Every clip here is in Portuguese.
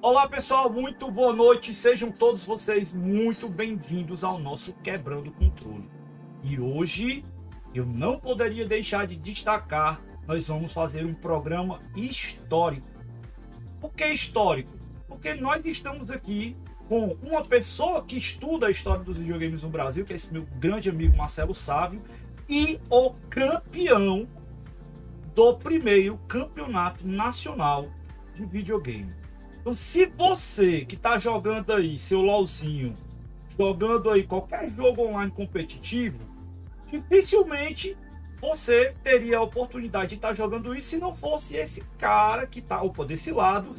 Olá pessoal, muito boa noite, sejam todos vocês muito bem-vindos ao nosso Quebrando Controle. E hoje eu não poderia deixar de destacar, nós vamos fazer um programa histórico. Por que histórico? Porque nós estamos aqui com uma pessoa que estuda a história dos videogames no Brasil, que é esse meu grande amigo Marcelo Sávio, e o campeão do primeiro campeonato nacional de videogame. Então, se você que está jogando aí seu LOLzinho, jogando aí qualquer jogo online competitivo, dificilmente você teria a oportunidade de estar tá jogando isso se não fosse esse cara que está, opa, desse lado,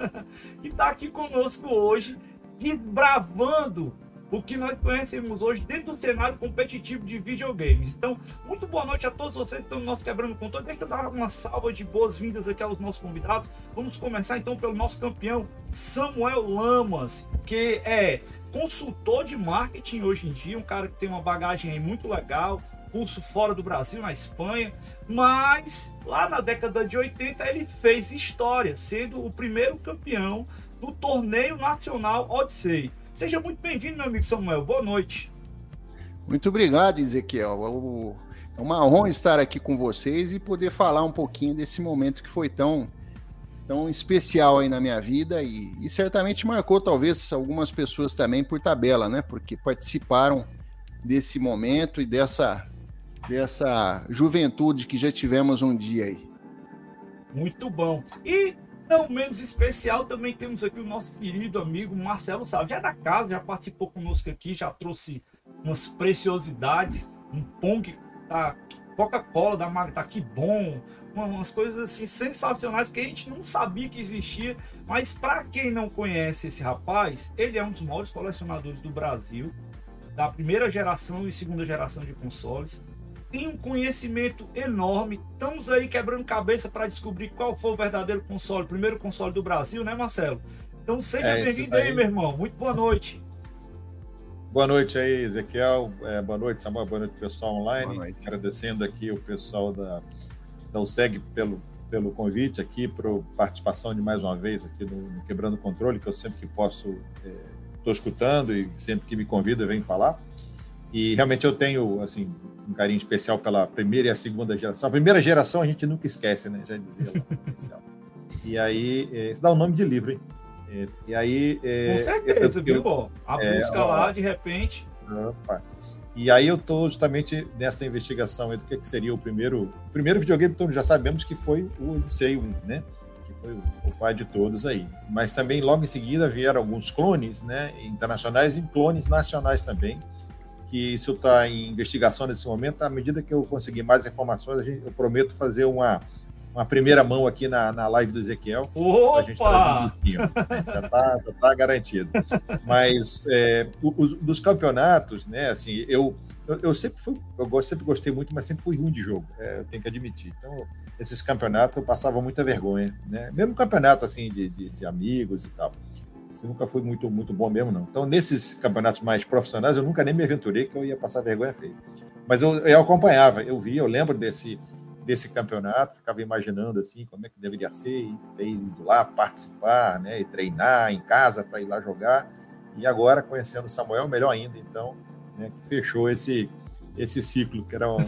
que está aqui conosco hoje, desbravando o que nós conhecemos hoje dentro do cenário competitivo de videogames. Então, muito boa noite a todos vocês que estão no nosso Quebrando Controle. Deixa eu dar uma salva de boas-vindas aqui aos nossos convidados. Vamos começar então pelo nosso campeão Samuel Lamas, que é consultor de marketing hoje em dia, um cara que tem uma bagagem muito legal, curso fora do Brasil, na Espanha, mas lá na década de 80 ele fez história, sendo o primeiro campeão do torneio nacional Odyssey. Seja muito bem-vindo, meu amigo Samuel. Boa noite. Muito obrigado, Ezequiel. É uma honra estar aqui com vocês e poder falar um pouquinho desse momento que foi tão, tão especial aí na minha vida e, e certamente marcou talvez algumas pessoas também por tabela, né? Porque participaram desse momento e dessa, dessa juventude que já tivemos um dia aí. Muito bom. E não menos especial, também temos aqui o nosso querido amigo Marcelo Salve. Já é da casa, já participou conosco aqui, já trouxe umas preciosidades, um Pong da Coca-Cola da marca tá que bom, umas coisas assim sensacionais que a gente não sabia que existia. Mas para quem não conhece esse rapaz, ele é um dos maiores colecionadores do Brasil, da primeira geração e segunda geração de consoles tem um conhecimento enorme. Estamos aí quebrando cabeça para descobrir qual foi o verdadeiro console, o primeiro console do Brasil, né, Marcelo? Então seja é, bem-vindo aí, meu irmão. Muito boa noite. Boa noite aí, Ezequiel. É, boa noite, Samuel. Boa noite, pessoal online. Agradecendo aqui o pessoal da, da USEG pelo, pelo convite aqui, para participação de mais uma vez aqui no, no Quebrando Controle, que eu sempre que posso estou é, escutando e sempre que me convida vem falar. E realmente eu tenho, assim, um carinho especial pela primeira e a segunda geração. A primeira geração a gente nunca esquece, né? Já dizia lá. e aí, é, isso dá o um nome de livro, hein? É, e aí. É, Com certeza, eu, viu? a é, busca lá, de repente. Opa. E aí eu estou justamente nessa investigação do que, que seria o primeiro. O primeiro videogame, todos já sabemos que foi o Odyssey 1, né? Que foi o, o pai de todos aí. Mas também logo em seguida vieram alguns clones, né? Internacionais e clones nacionais também que isso está em investigação nesse momento. À medida que eu conseguir mais informações, eu prometo fazer uma, uma primeira mão aqui na, na live do Ezequiel. Opa! A gente tá já está tá garantido. Mas é, os, dos campeonatos, né, assim, eu, eu, eu, sempre fui, eu sempre gostei muito, mas sempre fui ruim de jogo, é, eu tenho que admitir. Então, esses campeonatos eu passava muita vergonha, né? Mesmo campeonato, assim, de, de, de amigos e tal. Você nunca foi muito, muito bom mesmo, não. Então, nesses campeonatos mais profissionais, eu nunca nem me aventurei que eu ia passar vergonha feia. Mas eu, eu acompanhava, eu via, eu lembro desse, desse campeonato, ficava imaginando assim como é que deveria ser, e ter ido lá participar, né, e treinar em casa para ir lá jogar. E agora, conhecendo o Samuel, melhor ainda, então, né, fechou esse, esse ciclo, que era uma,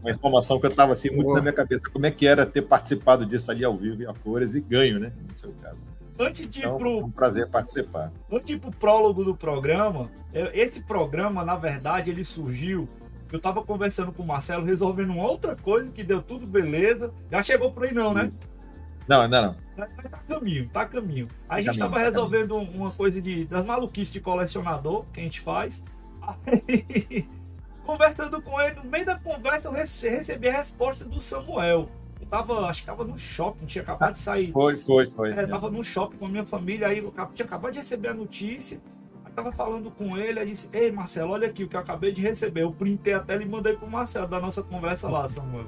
uma informação que eu estava assim, muito na minha cabeça, como é que era ter participado disso ali ao vivo, em a cores, e ganho, né, no seu caso. Antes de então, ir pro. É um prazer participar. Antes de ir pro prólogo do programa, esse programa, na verdade, ele surgiu. Eu estava conversando com o Marcelo, resolvendo uma outra coisa que deu tudo beleza. Já chegou por aí, não, né? Não, ainda não. Tá, tá, tá caminho, tá caminho. Aí a gente estava tá resolvendo caminho. uma coisa de, das maluquices de colecionador que a gente faz. Aí, conversando com ele, no meio da conversa, eu recebi a resposta do Samuel. Eu tava, acho que tava no shopping, tinha acabado de sair. Foi, foi, foi. É, tava no shopping com a minha família, aí eu tinha acabado de receber a notícia. Aí tava falando com ele, aí disse: Ei, Marcelo, olha aqui o que eu acabei de receber. Eu printei até e mandei pro Marcelo da nossa conversa lá, Samuel.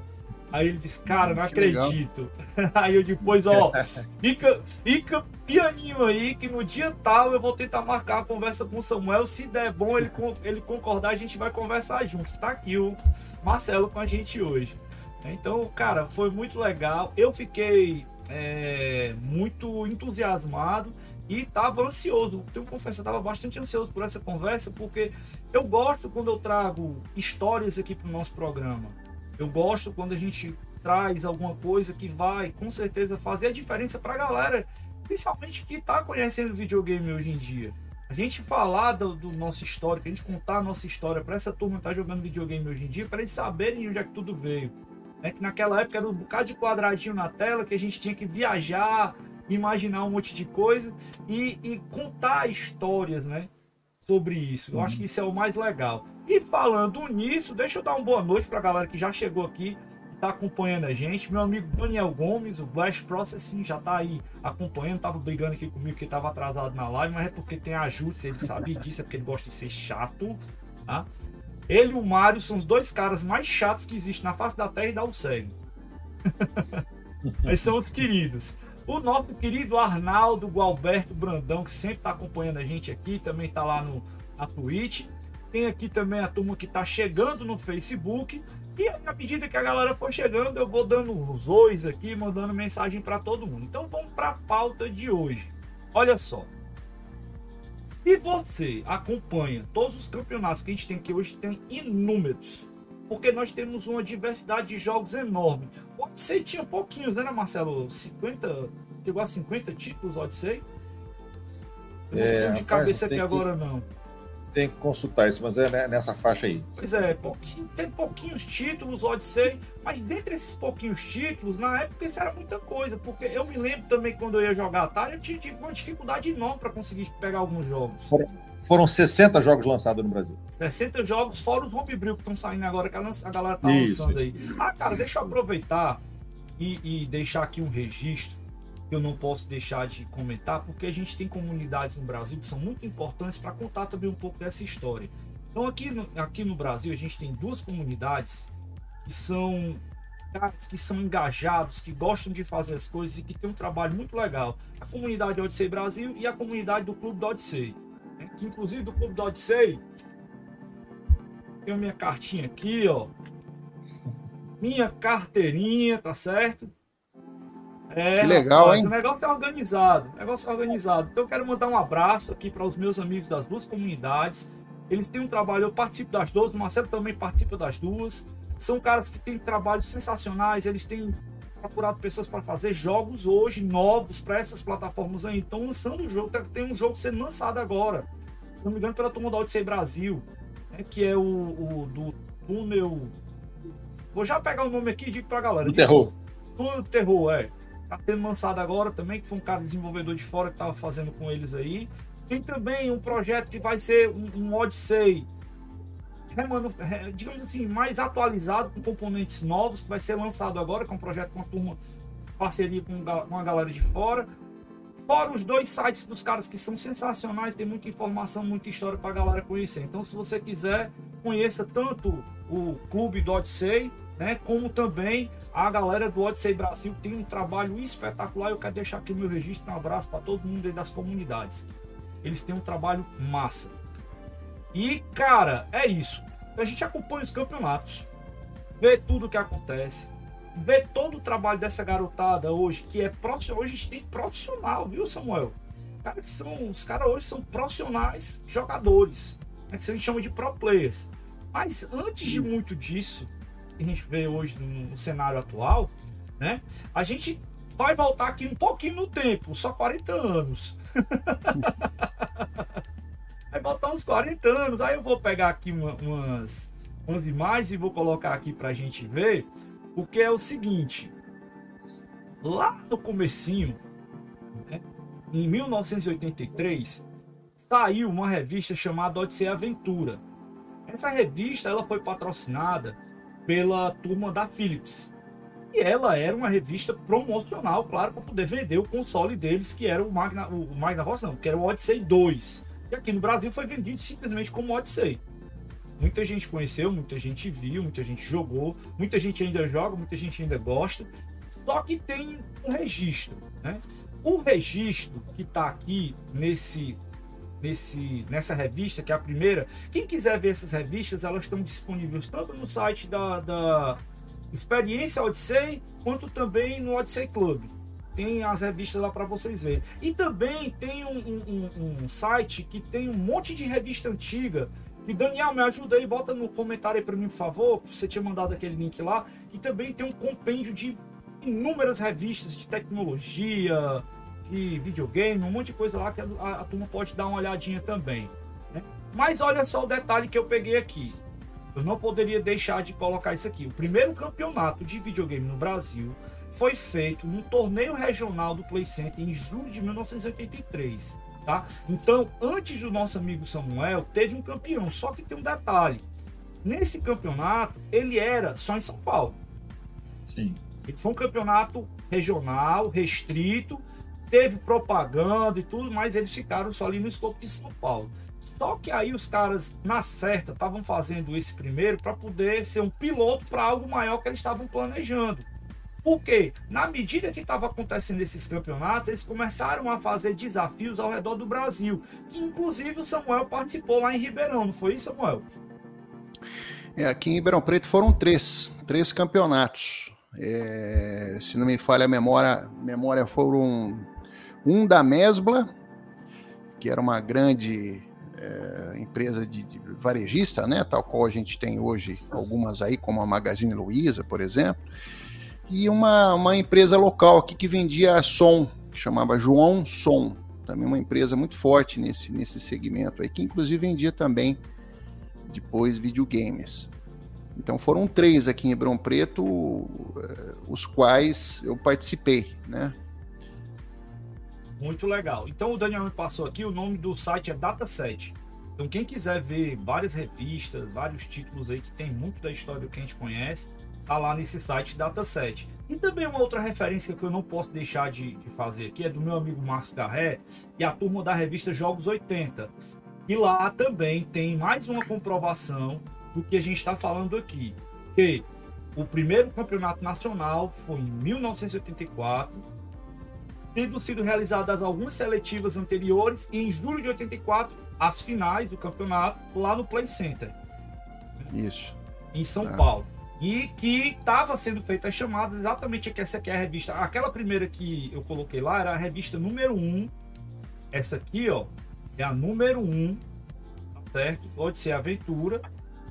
Aí ele disse, cara, não acredito. Aí eu depois, ó, fica, fica pianinho aí que no dia tal eu vou tentar marcar a conversa com o Samuel. Se der bom, ele, ele concordar, a gente vai conversar junto. Tá aqui o Marcelo com a gente hoje. Então, cara, foi muito legal. Eu fiquei é, muito entusiasmado e estava ansioso. Tenho que confessar, estava bastante ansioso por essa conversa, porque eu gosto quando eu trago histórias aqui para o nosso programa. Eu gosto quando a gente traz alguma coisa que vai, com certeza, fazer a diferença para a galera, principalmente que está conhecendo videogame hoje em dia. A gente falar do, do nosso histórico, a gente contar a nossa história para essa turma que está jogando videogame hoje em dia, para eles saberem onde é que tudo veio. É que naquela época era um bocado de quadradinho na tela que a gente tinha que viajar, imaginar um monte de coisa e, e contar histórias, né? Sobre isso. Eu acho que isso é o mais legal. E falando nisso, deixa eu dar uma boa noite para a galera que já chegou aqui, está acompanhando a gente. Meu amigo Daniel Gomes, o Blast Processing, já está aí acompanhando. Tava brigando aqui comigo que estava atrasado na live, mas é porque tem ajustes, ele sabia disso, é porque ele gosta de ser chato. Tá? Ele e o Mário são os dois caras mais chatos que existem na face da Terra e dá o segue. Eles são os queridos. O nosso querido Arnaldo Gualberto Brandão, que sempre está acompanhando a gente aqui, também está lá no, na Twitch. Tem aqui também a turma que está chegando no Facebook. E à medida que a galera for chegando, eu vou dando os ois aqui, mandando mensagem para todo mundo. Então vamos para a pauta de hoje. Olha só. Se você acompanha todos os campeonatos que a gente tem aqui hoje, tem inúmeros. Porque nós temos uma diversidade de jogos enorme. O Odyssey tinha pouquinhos, né, Marcelo? 50, chegou a 50 títulos, Odyssey? Eu não é, de cabeça aqui que... agora, não tem que consultar isso, mas é nessa faixa aí. Pois é, tem pouquinhos títulos, Odyssey, mas dentre esses pouquinhos títulos, na época isso era muita coisa, porque eu me lembro também quando eu ia jogar Atari, eu tinha uma dificuldade enorme para conseguir pegar alguns jogos. Foram, foram 60 jogos lançados no Brasil. 60 jogos, fora os homebrew que estão saindo agora, que a galera tá isso, lançando isso. aí. Ah, cara, deixa eu aproveitar e, e deixar aqui um registro eu não posso deixar de comentar, porque a gente tem comunidades no Brasil que são muito importantes para contar também um pouco dessa história. Então, aqui no, aqui no Brasil, a gente tem duas comunidades que são caras que são engajados, que gostam de fazer as coisas e que tem um trabalho muito legal. A comunidade Odyssey Brasil e a comunidade do Clube do Odyssey. Né? Que, inclusive, do Clube do Odyssey, tem minha cartinha aqui, ó. Minha carteirinha, tá certo? É, que legal, rapaz, hein? O negócio é organizado. O negócio é organizado. Então eu quero mandar um abraço aqui para os meus amigos das duas comunidades. Eles têm um trabalho, eu participo das duas, o Marcelo também participa das duas. São caras que têm trabalhos sensacionais, eles têm procurado pessoas para fazer jogos hoje novos para essas plataformas aí. Então lançando o jogo, tem um jogo sendo lançado agora. Se não me engano, pela turma da Odyssey Brasil, né, que é o, o do túnel. Vou já pegar o nome aqui e digo pra galera. Do terror. Túnel do terror, é. Tá sendo lançado agora também, que foi um cara desenvolvedor de fora que estava fazendo com eles aí. Tem também um projeto que vai ser um, um Odyssey, digamos assim, mais atualizado, com componentes novos, que vai ser lançado agora, com é um projeto com uma turma, parceria com uma galera de fora. Fora os dois sites dos caras que são sensacionais, tem muita informação, muita história para galera conhecer. Então, se você quiser, conheça tanto o Clube do Odyssey, né? Como também a galera do Odyssey Brasil tem um trabalho espetacular. Eu quero deixar aqui meu registro, um abraço para todo mundo aí das comunidades. Eles têm um trabalho massa. E, cara, é isso. A gente acompanha os campeonatos, vê tudo o que acontece, vê todo o trabalho dessa garotada hoje, que é profissional. Hoje a gente tem profissional, viu, Samuel? Cara, que são, os caras hoje são profissionais jogadores, né, que a gente chama de pro players. Mas antes de muito disso, que a gente vê hoje no, cenário atual, né? A gente vai voltar aqui um pouquinho no tempo, só 40 anos. vai voltar uns 40 anos. Aí eu vou pegar aqui uma, umas, umas imagens e vou colocar aqui para a gente ver, porque é o seguinte. Lá no comecinho, né, em 1983, saiu uma revista chamada Odisseia Aventura. Essa revista ela foi patrocinada pela turma da Philips. E ela era uma revista promocional, claro, para poder vender o console deles, que era o Magna, o Magna Force, não, que era o Odyssey 2. E aqui no Brasil foi vendido simplesmente como Odyssey. Muita gente conheceu, muita gente viu, muita gente jogou, muita gente ainda joga, muita gente ainda gosta. Só que tem um registro, né? O registro que está aqui nesse, nesse, nessa revista, que é a primeira, quem quiser ver essas revistas, elas estão disponíveis tanto no site da, da Experiência Odyssey, quanto também no Odyssey Club. Tem as revistas lá para vocês verem. E também tem um, um, um, site que tem um monte de revista antiga. E Daniel, me ajuda aí, bota no comentário aí para mim, por favor. Você tinha mandado aquele link lá. Que também tem um compêndio de inúmeras revistas de tecnologia, de videogame, um monte de coisa lá que a, a, a turma pode dar uma olhadinha também. Né? Mas olha só o detalhe que eu peguei aqui. Eu não poderia deixar de colocar isso aqui. O primeiro campeonato de videogame no Brasil foi feito num torneio regional do Play Center em julho de 1983. Tá? Então, antes do nosso amigo Samuel, teve um campeão. Só que tem um detalhe: nesse campeonato, ele era só em São Paulo. Sim. Ele foi um campeonato regional, restrito, teve propaganda e tudo, mas eles ficaram só ali no escopo de São Paulo. Só que aí os caras, na certa, estavam fazendo esse primeiro para poder ser um piloto para algo maior que eles estavam planejando. Porque, na medida que estava acontecendo esses campeonatos, eles começaram a fazer desafios ao redor do Brasil. Que inclusive o Samuel participou lá em Ribeirão, não foi isso, Samuel? É, aqui em Ribeirão Preto foram três, três campeonatos. É, se não me falha a memória, memória foram um da Mesbla, que era uma grande é, empresa de, de, varejista, né, tal qual a gente tem hoje algumas aí, como a Magazine Luiza, por exemplo, e uma, uma empresa local aqui que vendia som, que chamava João Som, também uma empresa muito forte nesse, nesse segmento aí, que inclusive vendia também depois videogames. Então foram três aqui em Hebrão Preto, eh, os quais eu participei, né? Muito legal. Então o Daniel me passou aqui, o nome do site é Dataset. Então quem quiser ver várias revistas, vários títulos aí que tem muito da história do que a gente conhece, tá lá nesse site Dataset. E também uma outra referência que eu não posso deixar de, de fazer aqui é do meu amigo Márcio Garré e a turma da revista Jogos 80. E lá também tem mais uma comprovação do que a gente está falando aqui. Que o primeiro campeonato nacional foi em 1984, tendo sido realizadas algumas seletivas anteriores e em julho de 84 as finais do campeonato lá no Play Center. Isso. Em São ah. Paulo. E que estava sendo feitas chamadas exatamente que essa aqui é a revista. Aquela primeira que eu coloquei lá era a revista número 1. Um. Essa aqui, ó, é a número 1, um, tá certo? Pode ser Aventura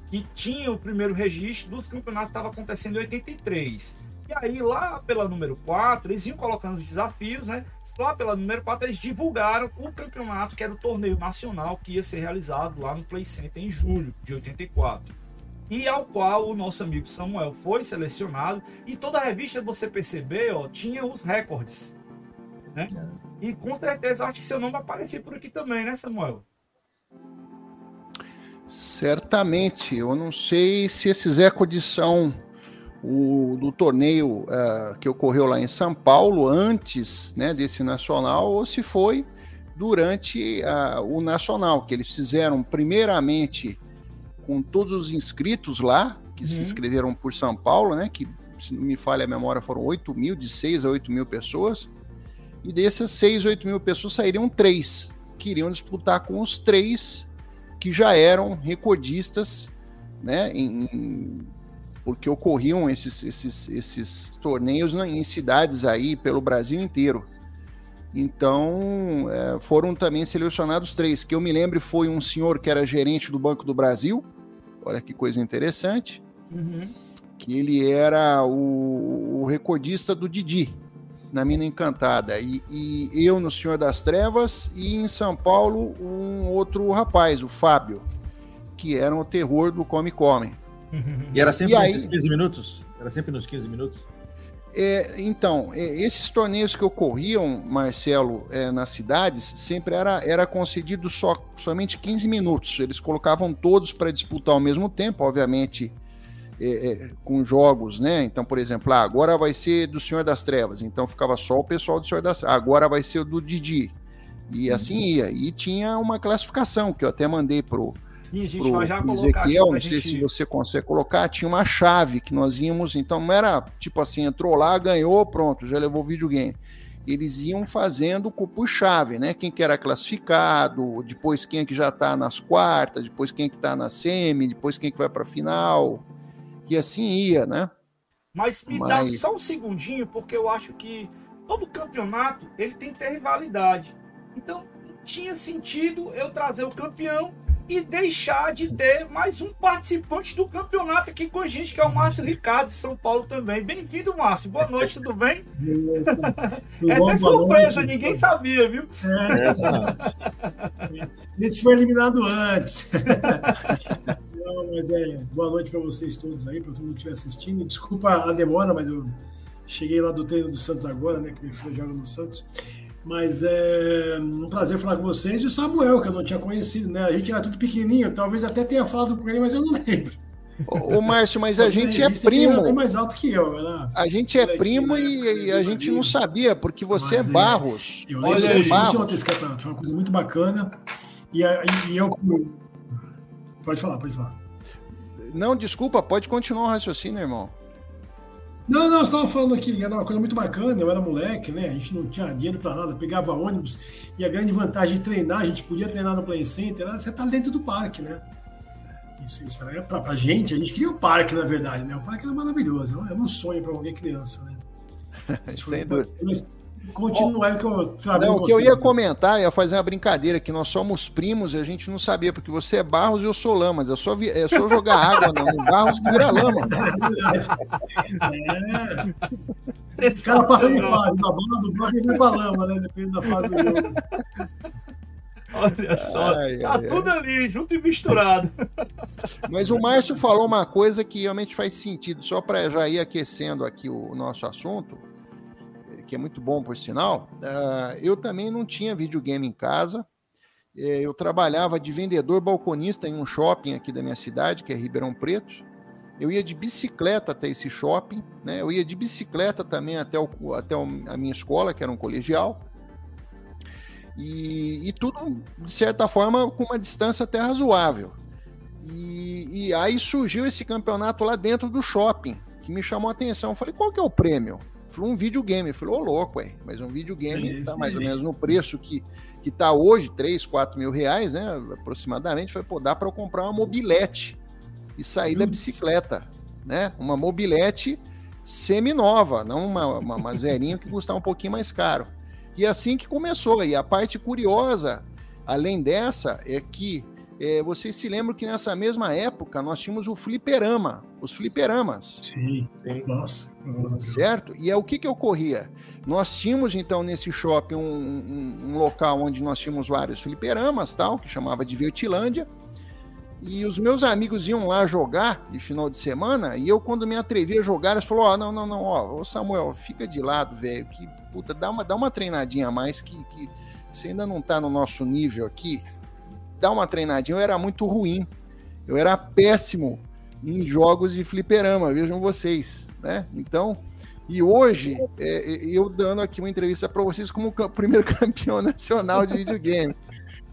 que tinha o primeiro registro dos campeonatos que estava acontecendo em 83. E aí, lá pela número 4, eles iam colocando os desafios, né? Lá pela número 4, eles divulgaram o campeonato, que era o torneio nacional que ia ser realizado lá no Play Center em julho de 84. E ao qual o nosso amigo Samuel foi selecionado. E toda a revista, você perceber, ó, tinha os recordes. Né? É. E com certeza, acho que seu nome vai aparecer por aqui também, né, Samuel? Certamente. Eu não sei se esses recordes são o, do torneio uh, que ocorreu lá em São Paulo, antes né, desse nacional, ou se foi durante uh, o nacional, que eles fizeram primeiramente com todos os inscritos lá, que uhum. se inscreveram por São Paulo, né, que se não me falha a memória foram 8 mil, de 6 a 8 mil pessoas, e dessas 6, 8 mil pessoas sairiam três, que iriam disputar com os três que já eram recordistas, né, em, em, porque ocorriam esses, esses, esses torneios em cidades aí pelo Brasil inteiro. Então, é, foram também selecionados três, que eu me lembro foi um senhor que era gerente do Banco do Brasil, olha que coisa interessante, uhum. que ele era o, o recordista do Didi, na Mina Encantada. E, e, eu no Senhor das Trevas, e em São Paulo, um outro rapaz, o Fábio, que era o terror do Come Come. E era sempre e nesses aí, 15 minutos? Era sempre nos 15 minutos? É, então, é, esses torneios que ocorriam, Marcelo, é, nas cidades, sempre era, era concedido só, somente 15 minutos. Eles colocavam todos para disputar ao mesmo tempo, obviamente é, é, com jogos, né? Então, por exemplo, ah, agora vai ser do Senhor das Trevas, então ficava só o pessoal do Senhor das Trevas, agora vai ser o do Didi. E uhum. assim ia. E tinha uma classificação que eu até mandei pro, Sim, a gente vai já Ezequiel, não sei gente... se você consegue colocar, tinha uma chave que nós íamos, então não era tipo assim, entrou lá, ganhou, pronto, já levou o videogame. Eles iam fazendo por chave, né? Quem que era classificado, depois quem é que já está nas quartas, depois quem é que está na semi, depois quem é que vai para a final. E assim ia, né? Mas me Mas... dá só um segundinho, porque eu acho que todo campeonato ele tem que ter rivalidade. Então, tinha sentido eu trazer o campeão e deixar de ter mais um participante do campeonato aqui com a gente, que é o Márcio Ricardo de São Paulo também. Bem-vindo, Márcio. Boa noite, tudo bem? Tudo Essa é surpresa, ninguém sabia, viu? É, essa não. Esse foi eliminado antes. Não, mas é boa noite para vocês todos aí, para todo mundo que estiver assistindo. Desculpa a demora, mas eu cheguei lá do treino do Santos agora, né? Que minha filha joga no Santos. Mas é um prazer falar com vocês. E o Samuel, que eu não tinha conhecido, né? A gente era tudo pequenininho, talvez até tenha falado com ele, mas eu não lembro. Ô, Márcio, mas a gente é primo. É mais alto que eu. Era... A gente é primo e, e a gente não sabia, porque você mas, é Barros. É, eu lembro Olha, que Barros. esse campeonato, foi uma coisa muito bacana. E, e eu. Pode falar, pode falar. Não, desculpa, pode continuar o raciocínio, irmão. Não, não, você estava falando aqui, era uma coisa muito bacana, eu era moleque, né? A gente não tinha dinheiro para nada, pegava ônibus, e a grande vantagem de treinar, a gente podia treinar no Play Center, era você estar tá dentro do parque, né? Isso, isso era pra, pra gente, a gente queria o parque, na verdade, né? O parque era maravilhoso, era um sonho para qualquer criança, né? Sem dúvida continuar o que eu Não, o que eu ia comentar, ia fazer uma brincadeira, que nós somos primos e a gente não sabia, porque você é Barros e eu sou Lamas. É só, é só jogar água no Barros que vira lama. É. O cara passa de fase, da bola do bloco e vai pra lama, né? Depende da fase do jogo. Olha só, ai, tá ai, tudo ai. ali, junto e misturado. Mas o Márcio falou uma coisa que realmente faz sentido, só para já ir aquecendo aqui o nosso assunto que é muito bom por sinal, uh, eu também não tinha videogame em casa. Eh, eu trabalhava de vendedor balconista em um shopping aqui da minha cidade, que é Ribeirão Preto. Eu ia de bicicleta até esse shopping, né? Eu ia de bicicleta também até, o, até a minha escola, que era um colegial. E, e tudo, de certa forma, com uma distância até razoável. E, e, aí surgiu esse campeonato lá dentro do shopping, que me chamou a atenção. Eu falei, qual que é o prêmio? Falou um videogame. Falou, ô louco, ué, mas um videogame tá mais ou menos no preço que, que tá hoje, 3, 4 mil reais, né? Aproximadamente. Foi, pô, dá para eu comprar uma mobilete e sair da bicicleta, né? Uma mobilete semi-nova, não uma, uma, uma zerinha que custava um pouquinho mais caro. E assim que começou. E a parte curiosa, além dessa, é que é, vocês se lembram que nessa mesma época nós tínhamos o fliperama, os fliperamas. Sim, sim. Nossa. Certo? E é o que que ocorria? Nós tínhamos então nesse shopping um, um, um local onde nós tínhamos vários fliperamas, tal, que chamava de Vertilândia. E os meus amigos iam lá jogar de final de semana, e eu, quando me atrevi a jogar, eles falaram: Ó, oh, não, não, não, ó, Samuel, fica de lado, velho, que puta, dá uma, dá uma treinadinha a mais que, que você ainda não tá no nosso nível aqui dar uma treinadinha, eu era muito ruim. Eu era péssimo em jogos de fliperama, vejam vocês, né? Então, e hoje, é, é eu dando aqui uma entrevista para vocês como primeiro campeão nacional de videogame.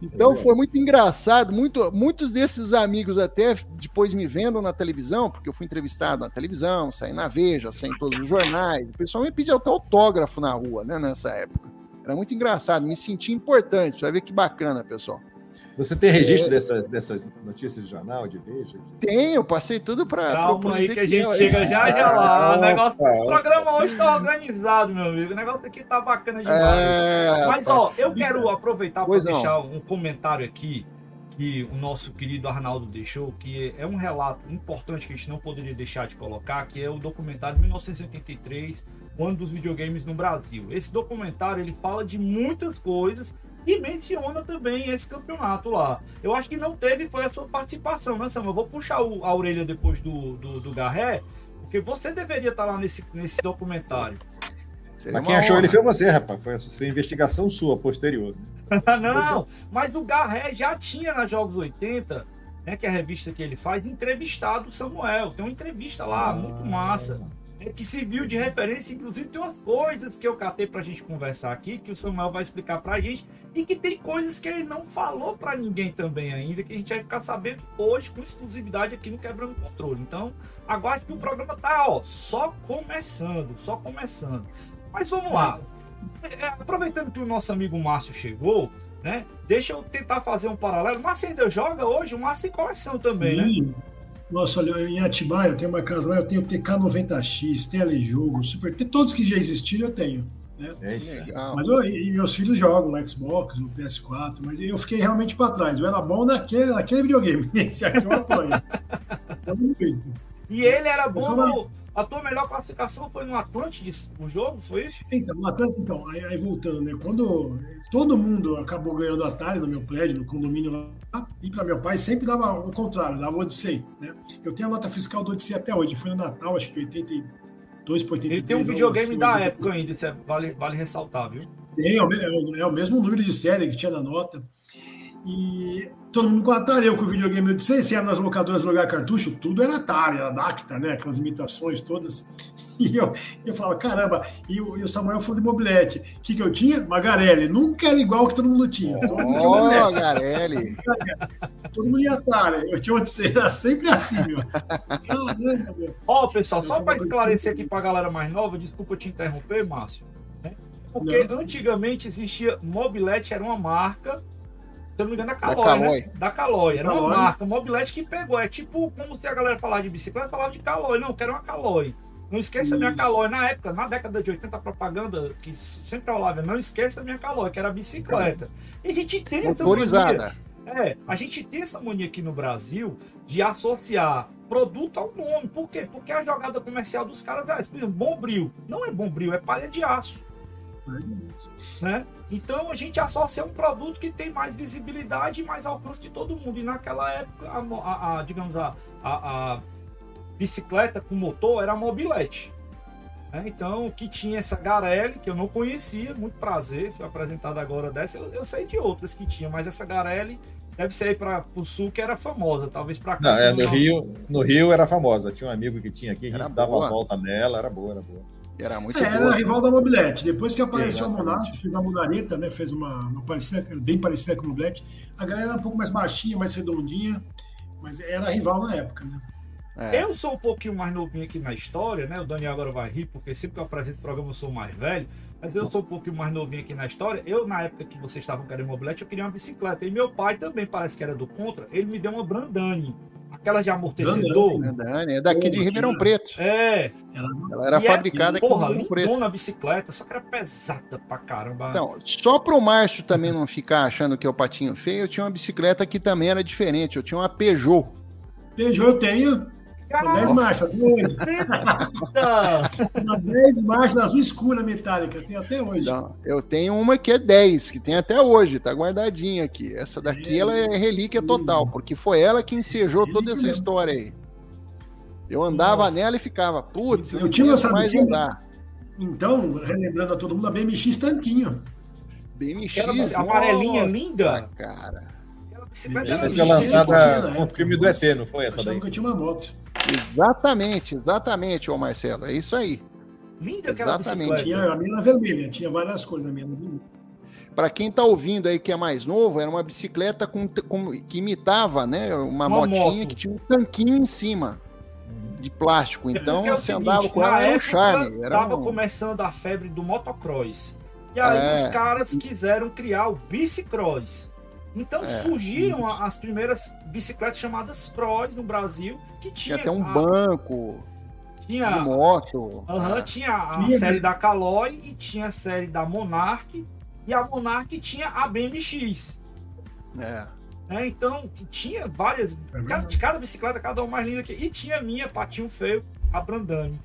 Então foi muito engraçado, muito, muitos desses amigos até depois me vendo na televisão, porque eu fui entrevistado na televisão, saí na Veja, saí em todos os jornais, o pessoal me pedia até autógrafo na rua, né, nessa época. Era muito engraçado, me senti importante, vai ver que bacana, pessoal. Você tem registro é... dessas, dessas notícias de jornal, de Veja? Tenho, passei tudo para. Calma aí que a gente chega já já lá. o, negócio, o programa hoje está organizado, meu amigo. O negócio aqui tá bacana demais. É... Mas, ó, eu quero aproveitar para deixar um comentário aqui que o nosso querido Arnaldo deixou, que é um relato importante que a gente não poderia deixar de colocar, que é o documentário 1983, Ano dos Videogames no Brasil. Esse documentário ele fala de muitas coisas e menciona também esse campeonato lá. Eu acho que não teve, foi a sua participação, né, Samuel? Eu vou puxar o, a orelha depois do, do, do Garré, porque você deveria estar lá nesse, nesse documentário. Seria mas quem achou ele foi você, rapaz. Foi, foi investigação sua, posterior. não, mas o Garré já tinha na Jogos 80, né, que é a revista que ele faz, entrevistado o Samuel. Tem uma entrevista lá, ah. muito massa. é que serviu de referência, inclusive tem umas coisas que eu catei pra gente conversar aqui, que o Samuel vai explicar pra gente, e que tem coisas que ele não falou pra ninguém também ainda, que a gente vai ficar sabendo hoje com exclusividade aqui no Quebrando Controle. Então, aguarde que o programa tá, ó, só começando, só começando. Mas vamos lá. É, aproveitando que o nosso amigo Márcio chegou, né? Deixa eu tentar fazer um paralelo. O Márcio ainda joga hoje, o Márcio tem coleção também, Sim. né? Nossa, olha, em Atibaia eu tenho uma casa lá, eu tenho TK90X, Telejogo, Super, tem todos que já existiram eu tenho. Né? É legal. Mas eu, e meus filhos jogam no Xbox, no PS4, mas eu fiquei realmente para trás. Eu era bom naquele, naquele videogame. Esse aqui eu apoio. e ele era bom no, a tua melhor classificação foi no Atlantis, o jogo, foi isso? Então, no Atlantis, então, aí, aí, voltando, né? Quando todo mundo acabou ganhando Atari no meu prédio, no condomínio lá, e para meu pai sempre dava o contrário, dava o Odyssey, né? Eu tenho a nota fiscal do Odyssey até hoje, foi no Natal, acho que 82 por 83. Ele tem um videogame da época ainda, isso é, vale, vale ressaltar, viu? Tem, é o, é o mesmo número de série que tinha na nota. E todo mundo com Atari, eu com o videogame, eu disse, se era nas locadoras lugar cartucho, tudo era Atari, era Dacta, né? Aquelas imitações todas. E eu, eu falava, caramba, e o, e o Samuel falou de mobilete. O que, que eu tinha? Magarelli. Nunca era igual que todo mundo tinha. Todo mundo tinha oh, Magarelli. Todo mundo ia Atari. Eu tinha Odyssey, era sempre assim, meu. Caramba, meu. Ó, oh, pessoal, só para esclarecer aqui para a galera mais nova, desculpa te interromper, Márcio. Né? Porque Não. antigamente existia mobilete, era uma marca se eu não me engano, da Caloi, da Caloi. né? Da Caloi. Era Caloi. uma marca, uma mobilete que pegou. É tipo como se a galera falava de bicicleta, falava de Caloi. Não, quero uma Caloi. Não esqueça a minha Caloi. Na época, na década de 80, a propaganda que sempre falava, não esqueça a minha Caloi, que era a bicicleta. E a gente tem essa mania. É, a gente tem essa mania aqui no Brasil de associar produto ao nome. Por quê? Porque a jogada comercial dos caras é, por exemplo, Bombril. Não é Bombril, é palha de aço. Né? Então a gente associa um produto que tem mais visibilidade e mais alcance de todo mundo. E naquela época, a, a, a digamos, a, a, bicicleta com motor era a mobilete. Né? Então, que tinha essa Garelli, que eu não conhecia, muito prazer, foi apresentada agora dessa. Eu, eu, sei de outras que tinha, mas essa Garelli deve ser aí para o sul que era famosa, talvez para cá. Não, é, no, Rio, no Rio era famosa. Tinha um amigo que tinha aqui, a gente dava boa. volta nela, era boa, era boa. Era muito é, Era rival da Mobilete. Depois que apareceu Exatamente. a Monarch, fez a Munareta, né? Fez uma, uma parecida, bem parecida com a Mobilete. A galera era um pouco mais baixinha, mais redondinha, mas era rival na época, né? É. Eu sou um pouquinho mais novinho aqui na história, né? O Daniel agora vai rir, porque sempre que eu apresento o programa eu sou mais velho. Mas eu sou um pouquinho mais novinho aqui na história. Eu, na época que vocês estavam querendo mobilete, eu queria uma bicicleta. E meu pai também parece que era do contra. Ele me deu uma Brandani aquela de amortecedor. Grandane, é daqui de Ribeirão Preto. É. Ela, ela era e é fabricada é, aqui porra, em Preto. na bicicleta, só que era pesada pra caramba. Então, só pro Márcio também não ficar achando que é o patinho feio, eu tinha uma bicicleta que também era diferente. Eu tinha uma Peugeot. Peugeot eu tenho. Uma 10 marchas, dois. uma 10 marchas azul escura metálica, tem até hoje. Não, eu tenho uma que é 10, que tem até hoje, tá guardadinha aqui. Essa daqui é, ela é relíquia total, porque foi ela que ensejou toda essa história aí. Eu andava Nossa. nela e ficava, putz, eu tinha mais andar. Então, relembrando a todo mundo, a BMX tanquinho. BMX, amarelinha linda. Cara. Essa foi lançada com o filme do ET, não foi essa daí? que eu tinha uma moto. Exatamente, exatamente, ô Marcelo. É isso aí. Linda aquela exatamente. Tinha a minha vermelha, tinha várias coisas na minha Para quem está ouvindo aí que é mais novo, era uma bicicleta com, com que imitava, né, uma, uma motinha moto. que tinha um tanquinho em cima de plástico. Então é você seguinte, andava com ela, era um charme. Era tava um... começando a febre do motocross. E aí é. os caras quiseram criar o bicicross. Então é. surgiram as primeiras bicicletas chamadas Cross no Brasil, que tinha, tinha até um a, banco, tinha moto, uhum, tinha a tinha série da Caloi e tinha a série da Monarch e a Monarch tinha a BMX. É. é então tinha várias, é cada, cada bicicleta cada uma mais linda que e tinha a minha patinho feio, a Brandani.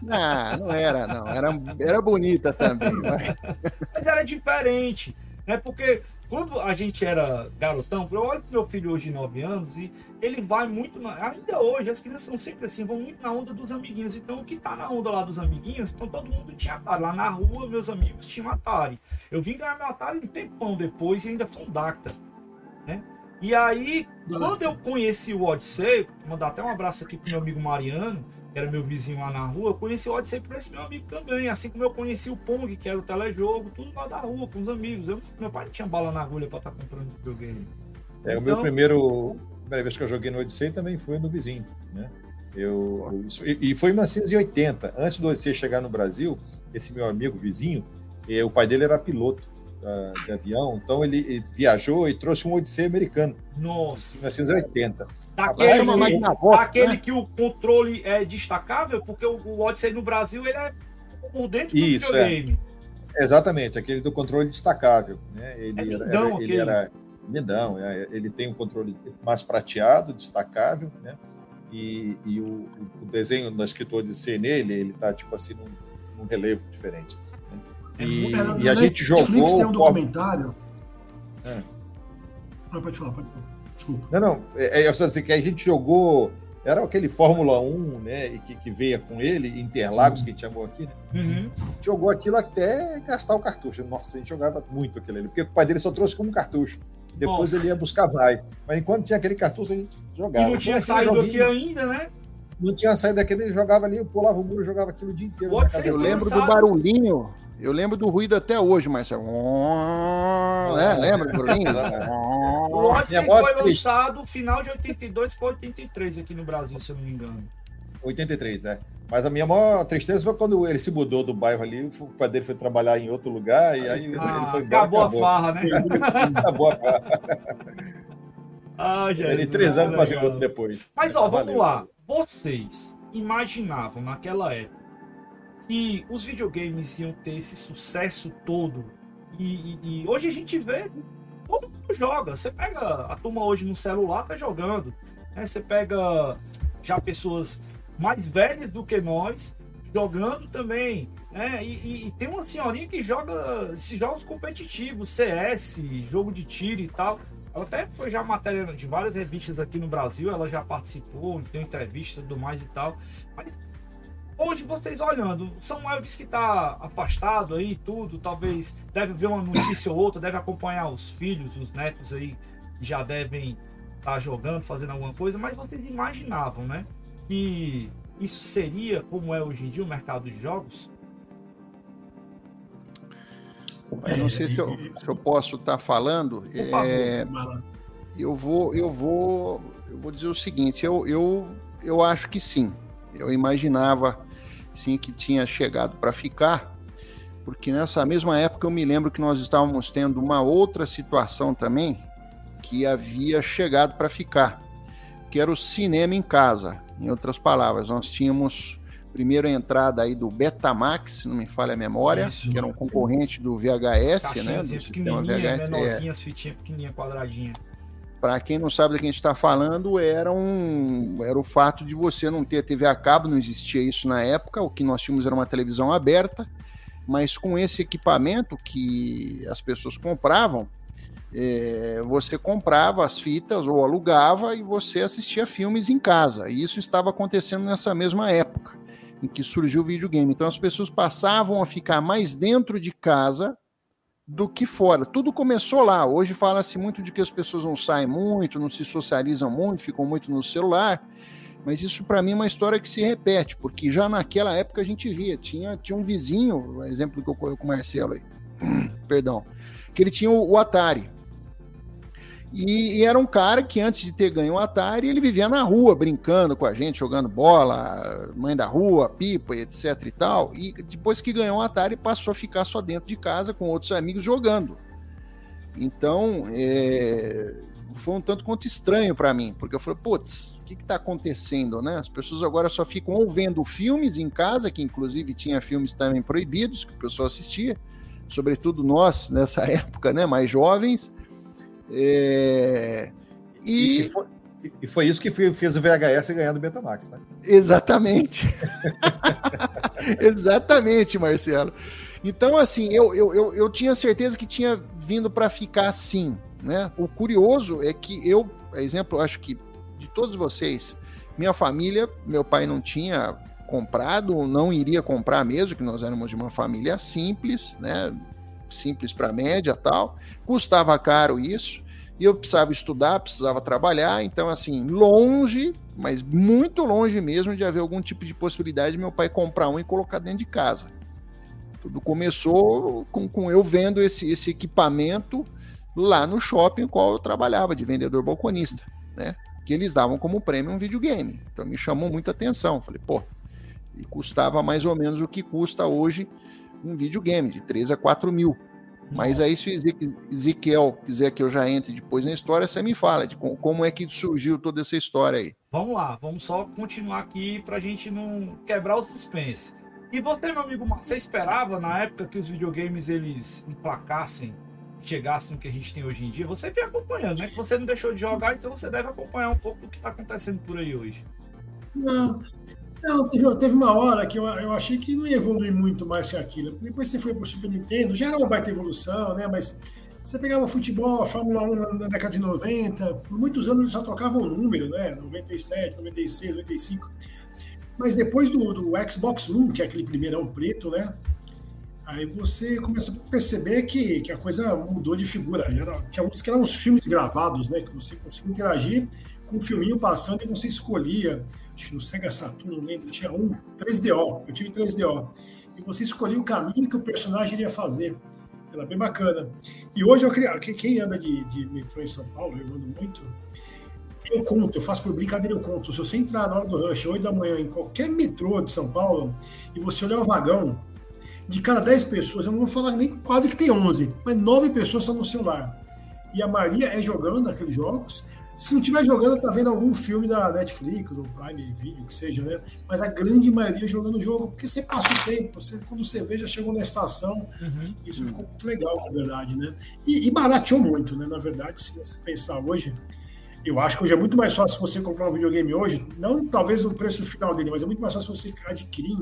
não, não era, não. Era, era bonita também. Mas... mas era diferente. É porque quando a gente era garotão, eu olho pro meu filho hoje de 9 anos e ele vai muito. Na, ainda hoje, as crianças são sempre assim, vão muito na onda dos amiguinhos. Então, o que tá na onda lá dos amiguinhos, então todo mundo tinha Atari. Lá na rua, meus amigos tinham Atari. Eu vim ganhar meu Atari um tempão depois e ainda foi um Dacta. Né? E aí, quando eu conheci o Odyssey, mandar até um abraço aqui pro meu amigo Mariano, que era meu vizinho lá na rua, eu conheci o Odyssey por esse meu amigo também. Assim como eu conheci o Pong, que era o telejogo, tudo lá da rua, com os amigos. Eu, meu pai não tinha bala na agulha pra estar tá comprando videogame. É, então, o meu então, primeiro. Primeira vez que eu joguei no Odyssey também foi no vizinho, né? Eu, e foi em 1980. Antes do Odyssey chegar no Brasil, esse meu amigo vizinho, eh, o pai dele era piloto de avião, então ele, ele, viajou e trouxe um Odyssey americano. Nossa. Em 1980. Daquele, Rapaz, daquele né? que o controle é destacável, porque o, o Odyssey no Brasil ele é por dentro do Isso, videogame. É. Exatamente, aquele do controle destacável. Né? Ele, é lindão, era, ele era lindão, é, ele tem um controle mais prateado, destacável, né? E, e o, o, desenho da escritor de C nele, ele tá tipo assim num, num relevo diferente. É e, é, e a gente jogou. Netflix tem um documentário. É. Ah, pode falar, pode falar. Desculpa. Não, não. É, é, assim, que a gente jogou. Era aquele Fórmula 1, né? E que, que veio com ele, Interlagos, uhum. que a gente chamou aqui, né? Uhum. Jogou aquilo até gastar o cartucho. Nossa, a gente jogava muito aquilo ali, porque o pai dele só trouxe como cartucho. Depois Nossa. ele ia buscar mais. Mas enquanto tinha aquele cartucho, a gente jogava. E não tinha saído aqui ainda, né? Não tinha saído daqui, ele jogava ali, pulava o muro, jogava aquilo o dia inteiro. Eu lembro do barulhinho eu lembro do ruído até hoje, Marcelo. É, lembra do barulhinho? o Odyssey foi lançado no final de 82 para 83 aqui no Brasil, se eu não me engano. 83, é. Mas a minha maior tristeza foi quando ele se mudou do bairro ali, o pai dele foi trabalhar em outro lugar e aí ah, ele foi embora, acabou, acabou, a farra, né? acabou a farra. Ah, gente, ele três anos fazendo outro depois. Mas ó, vamos lá. Vocês imaginavam naquela época que os videogames iam ter esse sucesso todo. E, e, e, hoje a gente vê, todo mundo joga. Você pega a turma hoje no celular, tá jogando. Né? Você pega já pessoas mais velhas do que nós jogando também. Né? E, e, tem uma senhorinha que joga esses jogos competitivos, CS, jogo de tiro e tal. Ela até foi já matéria de várias revistas aqui no Brasil, ela já participou, deu entrevista e tudo mais e tal. Mas Hoje, vocês olhando, Samuel disse que está afastado aí, tudo, talvez deve ver uma notícia ou outra, deve acompanhar os filhos, os netos aí, que já devem estar tá jogando, fazendo alguma coisa, mas vocês imaginavam, né? Que isso seria como é hoje em dia o mercado de jogos? Eu não sei se eu, se eu posso estar tá falando. É, eu vou, eu vou, eu vou dizer o seguinte. Eu, eu, eu acho que sim. Eu imaginava sim que tinha chegado para ficar, porque nessa mesma época eu me lembro que nós estávamos tendo uma outra situação também que havia chegado para ficar, que era o cinema em casa. Em outras palavras, nós tínhamos primeiro a entrada aí do Betamax, se não me falha a memória, Isso, que era um concorrente sim. do VHS, né? Do sistema VHS. Menorzinhas, é. fitinha pequenininha, quadradinha para quem não sabe do que a gente está falando, era, um, era o fato de você não ter TV a cabo, não existia isso na época, o que nós tínhamos era uma televisão aberta, mas com esse equipamento que as pessoas compravam, é, você comprava as fitas ou alugava e você assistia filmes em casa. E isso estava acontecendo nessa mesma época em que surgiu o videogame. Então as pessoas passavam a ficar mais dentro de casa do que fora. Tudo começou lá. Hoje fala-se muito de que as pessoas não saem muito, não se socializam muito, ficam muito no celular. Mas isso para mim é uma história que se repete, porque já naquela época a gente via, tinha, tinha um vizinho, exemplo que ocorreu com o Marcelo aí, perdão, que ele tinha o, o Atari. E, e, era um cara que antes de ter ganho o Atari, ele vivia na rua, brincando com a gente, jogando bola, mãe da rua, pipa, etc e tal. E depois que ganhou o Atari, passou a ficar só dentro de casa com outros amigos jogando. Então, é, foi um tanto quanto estranho para mim, porque eu falei, putz, o que está acontecendo, né? As pessoas agora só ficam ou vendo filmes em casa, que inclusive tinha filmes também proibidos, que o pessoal assistia, sobretudo nós, nessa época, né, mais jovens, é... E... E, foi, e, foi, isso que fez o VHS ganhar do Betamax, tá? Exatamente. Exatamente, Marcelo. Então, assim, eu, eu, eu, eu tinha certeza que tinha vindo para ficar assim, né? O curioso é que eu, exemplo, acho que de todos vocês, minha família, meu pai não tinha comprado, não iria comprar mesmo, que nós éramos de uma família simples, né? Simples para média tal. Custava caro isso. e eu precisava estudar, precisava trabalhar, então assim, longe, mas muito longe mesmo de haver algum tipo de possibilidade de meu pai comprar um e colocar dentro de casa. Tudo começou com, com eu vendo esse, esse equipamento lá no shopping em qual eu trabalhava, de vendedor balconista, né? Que eles davam como prêmio um videogame. Então me chamou muita atenção. Falei, pô, e custava mais ou menos o que custa hoje um videogame, de 3 a 4 mil. Mas aí, se o Ezequiel quiser que eu já entre depois na história, você me fala de como é que surgiu toda essa história aí. Vamos lá, vamos só continuar aqui para a gente não quebrar o suspense. E você, meu amigo, você esperava na época que os videogames eles emplacassem, chegassem no que a gente tem hoje em dia? Você vem acompanhando, né? Que você não deixou de jogar, então você deve acompanhar um pouco do que está acontecendo por aí hoje. Não, não, teve, teve uma hora que eu, eu achei que não ia evoluir muito mais que aquilo. Depois você foi para o Super Nintendo, já era uma baita evolução, né? Mas você pegava futebol, a Fórmula 1 na década de 90, por muitos anos eles só trocavam o número, né? 97, 96, 95. Mas depois do, do Xbox One, que é aquele primeirão preto, né? Aí você começa a perceber que, que a coisa mudou de figura. Era, tinha uns eram uns filmes gravados, né? Que você conseguia interagir com o filminho passando e você escolhia acho que no Sega Saturn, não lembro, tinha um 3DO, eu tive 3DO. E você escolhia o caminho que o personagem iria fazer. Era bem bacana. E hoje, eu, quem anda de, de metrô em São Paulo, eu ando muito, eu conto, eu faço por brincadeira, eu conto. Se você entrar na hora do rush, 8 da manhã, em qualquer metrô de São Paulo, e você olhar o vagão, de cada 10 pessoas, eu não vou falar nem quase que tem 11, mas 9 pessoas estão no celular. E a Maria é jogando aqueles jogos, se não estiver jogando, tá vendo algum filme da Netflix ou Prime Video, que seja, né? Mas a grande maioria jogando o jogo, porque você passa o tempo, você, quando você vê, já chegou na estação. Uhum. Isso ficou muito legal, na verdade, né? E, e, barateou muito, né? Na verdade, se você pensar hoje, eu acho que hoje é muito mais fácil você comprar um videogame hoje, não talvez o preço final dele, mas é muito mais fácil você adquirir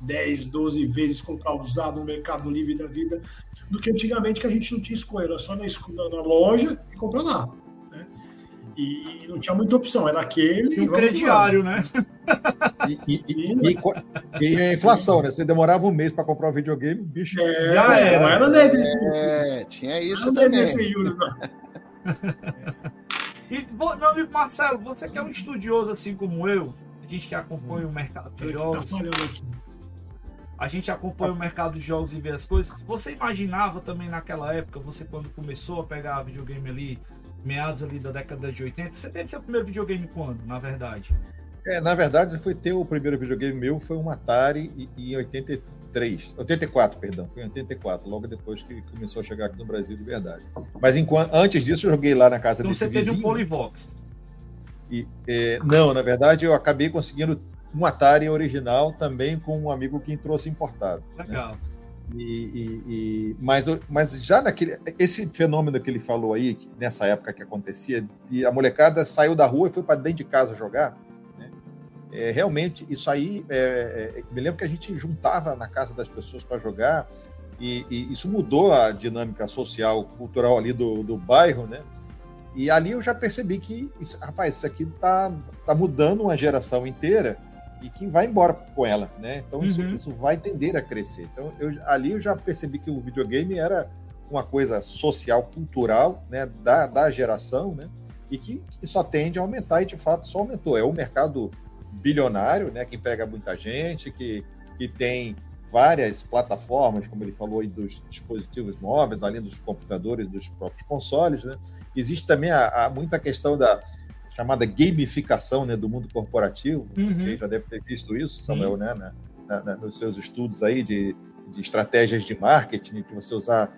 10, 12 vezes comprar usado no Mercado Livre da vida, do que antigamente que a gente não tinha escolha, era só na, na loja e comprar lá. E não tinha muita opção, era aquele. E um crediário, né? E, e, e, e, a inflação, né? Você demorava um mês para comprar um videogame, bicho. É, já era. Não era 10 É, tinha isso não também. Juros, não. e, meu amigo Marcelo, você que é um estudioso assim como eu, a gente que acompanha o mercado de tá jogos. Tá a gente acompanha o mercado de jogos e vê as coisas. Você imaginava também naquela época, você quando começou a pegar videogame ali, meados ali da década de 80. Você teve seu primeiro videogame quando, na verdade? É, na verdade, foi ter o primeiro videogame meu, foi um Atari em 83, 84, perdão, foi em 84, logo depois que começou a chegar aqui no Brasil de verdade. Mas enquanto, antes disso, eu joguei lá na casa então, desse vizinho. você teve um Polivox? E, é, não, na verdade, eu acabei conseguindo um Atari original também com um amigo que trouxe importado. Né? Legal. Né? E, e, e, mas, mas já naquele. Esse fenômeno que ele falou aí, nessa época que acontecia, de a molecada saiu da rua e foi para dentro de casa jogar. Né? É, realmente, isso aí. É, é, me lembro que a gente juntava na casa das pessoas para jogar, e, e, isso mudou a dinâmica social, cultural ali do, do bairro, né? E ali eu já percebi que, rapaz, isso aqui tá, tá mudando uma geração inteira e que vai embora com ela, né? Então isso, uhum. isso vai tender a crescer. Então eu, ali eu já percebi que o videogame era uma coisa social, cultural, né, da, da geração, né? E que, que só tende a aumentar e de fato só aumentou. É um mercado bilionário, né? Que pega muita gente, que, que tem várias plataformas, como ele falou aí, dos dispositivos móveis, além dos computadores, dos próprios consoles, né? Existe também a, a muita questão da, chamada gamificação né, do mundo corporativo. Uhum. Você já deve ter visto isso, Samuel, né, na, na, nos seus estudos aí de, de estratégias de marketing, que você usar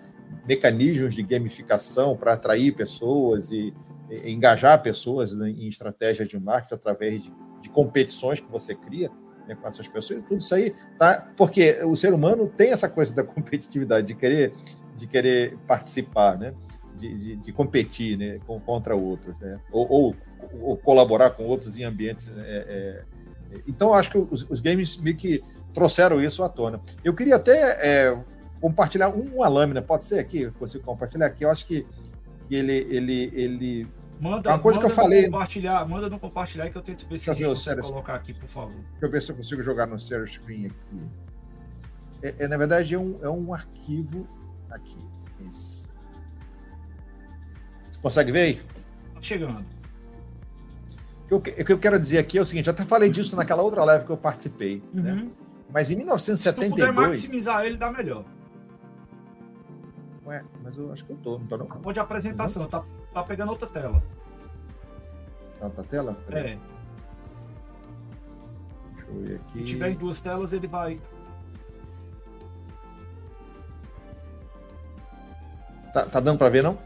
mecanismos de gamificação para atrair pessoas e, e engajar pessoas né, em estratégias de marketing através de, de competições que você cria né, com essas pessoas. Tudo isso aí tá porque o ser humano tem essa coisa da competitividade de querer de querer participar, né? De, de, de competir né, contra outros, né? ou, ou ou colaborar com outros em ambientes. É, é, então, acho que os, os, games meio que trouxeram isso à tona. Eu queria até é, compartilhar uma lâmina, pode ser aqui? Eu consigo compartilhar aqui? Eu acho que, ele, ele, ele. Manda, uma coisa que eu falei. Compartilhar, manda no compartilhar que eu tento ver se eu consigo colocar aqui, por favor. Deixa eu ver se eu consigo jogar no share screen aqui. É, é, na verdade, é um, é um arquivo aqui. Esse. Você consegue ver aí? Tá chegando. O que, eu, o que eu quero dizer aqui é o seguinte, eu até falei disso naquela outra live que eu participei, né? Uhum. Mas em Se tu 1972... puder maximizar ele, dá melhor. Ué, mas eu acho que eu tô, não tô não? Pode apresentação, tá, tá pegando outra tela. Tá na tela? Peraí, É. Deixa eu ver aqui. Se tiver em duas telas, ele vai. Tá, tá dando pra ver, não?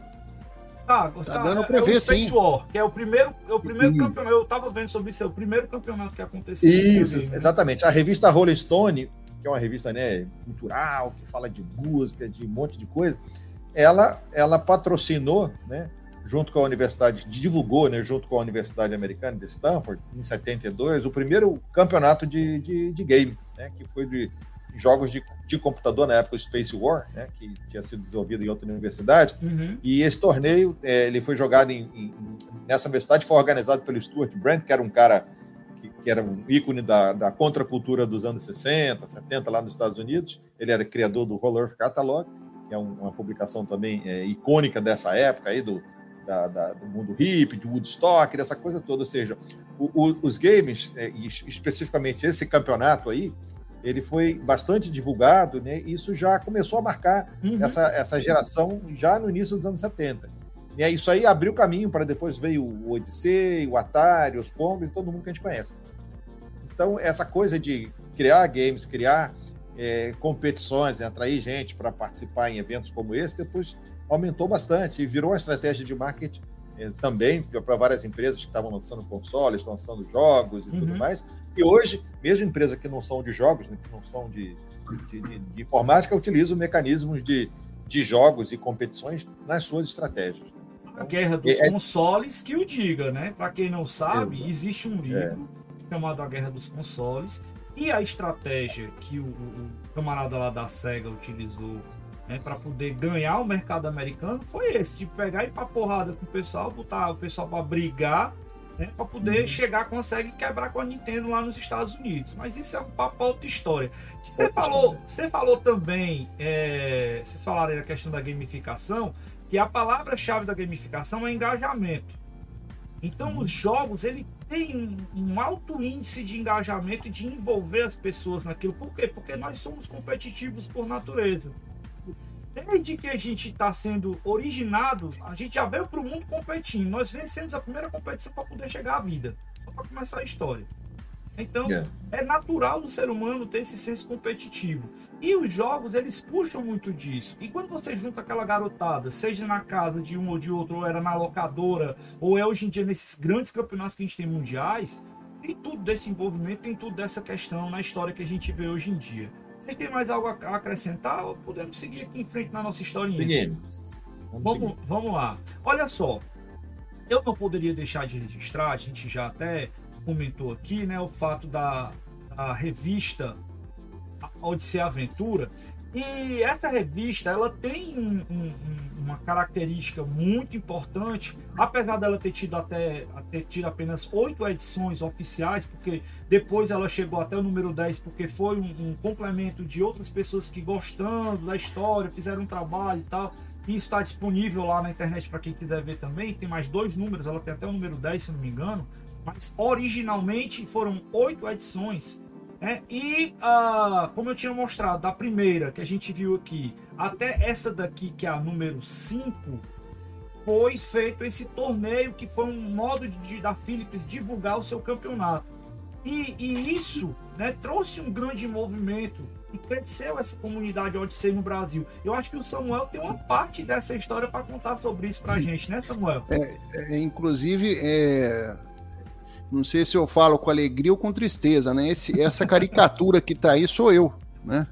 Tá, Tá dando pra é ver, o Space sim. War, que é o primeiro, é o primeiro Isso. campeonato. Eu tava vendo sobre isso, é o primeiro campeonato que aconteceu. Isso, né? exatamente. A revista Rolling Stone, que é uma revista né, cultural, que fala de música, de um monte de coisa, ela, ela patrocinou, né, junto com a Universidade, divulgou, né, junto com a Universidade Americana de Stanford, em 72, o primeiro campeonato de, de, de game, né, que foi de jogos de, de computador na época, o Space War, né, que tinha sido desenvolvido em outra universidade. Uhum. E esse torneio, é, ele foi jogado em, em- nessa universidade, foi organizado pelo Stuart Brand, que era um cara que, que era um ícone da, da contracultura dos anos 60, 70 lá nos Estados Unidos. Ele era criador do Roller Earth Catalog, que é um- uma publicação também é, icônica dessa época aí do, da- da- do mundo hippie, de Woodstock, dessa coisa toda. Ou seja, o- o- os games, é, es- especificamente esse campeonato aí, ele foi bastante divulgado, né? E isso já começou a marcar Uhum. essa, essa geração já no início dos anos 70. E aí, isso aí abriu caminho para depois veio o Odyssey, o Atari, os Pongs e todo mundo que a gente conhece. Então, essa coisa de criar games, criar é, competições, né, atrair gente para participar em eventos como esse, depois aumentou bastante e virou uma estratégia de marketing é, também para várias empresas que estavam lançando consoles, lançando jogos e tudo Uhum. mais. E hoje, mesmo empresas que não são de jogos, né, que não são de, de, de- de informática, utilizam mecanismos de, de jogos e competições nas suas estratégias. A guerra dos É- consoles que o diga, né? Para quem não sabe, Exato. existe um livro chamado A Guerra dos Consoles e a estratégia que o, o- o camarada lá da Sega utilizou né, para poder ganhar o mercado americano foi esse, de pegar e ir pra porrada com o pessoal, botar o pessoal para brigar, né, para poder Uhum. chegar, consegue quebrar com a Nintendo lá nos Estados Unidos. Mas isso é um papo outra história. Você Outra falou, história. você falou também, é, vocês falaram aí da questão da gamificação, que a palavra-chave da gamificação é engajamento. Então, os jogos, ele tem um, um alto índice de engajamento e de envolver as pessoas naquilo. Por quê? Porque nós somos competitivos por natureza. Desde que a gente está sendo originado, a gente já veio para o mundo competindo. Nós vencemos a primeira competição para poder chegar à vida. Só para começar a história. Então, É. é natural do ser humano ter esse senso competitivo. E os jogos, eles puxam muito disso. E quando você junta aquela garotada, seja na casa de um ou de outro, ou era na locadora, ou é hoje em dia nesses grandes campeonatos que a gente tem mundiais, tem tudo desse envolvimento, tem tudo dessa questão na história que a gente vê hoje em dia. Vocês têm mais algo a acrescentar ou podemos seguir aqui em frente na nossa historinha? Seguimos. Vamos Vamos, seguir. vamos lá. Olha só, eu não poderia deixar de registrar, a gente já até comentou aqui, né, o fato da, da revista Odisseia Aventura. E essa revista, ela tem um- um- um- uma característica muito importante, apesar dela ter tido até ter tido apenas oito edições oficiais, porque depois ela chegou até o número 10, porque foi um, um complemento de outras pessoas que gostando da história, fizeram um trabalho e tal. E está disponível lá na internet para quem quiser ver também. Tem mais dois números, ela tem até o número 10, se não me engano. Mas originalmente foram oito edições. Né? E ah, como eu tinha mostrado, da primeira que a gente viu aqui, até essa daqui, que é a número 5, foi feito esse torneio que foi um modo de, da Philips divulgar o seu campeonato. E, e isso né, trouxe um grande movimento e cresceu essa comunidade Odyssey no Brasil. Eu acho que o Samuel tem uma parte dessa história para contar sobre isso para a gente, né, Samuel? É, inclusive, é, não sei se eu falo com alegria ou com tristeza, né? Esse, essa caricatura que tá aí sou eu, né?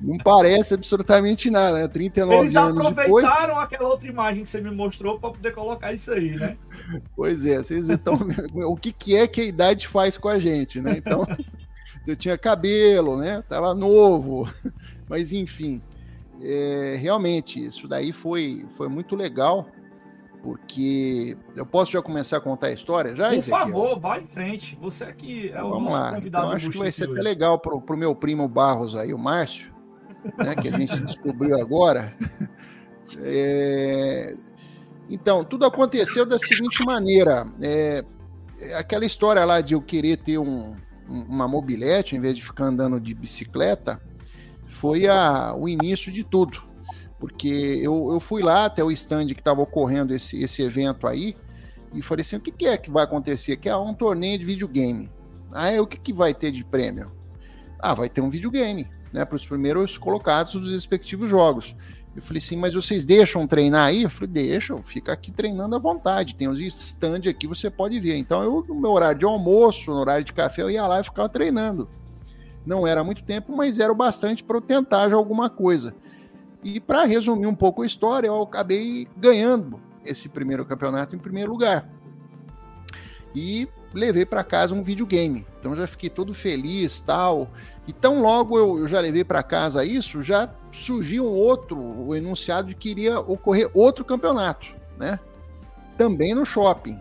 Não parece absolutamente nada, né? 39 Eles anos depois. aproveitaram aquela outra imagem que você me mostrou para poder colocar isso aí, né? Pois é, vocês estão o que, que é que a idade faz com a gente, né? Então, eu tinha cabelo, né? Tava novo, mas enfim, é, realmente isso daí foi, foi muito legal, porque eu posso já começar a contar a história já? Por Ezequiel? favor, vá em frente. Você aqui é o Vamos nosso lá. convidado Então, acho que vai ser até legal pro, pro meu primo Barros aí, o Márcio, né, que a gente descobriu agora. É... Então, tudo aconteceu da seguinte maneira: é... aquela história lá de eu querer ter um, uma mobilete, em vez de ficar andando de bicicleta, foi a, o início de tudo. Porque eu, eu fui lá até o stand que estava ocorrendo esse, esse evento aí, e falei assim: o que, que é que vai acontecer? Que é um torneio de videogame. Aí o que, que vai ter de prêmio? Ah, vai ter um videogame, né? Para os primeiros colocados dos respectivos jogos. Eu falei assim, mas vocês deixam treinar aí? Eu falei, deixam, fica aqui treinando à vontade. Tem os stand aqui, você pode ver. Então, eu, no meu horário de almoço, no horário de café, eu ia lá e ficava treinando. Não era muito tempo, mas era o bastante para eu tentar já alguma coisa. E para resumir um pouco a história, eu acabei ganhando esse primeiro campeonato em primeiro lugar. E levei para casa um videogame. Então já fiquei todo feliz, tal. E tão logo eu, eu já levei para casa isso, já surgiu um outro, o enunciado de que iria ocorrer outro campeonato, né? Também no shopping.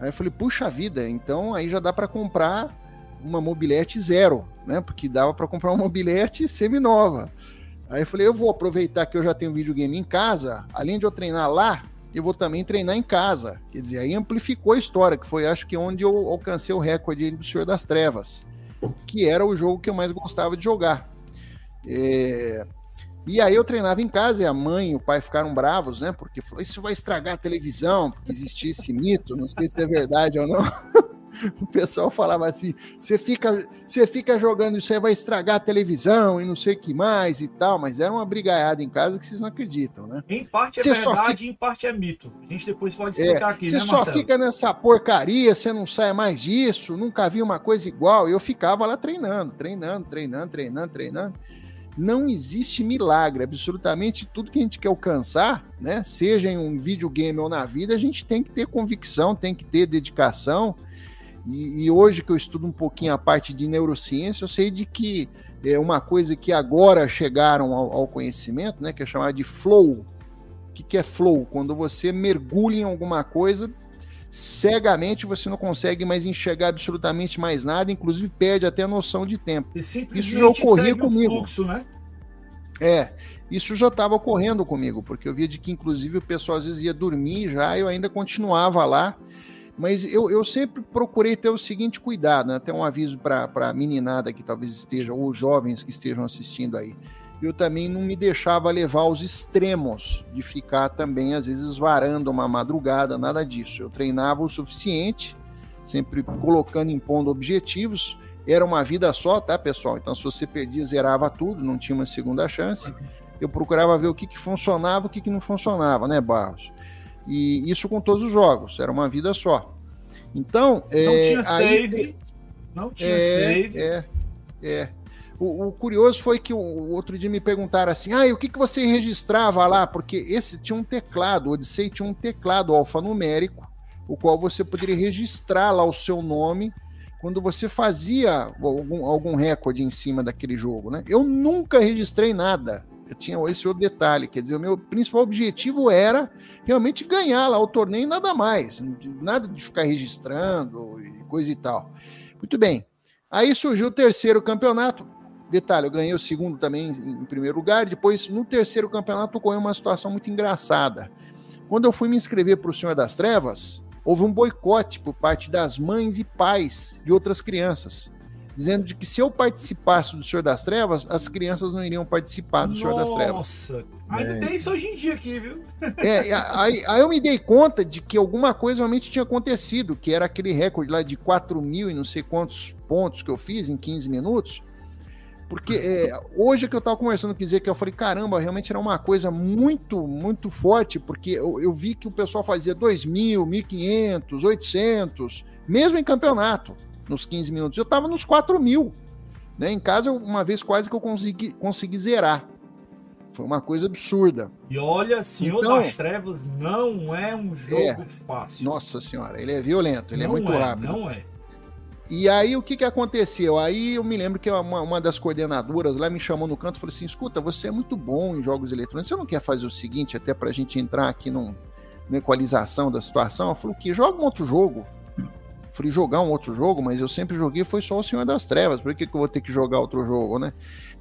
Aí eu falei, puxa vida, então aí já dá para comprar uma mobilete zero, né? Porque dava para comprar uma mobilete semi-nova. Aí eu falei, eu vou aproveitar que eu já tenho videogame em casa, além de eu treinar lá, eu vou também treinar em casa. Quer dizer, aí amplificou a história, que foi acho que onde eu alcancei o recorde do Senhor das Trevas, que era o jogo que eu mais gostava de jogar. É... E aí eu treinava em casa e a mãe e o pai ficaram bravos, né? Porque falou, isso vai estragar a televisão, porque existia esse mito, não sei se é verdade ou não. o pessoal falava assim: você fica, você fica jogando isso aí, vai estragar a televisão e não sei o que mais e tal, mas era uma brigaiada em casa que vocês não acreditam, né? Em parte é você verdade, fica... em parte é mito. A gente depois pode explicar é, aqui, você né, só fica nessa porcaria, você não sai mais disso, nunca vi uma coisa igual. Eu ficava lá treinando, treinando, treinando, treinando, treinando. Não existe milagre, absolutamente tudo que a gente quer alcançar, né? Seja em um videogame ou na vida, a gente tem que ter convicção, tem que ter dedicação, e, e, hoje que eu estudo um pouquinho a parte de neurociência, eu sei de que é uma coisa que agora chegaram ao, ao conhecimento, né, que é chamada de flow. O que, que é flow? Quando você mergulha em alguma coisa, cegamente você não consegue mais enxergar absolutamente mais nada, inclusive perde até a noção de tempo. Isso já ocorria comigo. Fluxo, né? É, isso já estava ocorrendo comigo, porque eu via de que inclusive o pessoal às vezes ia dormir já, eu ainda continuava lá. Mas eu, eu sempre procurei ter o seguinte cuidado, né? até um aviso para a meninada que talvez estejam, ou jovens que estejam assistindo aí. Eu também não me deixava levar aos extremos de ficar também, às vezes, varando uma madrugada, nada disso. Eu treinava o suficiente, sempre colocando, impondo objetivos. Era uma vida só, tá, pessoal? Então, se você perdia, zerava tudo, não tinha uma segunda chance. Eu procurava ver o que, que funcionava, o que, que não funcionava, né, Barros? E isso com todos os jogos, era uma vida só. Então. Não é, tinha save. Aí, não tinha é, save. É, é. O, o, curioso foi que o, o, outro dia me perguntaram assim: ah, e o que, que você registrava lá? Porque esse tinha um teclado, o Odyssey tinha um teclado alfanumérico, o qual você poderia registrar lá o seu nome quando você fazia algum, algum recorde em cima daquele jogo, né? Eu nunca registrei nada tinha esse outro detalhe, quer dizer, o meu principal objetivo era realmente ganhar lá o torneio, nada mais, nada de ficar registrando e coisa e tal. Muito bem. Aí surgiu o terceiro campeonato. Detalhe, eu ganhei o segundo também em primeiro lugar. Depois, no terceiro campeonato, ocorreu uma situação muito engraçada. Quando eu fui me inscrever para o Senhor das Trevas, houve um boicote por parte das mães e pais de outras crianças dizendo de que se eu participasse do Senhor das Trevas, as crianças não iriam participar do Nossa. Senhor das Trevas. Nossa, ainda é. tem isso hoje em dia aqui, viu? É, aí, aí, eu me dei conta de que alguma coisa realmente tinha acontecido, que era aquele recorde lá de 4 mil e não sei quantos pontos que eu fiz em 15 minutos. Porque é, hoje que eu estava conversando com o que eu falei, caramba, realmente era uma coisa muito, muito forte, porque eu, eu vi que o pessoal fazia 2 mil, 1.500, 800, mesmo em campeonato nos 15 minutos. Eu estava nos 4 mil. Né? Em casa, uma vez quase que eu consegui, consegui zerar. Foi uma coisa absurda. E olha, Senhor então, das Trevas não é um jogo é, fácil. Nossa senhora, ele é violento, ele é não é muito é, rápido. Não é. E aí o que, que aconteceu? Aí eu me lembro que uma, uma das coordenadoras lá me chamou no canto e falou assim: escuta, você é muito bom em jogos eletrônicos, você não quer fazer o seguinte, até pra gente entrar aqui num, numa equalização da situação? Eu falei, que joga um outro jogo. Falei, jogar um outro jogo, mas eu sempre joguei, foi só o Senhor das Trevas. Por que, que eu vou ter que jogar outro jogo, né?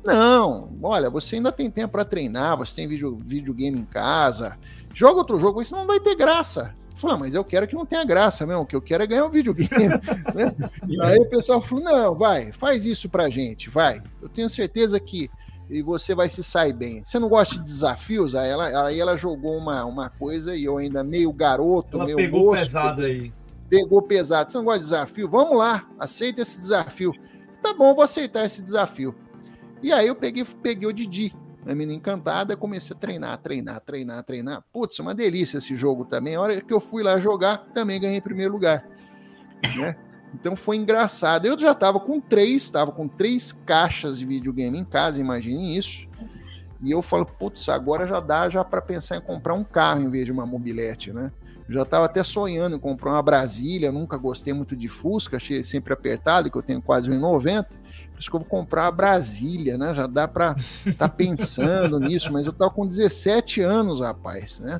Não, olha, você ainda tem tempo para treinar, você tem vídeo, videogame em casa. Joga outro jogo, isso não vai ter graça. Falei, ah, mas eu quero que não tenha graça mesmo, o que eu quero é ganhar um videogame. né? Aí o pessoal falou: não, vai, faz isso pra gente, vai. Eu tenho certeza que e você vai se sair bem. Você não gosta de desafios? Aí ela, aí ela jogou uma, uma coisa e eu ainda meio garoto, ela meio pegou pesado aí. Pegou pesado. Você não gosta de desafio? Vamos lá, aceita esse desafio. Tá bom, vou aceitar esse desafio. E aí eu peguei, peguei o Didi, a menina encantada, comecei a treinar, treinar, treinar, treinar. Putz, uma delícia esse jogo também. A hora que eu fui lá jogar, também ganhei primeiro lugar. Né? Então foi engraçado. Eu já estava com três, estava com três caixas de videogame em casa, imaginem isso. E eu falo, putz, agora já dá já para pensar em comprar um carro em vez de uma mobilete, né? Já estava até sonhando em comprar uma Brasília, nunca gostei muito de Fusca, achei sempre apertado, que eu tenho quase 1,90. Por isso que eu vou comprar a Brasília, né? Já dá para estar tá pensando nisso, mas eu estava com 17 anos, rapaz, né?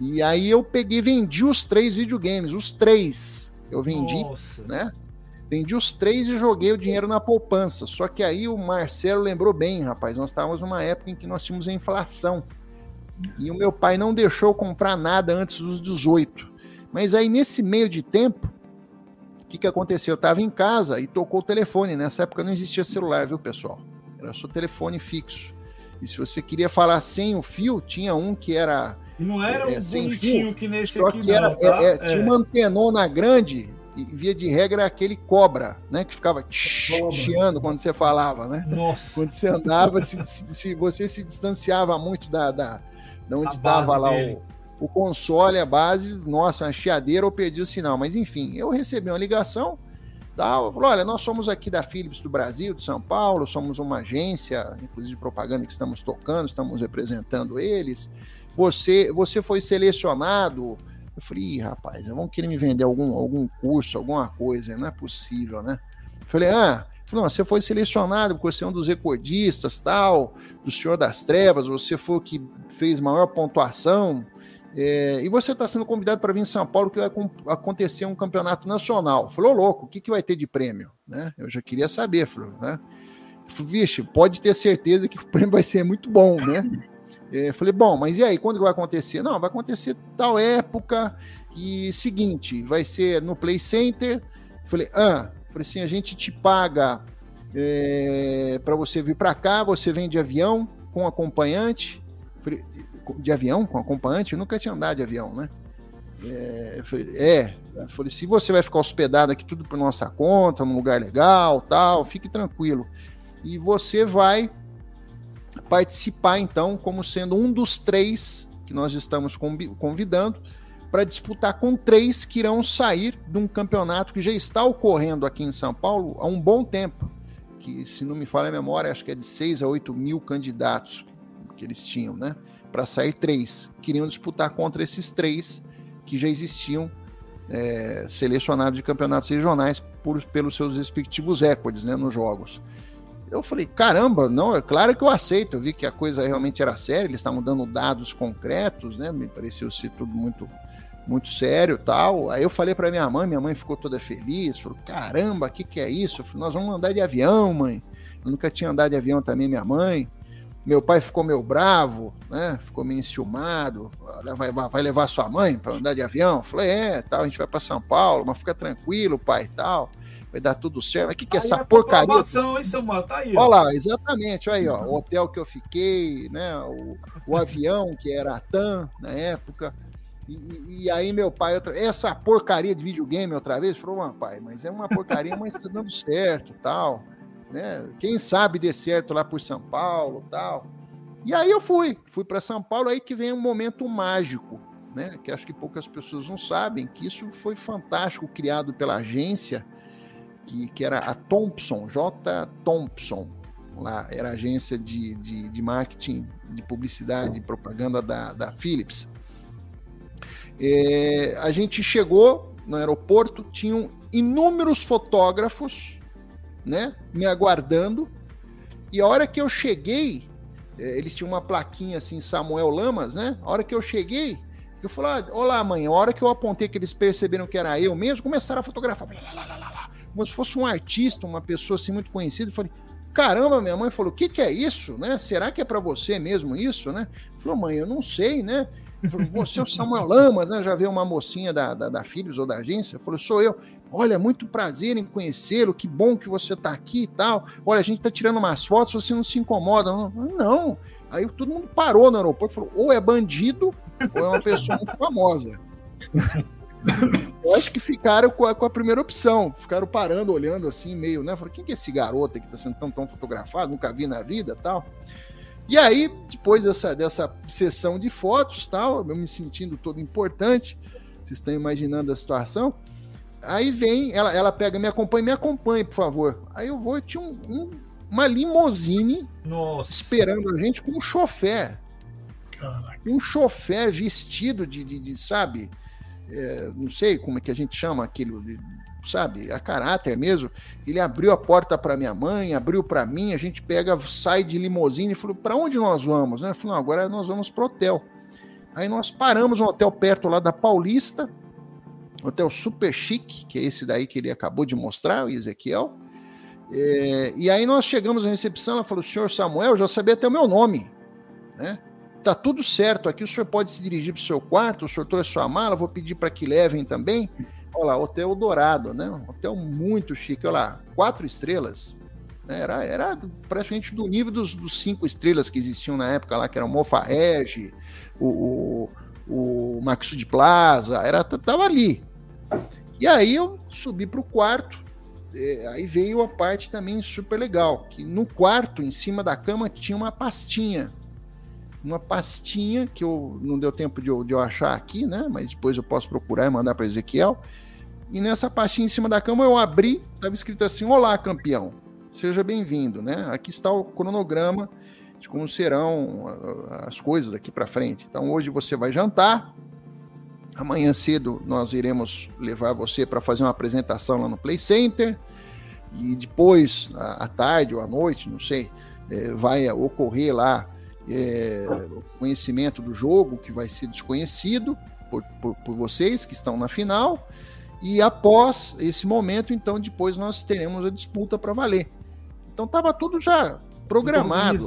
E aí eu peguei, vendi os três videogames, os três. Eu vendi, Nossa. né? Vendi os três e joguei o dinheiro na poupança. Só que aí o Marcelo lembrou bem, rapaz. Nós estávamos numa época em que nós tínhamos a inflação. E o meu pai não deixou comprar nada antes dos 18. Mas aí, nesse meio de tempo, o que, que aconteceu? Eu estava em casa e tocou o telefone. Nessa época não existia celular, viu, pessoal? Era só telefone fixo. E se você queria falar sem o fio, tinha um que era não era é, um bonitinho fio, que nesse só aqui, que era, não, tá? é, é, Tinha uma antenona grande, e via de regra aquele cobra, né? Que ficava chiando quando você falava, né? Nossa. Quando você andava, se, se, você se distanciava muito da, da, da onde estava lá o, o console, a base, nossa, uma chiadeira ou perdi o sinal. Mas enfim, eu recebi uma ligação. Tal, falou, olha, nós somos aqui da Philips do Brasil, de São Paulo, somos uma agência, inclusive de propaganda que estamos tocando, estamos representando eles você, você foi selecionado. Eu falei, rapaz, vão querer me vender algum, algum curso, alguma coisa, não é possível, né? Eu falei, ah, não, você foi selecionado porque você é um dos recordistas, tal, do Senhor das Trevas, você foi o que fez maior pontuação, é, e você está sendo convidado para vir em São Paulo que vai acontecer um campeonato nacional. Falou, louco, o que, que vai ter de prêmio? Né? Eu já queria saber, falou, né? Falei, vixe, pode ter certeza que o prêmio vai ser muito bom, né? É, falei, bom, mas e aí, quando vai acontecer? Não, vai acontecer tal época e seguinte, vai ser no Play Center. Falei, ah, falei assim, a gente te paga é, para você vir para cá, você vem de avião com acompanhante. De avião com acompanhante? Eu nunca tinha andado de avião, né? É, falei, é, falei, se você vai ficar hospedado aqui tudo por nossa conta, num lugar legal, tal, fique tranquilo. E você vai participar, então, como sendo um dos três que nós estamos convidando para disputar com três que irão sair de um campeonato que já está ocorrendo aqui em São Paulo há um bom tempo. Que, se não me falha a memória, acho que é de 6 a 8 mil candidatos que eles tinham, né? Para sair três. Queriam disputar contra esses três que já existiam é, selecionados de campeonatos regionais por, pelos seus respectivos recordes né, nos jogos. Eu falei, caramba, não, é claro que eu aceito. Eu vi que a coisa realmente era séria, eles estavam dando dados concretos, né? Me pareceu ser tudo muito muito sério tal. Aí eu falei para minha mãe, minha mãe ficou toda feliz, falou: caramba, o que, que é isso? Falei, nós vamos andar de avião, mãe. Eu nunca tinha andado de avião também, minha mãe. Meu pai ficou meio bravo, né? Ficou meio enciumado. Vai, vai levar sua mãe para andar de avião? Falei, é, tal, a gente vai para São Paulo, mas fica tranquilo, pai, tal vai dar tudo certo. O que, que é essa é porcaria? Hein, seu mano? Tá aí. Olha lá, exatamente, aí, ó. O hotel que eu fiquei, né? O, o avião que era a TAM na época. E, e, aí meu pai, outra, essa porcaria de videogame outra vez, falou, ah, pai, mas é uma porcaria, mas tá dando certo, tal, né? Quem sabe dê certo lá por São Paulo, tal. E aí eu fui, fui para São Paulo, aí que vem um momento mágico, né? Que acho que poucas pessoas não sabem, que isso foi fantástico, criado pela agência, que, que era a Thompson, J. Thompson, lá era agência de, de, de marketing, de publicidade e propaganda da, da Philips. É, a gente chegou no aeroporto, tinham inúmeros fotógrafos né, me aguardando, e a hora que eu cheguei, é, eles tinham uma plaquinha assim, Samuel Lamas, né? A hora que eu cheguei, Eu falei, ah, olá, mãe, a hora que eu apontei que eles perceberam que era eu mesmo, começaram a fotografar. Lá, lá, lá, como se fosse um artista, uma pessoa assim muito conhecida. Eu falei, caramba, minha mãe falou, o que, que é isso, né? Será que é para você mesmo isso, né? Falou, mãe, eu não sei, né? Você é o Samuel Lamas, né? Já veio uma mocinha da, da, da ou da agência. Falou, sou eu. Olha, muito prazer em conhecê-lo, que bom que você está aqui e tal. Olha, a gente está tirando umas fotos, você não se incomoda. Não, não. Aí todo mundo parou no aeroporto e falou: ou é bandido, ou é uma pessoa muito famosa. Eu acho que ficaram com a, com a, primeira opção. Ficaram parando, olhando assim, meio, né? Falaram, quem que é esse garoto que está sendo tão, tão fotografado? Nunca vi na vida tal. E aí, depois dessa, dessa sessão de fotos, tal, eu me sentindo todo importante, vocês estão imaginando a situação. Aí vem, ela, ela pega, me acompanha, me acompanhe, por favor. Aí eu vou, tinha um, um, uma limousine Nossa. esperando a gente com um chofer. Caraca. Um chofer vestido de, de, de sabe, é, não sei como é que a gente chama aquilo, sabe, a caráter mesmo. Ele abriu a porta para minha mãe, abriu para mim, a gente pega, sai de limousine e falou: para onde nós vamos? Ele falou: agora nós vamos pro hotel. Aí nós paramos no hotel perto lá da Paulista, hotel super chique, que é esse daí que ele acabou de mostrar, o Ezequiel. É, e aí nós chegamos na recepção, ela falou: senhor Samuel, já sabia até o meu nome, né? Tá tudo certo aqui, o senhor pode se dirigir para o seu quarto, o senhor trouxe sua mala, vou pedir para que levem também. Olha lá, Hotel Dourado, né? Um hotel muito chique, olha lá, quatro estrelas. Né? Era, era praticamente do nível dos, dos cinco estrelas que existiam na época lá, que era o Mofarrege, o, o, o Maxud Plaza, era, tava ali. E aí eu subi para o quarto, é, aí veio a parte também super legal, que no quarto, em cima da cama, tinha uma pastinha uma pastinha que eu não deu tempo de eu, de eu achar aqui, né? Mas depois eu posso procurar e mandar para Ezequiel. E nessa pastinha em cima da cama eu abri, estava escrito assim: Olá, campeão, seja bem-vindo, né? Aqui está o cronograma de como serão as coisas daqui para frente. Então hoje você vai jantar. Amanhã cedo nós iremos levar você para fazer uma apresentação lá no Play Center. E depois, à tarde ou à noite, não sei, é, vai ocorrer lá é, o conhecimento do jogo que vai ser desconhecido por, por, por, vocês que estão na final. E após esse momento, então, depois nós teremos a disputa para valer. Então estava tudo já programado.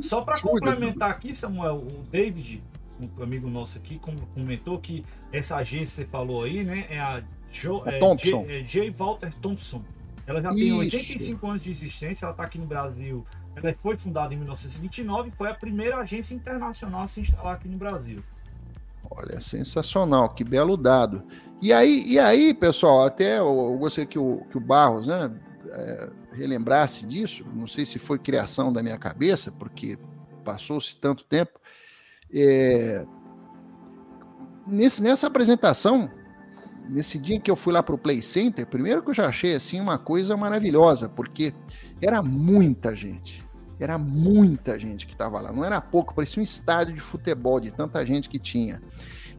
Só para complementar aqui, Samuel, o David, um amigo nosso aqui, comentou que essa agência que você falou aí, né, é a jo, é, Thompson. J, é J. Walter Thompson. Ela já Isso. tem 85 anos de existência, ela está aqui no Brasil ela foi fundada em 1929 e foi a primeira agência internacional a se instalar aqui no Brasil. Olha, sensacional, que belo dado. E aí, e aí pessoal, até eu, gostaria que o, que o Barros né, é, relembrasse disso, não sei se foi criação da minha cabeça, porque passou-se tanto tempo. É, nesse, nessa apresentação, nesse dia que eu fui lá para o Play Center, primeiro que eu já achei assim uma coisa maravilhosa, porque era muita gente. Era muita gente que estava lá, não era pouco, parecia um estádio de futebol de tanta gente que tinha.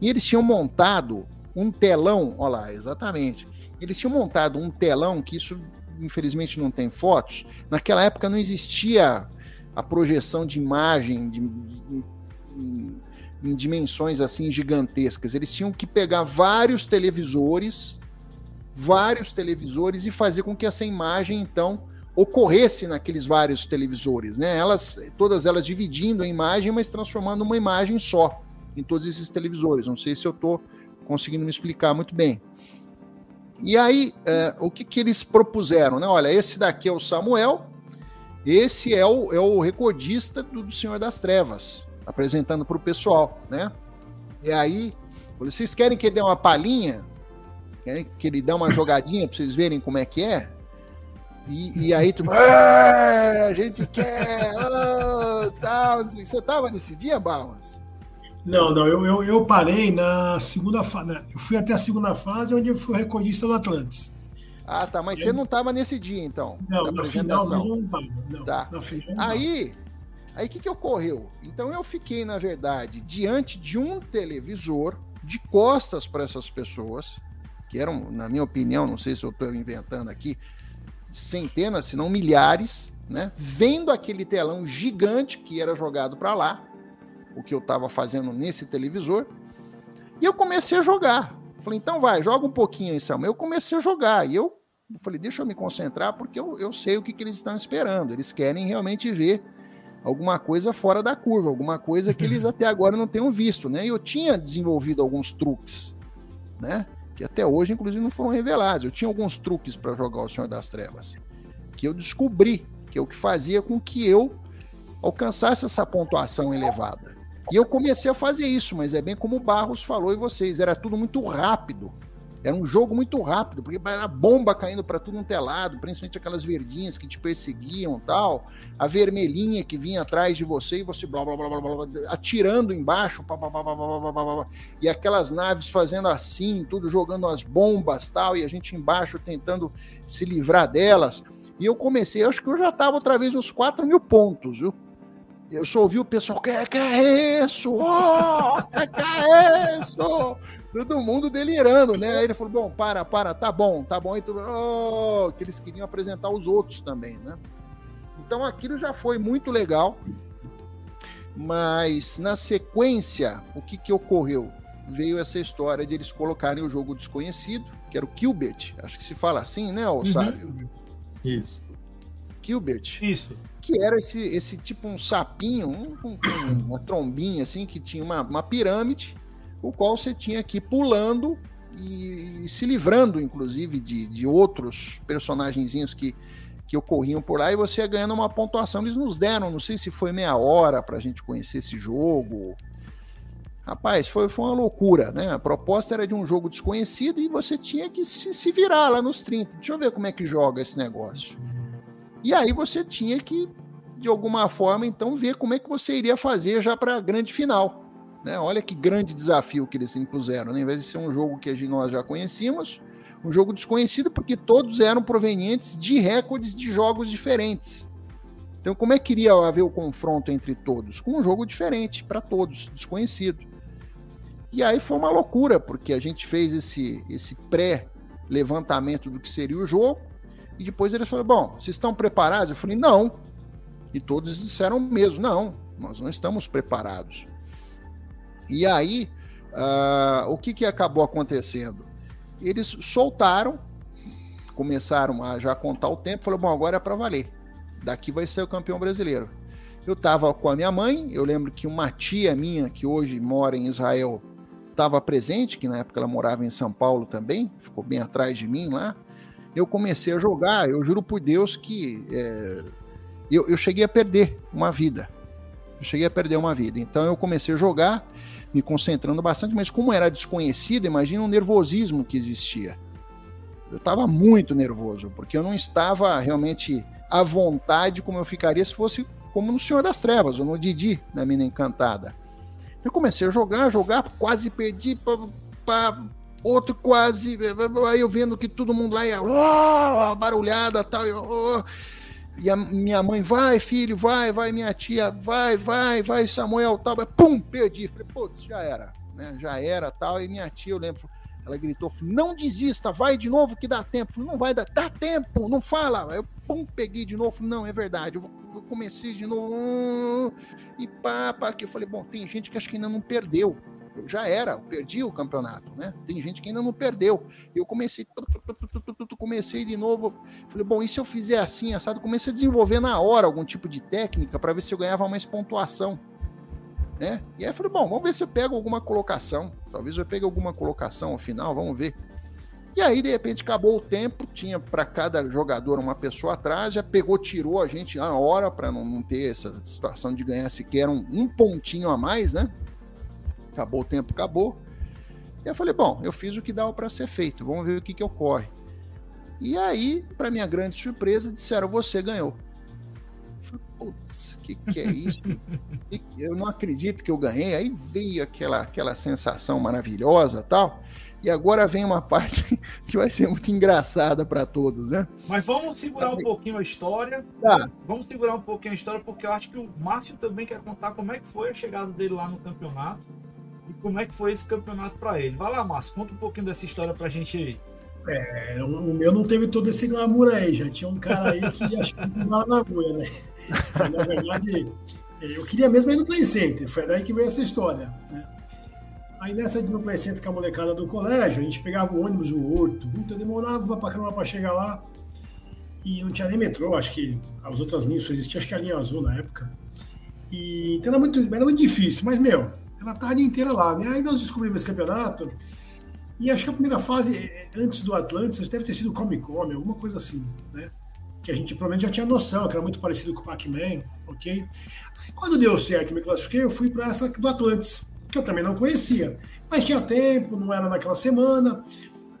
E eles tinham montado um telão, olha lá, exatamente. Eles tinham montado um telão que isso, infelizmente, não tem fotos. Naquela época não existia a projeção de imagem de, de, em, em dimensões assim gigantescas. Eles tinham que pegar vários televisores, vários televisores e fazer com que essa imagem então ocorresse naqueles vários televisores, né? Elas, todas elas dividindo a imagem, mas transformando uma imagem só em todos esses televisores. Não sei se eu estou conseguindo me explicar muito bem. E aí, é, o que, que eles propuseram? Né? Olha, esse daqui é o Samuel, esse é o, é o recordista do, do Senhor das Trevas, apresentando para o pessoal, né? E aí, vocês querem que ele dê uma palhinha? Querem que ele dê uma jogadinha para vocês verem como é que é? E, e aí tu. a gente quer! Oh, tal. Você estava nesse dia, Barros? Não, não, eu, eu, eu parei na segunda fase. Né? Eu fui até a segunda fase, onde eu fui recordista do Atlantis. Ah, tá, mas eu... você não estava nesse dia, então? Não, na final não estava. Tá. aí, aí o que, que ocorreu? Então eu fiquei, na verdade, diante de um televisor, de costas para essas pessoas, que eram, na minha opinião, não sei se eu estou inventando aqui, centenas, se não milhares, né? Vendo aquele telão gigante que era jogado para lá, o que eu estava fazendo nesse televisor. E eu comecei a jogar. Falei, então vai, joga um pouquinho aí, Samuel. Eu comecei a jogar. E eu falei, deixa eu me concentrar, porque eu, eu sei o que, que eles estão esperando. Eles querem realmente ver alguma coisa fora da curva, alguma coisa que eles até agora não tenham visto, né? E eu tinha desenvolvido alguns truques, né? Que até hoje, inclusive, não foram revelados. Eu tinha alguns truques para jogar o Senhor das Trevas, que eu descobri, que é o que fazia com que eu alcançasse essa pontuação elevada. E eu comecei a fazer isso, mas é bem como o Barros falou e vocês, era tudo muito rápido. Era um jogo muito rápido, porque era bomba caindo para tudo um telado, principalmente aquelas verdinhas que te perseguiam tal, a vermelhinha que vinha atrás de você e você blá blá blá blá, blá, atirando embaixo, blá, blá, blá, blá, blá, blá, blá, e aquelas naves fazendo assim, tudo jogando as bombas tal, e a gente embaixo tentando se livrar delas. E eu comecei, acho que eu já estava outra vez uns 4 mil pontos, viu? Eu só ouvi o pessoal, que, que é isso? Oh, que é isso? todo mundo delirando, né? Aí ele falou: bom, para, para, tá bom, tá bom. E tudo, oh, que eles queriam apresentar os outros também, né? Então aquilo já foi muito legal. Mas na sequência, o que, que ocorreu? Veio essa história de eles colocarem o jogo desconhecido, que era o Kilbert, acho que se fala assim, né, Ossário? Uhum. Isso. Kilbert. Isso. Que era esse, esse tipo um sapinho, um, um, uma trombinha assim, que tinha uma, uma pirâmide o qual você tinha que ir pulando e, e se livrando, inclusive, de, de outros personagenzinhos que, que ocorriam por lá e você ia ganhando uma pontuação. Eles nos deram, não sei se foi meia hora para a gente conhecer esse jogo. Rapaz, foi, foi uma loucura, né? A proposta era de um jogo desconhecido e você tinha que se, se virar lá nos 30. Deixa eu ver como é que joga esse negócio. E aí você tinha que, de alguma forma, então, ver como é que você iria fazer já para a grande final. Né? Olha que grande desafio que eles impuseram. Né? Em vez de ser um jogo que nós já conhecíamos, um jogo desconhecido, porque todos eram provenientes de recordes de jogos diferentes. Então, como é que iria haver o confronto entre todos? Com um jogo diferente para todos, desconhecido. E aí foi uma loucura, porque a gente fez esse, esse pré-levantamento do que seria o jogo, e depois eles falaram: Bom, vocês estão preparados? Eu falei: Não. E todos disseram mesmo: Não, nós não estamos preparados. E aí, uh, o que, que acabou acontecendo? Eles soltaram, começaram a já contar o tempo, falou: bom, agora é para valer. Daqui vai ser o campeão brasileiro. Eu estava com a minha mãe, eu lembro que uma tia minha, que hoje mora em Israel, estava presente, que na época ela morava em São Paulo também, ficou bem atrás de mim lá. Eu comecei a jogar, eu juro por Deus que é, eu, eu cheguei a perder uma vida. Eu cheguei a perder uma vida. Então eu comecei a jogar me concentrando bastante, mas como era desconhecido, imagina o nervosismo que existia. Eu estava muito nervoso, porque eu não estava realmente à vontade como eu ficaria se fosse como no Senhor das Trevas, ou no Didi, na Mina Encantada. Eu comecei a jogar, jogar, quase perdi, pá, outro quase, aí eu vendo que todo mundo lá ia, oh, barulhada tal, oh, e a minha mãe, vai, filho, vai, vai, minha tia, vai, vai, vai, Samuel, tal. Pum, perdi. Falei, putz, já era, né? Já era, tal. E minha tia, eu lembro, ela gritou, não desista, vai de novo que dá tempo. Falei, não vai dar, dá tempo, não fala. Eu, pum, peguei de novo, falei, não, é verdade, eu comecei de novo. E pá, pá, que eu falei, bom, tem gente que acho que ainda não perdeu já era, eu perdi o campeonato, né? Tem gente que ainda não perdeu. Eu comecei, comecei de novo. Falei, bom, e se eu fizer assim, assado? Comecei a desenvolver na hora algum tipo de técnica para ver se eu ganhava mais pontuação. Né? E aí eu falei, bom, vamos ver se eu pego alguma colocação. Talvez eu pegue alguma colocação ao final, vamos ver. E aí, de repente, acabou o tempo, tinha para cada jogador uma pessoa atrás, já pegou, tirou a gente na hora para não, não, ter essa situação de ganhar sequer um, um pontinho a mais, né? Acabou o tempo, acabou. E eu falei, bom, eu fiz o que dava para ser feito, vamos ver o que, que ocorre. E aí, para minha grande surpresa, disseram, você ganhou. Eu falei, putz, que que é isso? eu não acredito que eu ganhei. Aí veio aquela, aquela sensação maravilhosa tal. E agora vem uma parte que vai ser muito engraçada para todos, né? Mas vamos segurar um pouquinho a história. Tá. Vamos segurar um pouquinho a história, porque eu acho que o Márcio também quer contar como é que foi a chegada dele lá no campeonato e como é que foi esse campeonato para ele. Vai lá, Márcio, conta um pouquinho dessa história para a gente aí. É, o meu não teve todo esse glamour aí, já tinha um cara aí que já chegou na agulha, né? Na verdade, eu queria mesmo ir no Play Center, foi daí que veio essa história, né? Aí nessa de no Play Center com a molecada do colégio, a gente pegava o ônibus, o Horto, puta, demorava pra caramba pra chegar lá. E não tinha nem metrô, acho que as outras linhas só existiam, acho que a linha azul na época. E então era muito, era muito difícil, mas meu, ela tarde inteira lá, né? Aí nós descobrimos esse campeonato. E acho que a primeira fase, eh, antes do Atlantis, deve ter sido Come Come, alguma coisa assim, né? Que a gente provavelmente já tinha noção, que era muito parecido com o Pac-Man, ok? Aí quando deu certo e me classifiquei, eu fui para essa do Atlantis, que eu também não conhecia. Mas tinha tempo, não era naquela semana.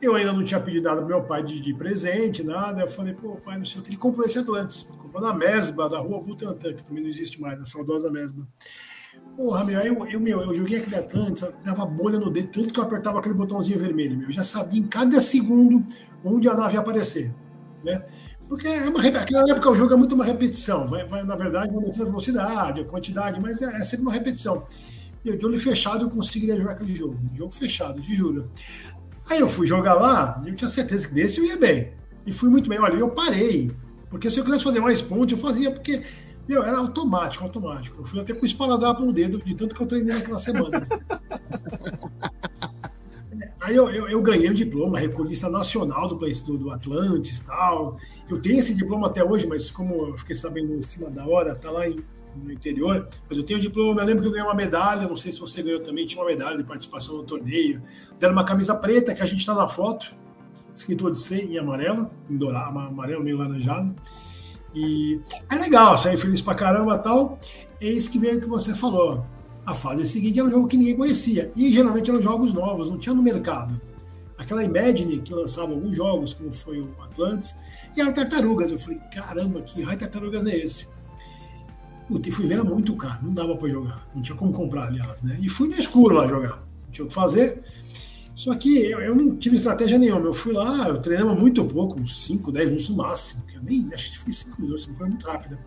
Eu ainda não tinha pedido nada pro meu pai de, de presente, nada. Eu falei, pô, pai, não sei o que. Ele comprou esse Atlantis. Comprou na Mesba, da rua Butantã, que também não existe mais, a saudosa Mesba. Porra, meu, eu, eu, meu, eu joguei aquele Atlantis, dava bolha no dedo, tanto que eu apertava aquele botãozinho vermelho, meu. Eu já sabia em cada segundo onde a nave ia aparecer, né? Porque é uma, aquela época o jogo é muito uma repetição, vai, vai na verdade, aumentando a velocidade, a quantidade, mas é, é sempre uma repetição. Eu de olho fechado eu conseguiria jogar aquele jogo, jogo fechado, te juro. Aí eu fui jogar lá, eu tinha certeza que desse eu ia bem. E fui muito bem. Olha, eu parei, porque se eu quisesse fazer mais pontos, eu fazia, porque meu, era automático, automático. Eu fui até com o espaladrapo no dedo, de tanto que eu treinei naquela semana. Aí eu, eu, eu, ganhei o diploma, recordista nacional do, do, do Atlantis tal. Eu tenho esse diploma até hoje, mas como eu fiquei sabendo em cima da hora, tá lá em, no interior. Mas eu tenho o diploma, eu lembro que eu ganhei uma medalha, não sei se você ganhou também, tinha uma medalha de participação no torneio. Deram uma camisa preta, que a gente está na foto, escrito Odyssey em amarelo, em dourado, amarelo meio laranjado. E é legal, sair feliz pra caramba tal. Eis que veio o que você falou. A fase seguinte era um jogo que ninguém conhecia. E geralmente eram jogos novos, não tinha no mercado. Aquela Imagine que lançava alguns jogos, como foi o Atlantis, e eram tartarugas. Eu falei, caramba, que raio tartarugas é esse? Puta, e fui ver, era muito caro, não dava para jogar. Não tinha como comprar, aliás, né? E fui no escuro lá jogar. Não tinha o que fazer. Só que eu, eu, não tive estratégia nenhuma. Eu fui lá, eu treinava muito pouco, uns 5, 10 minutos no máximo. Que eu nem acho que foi 5 minutos, uma coisa muito rápida.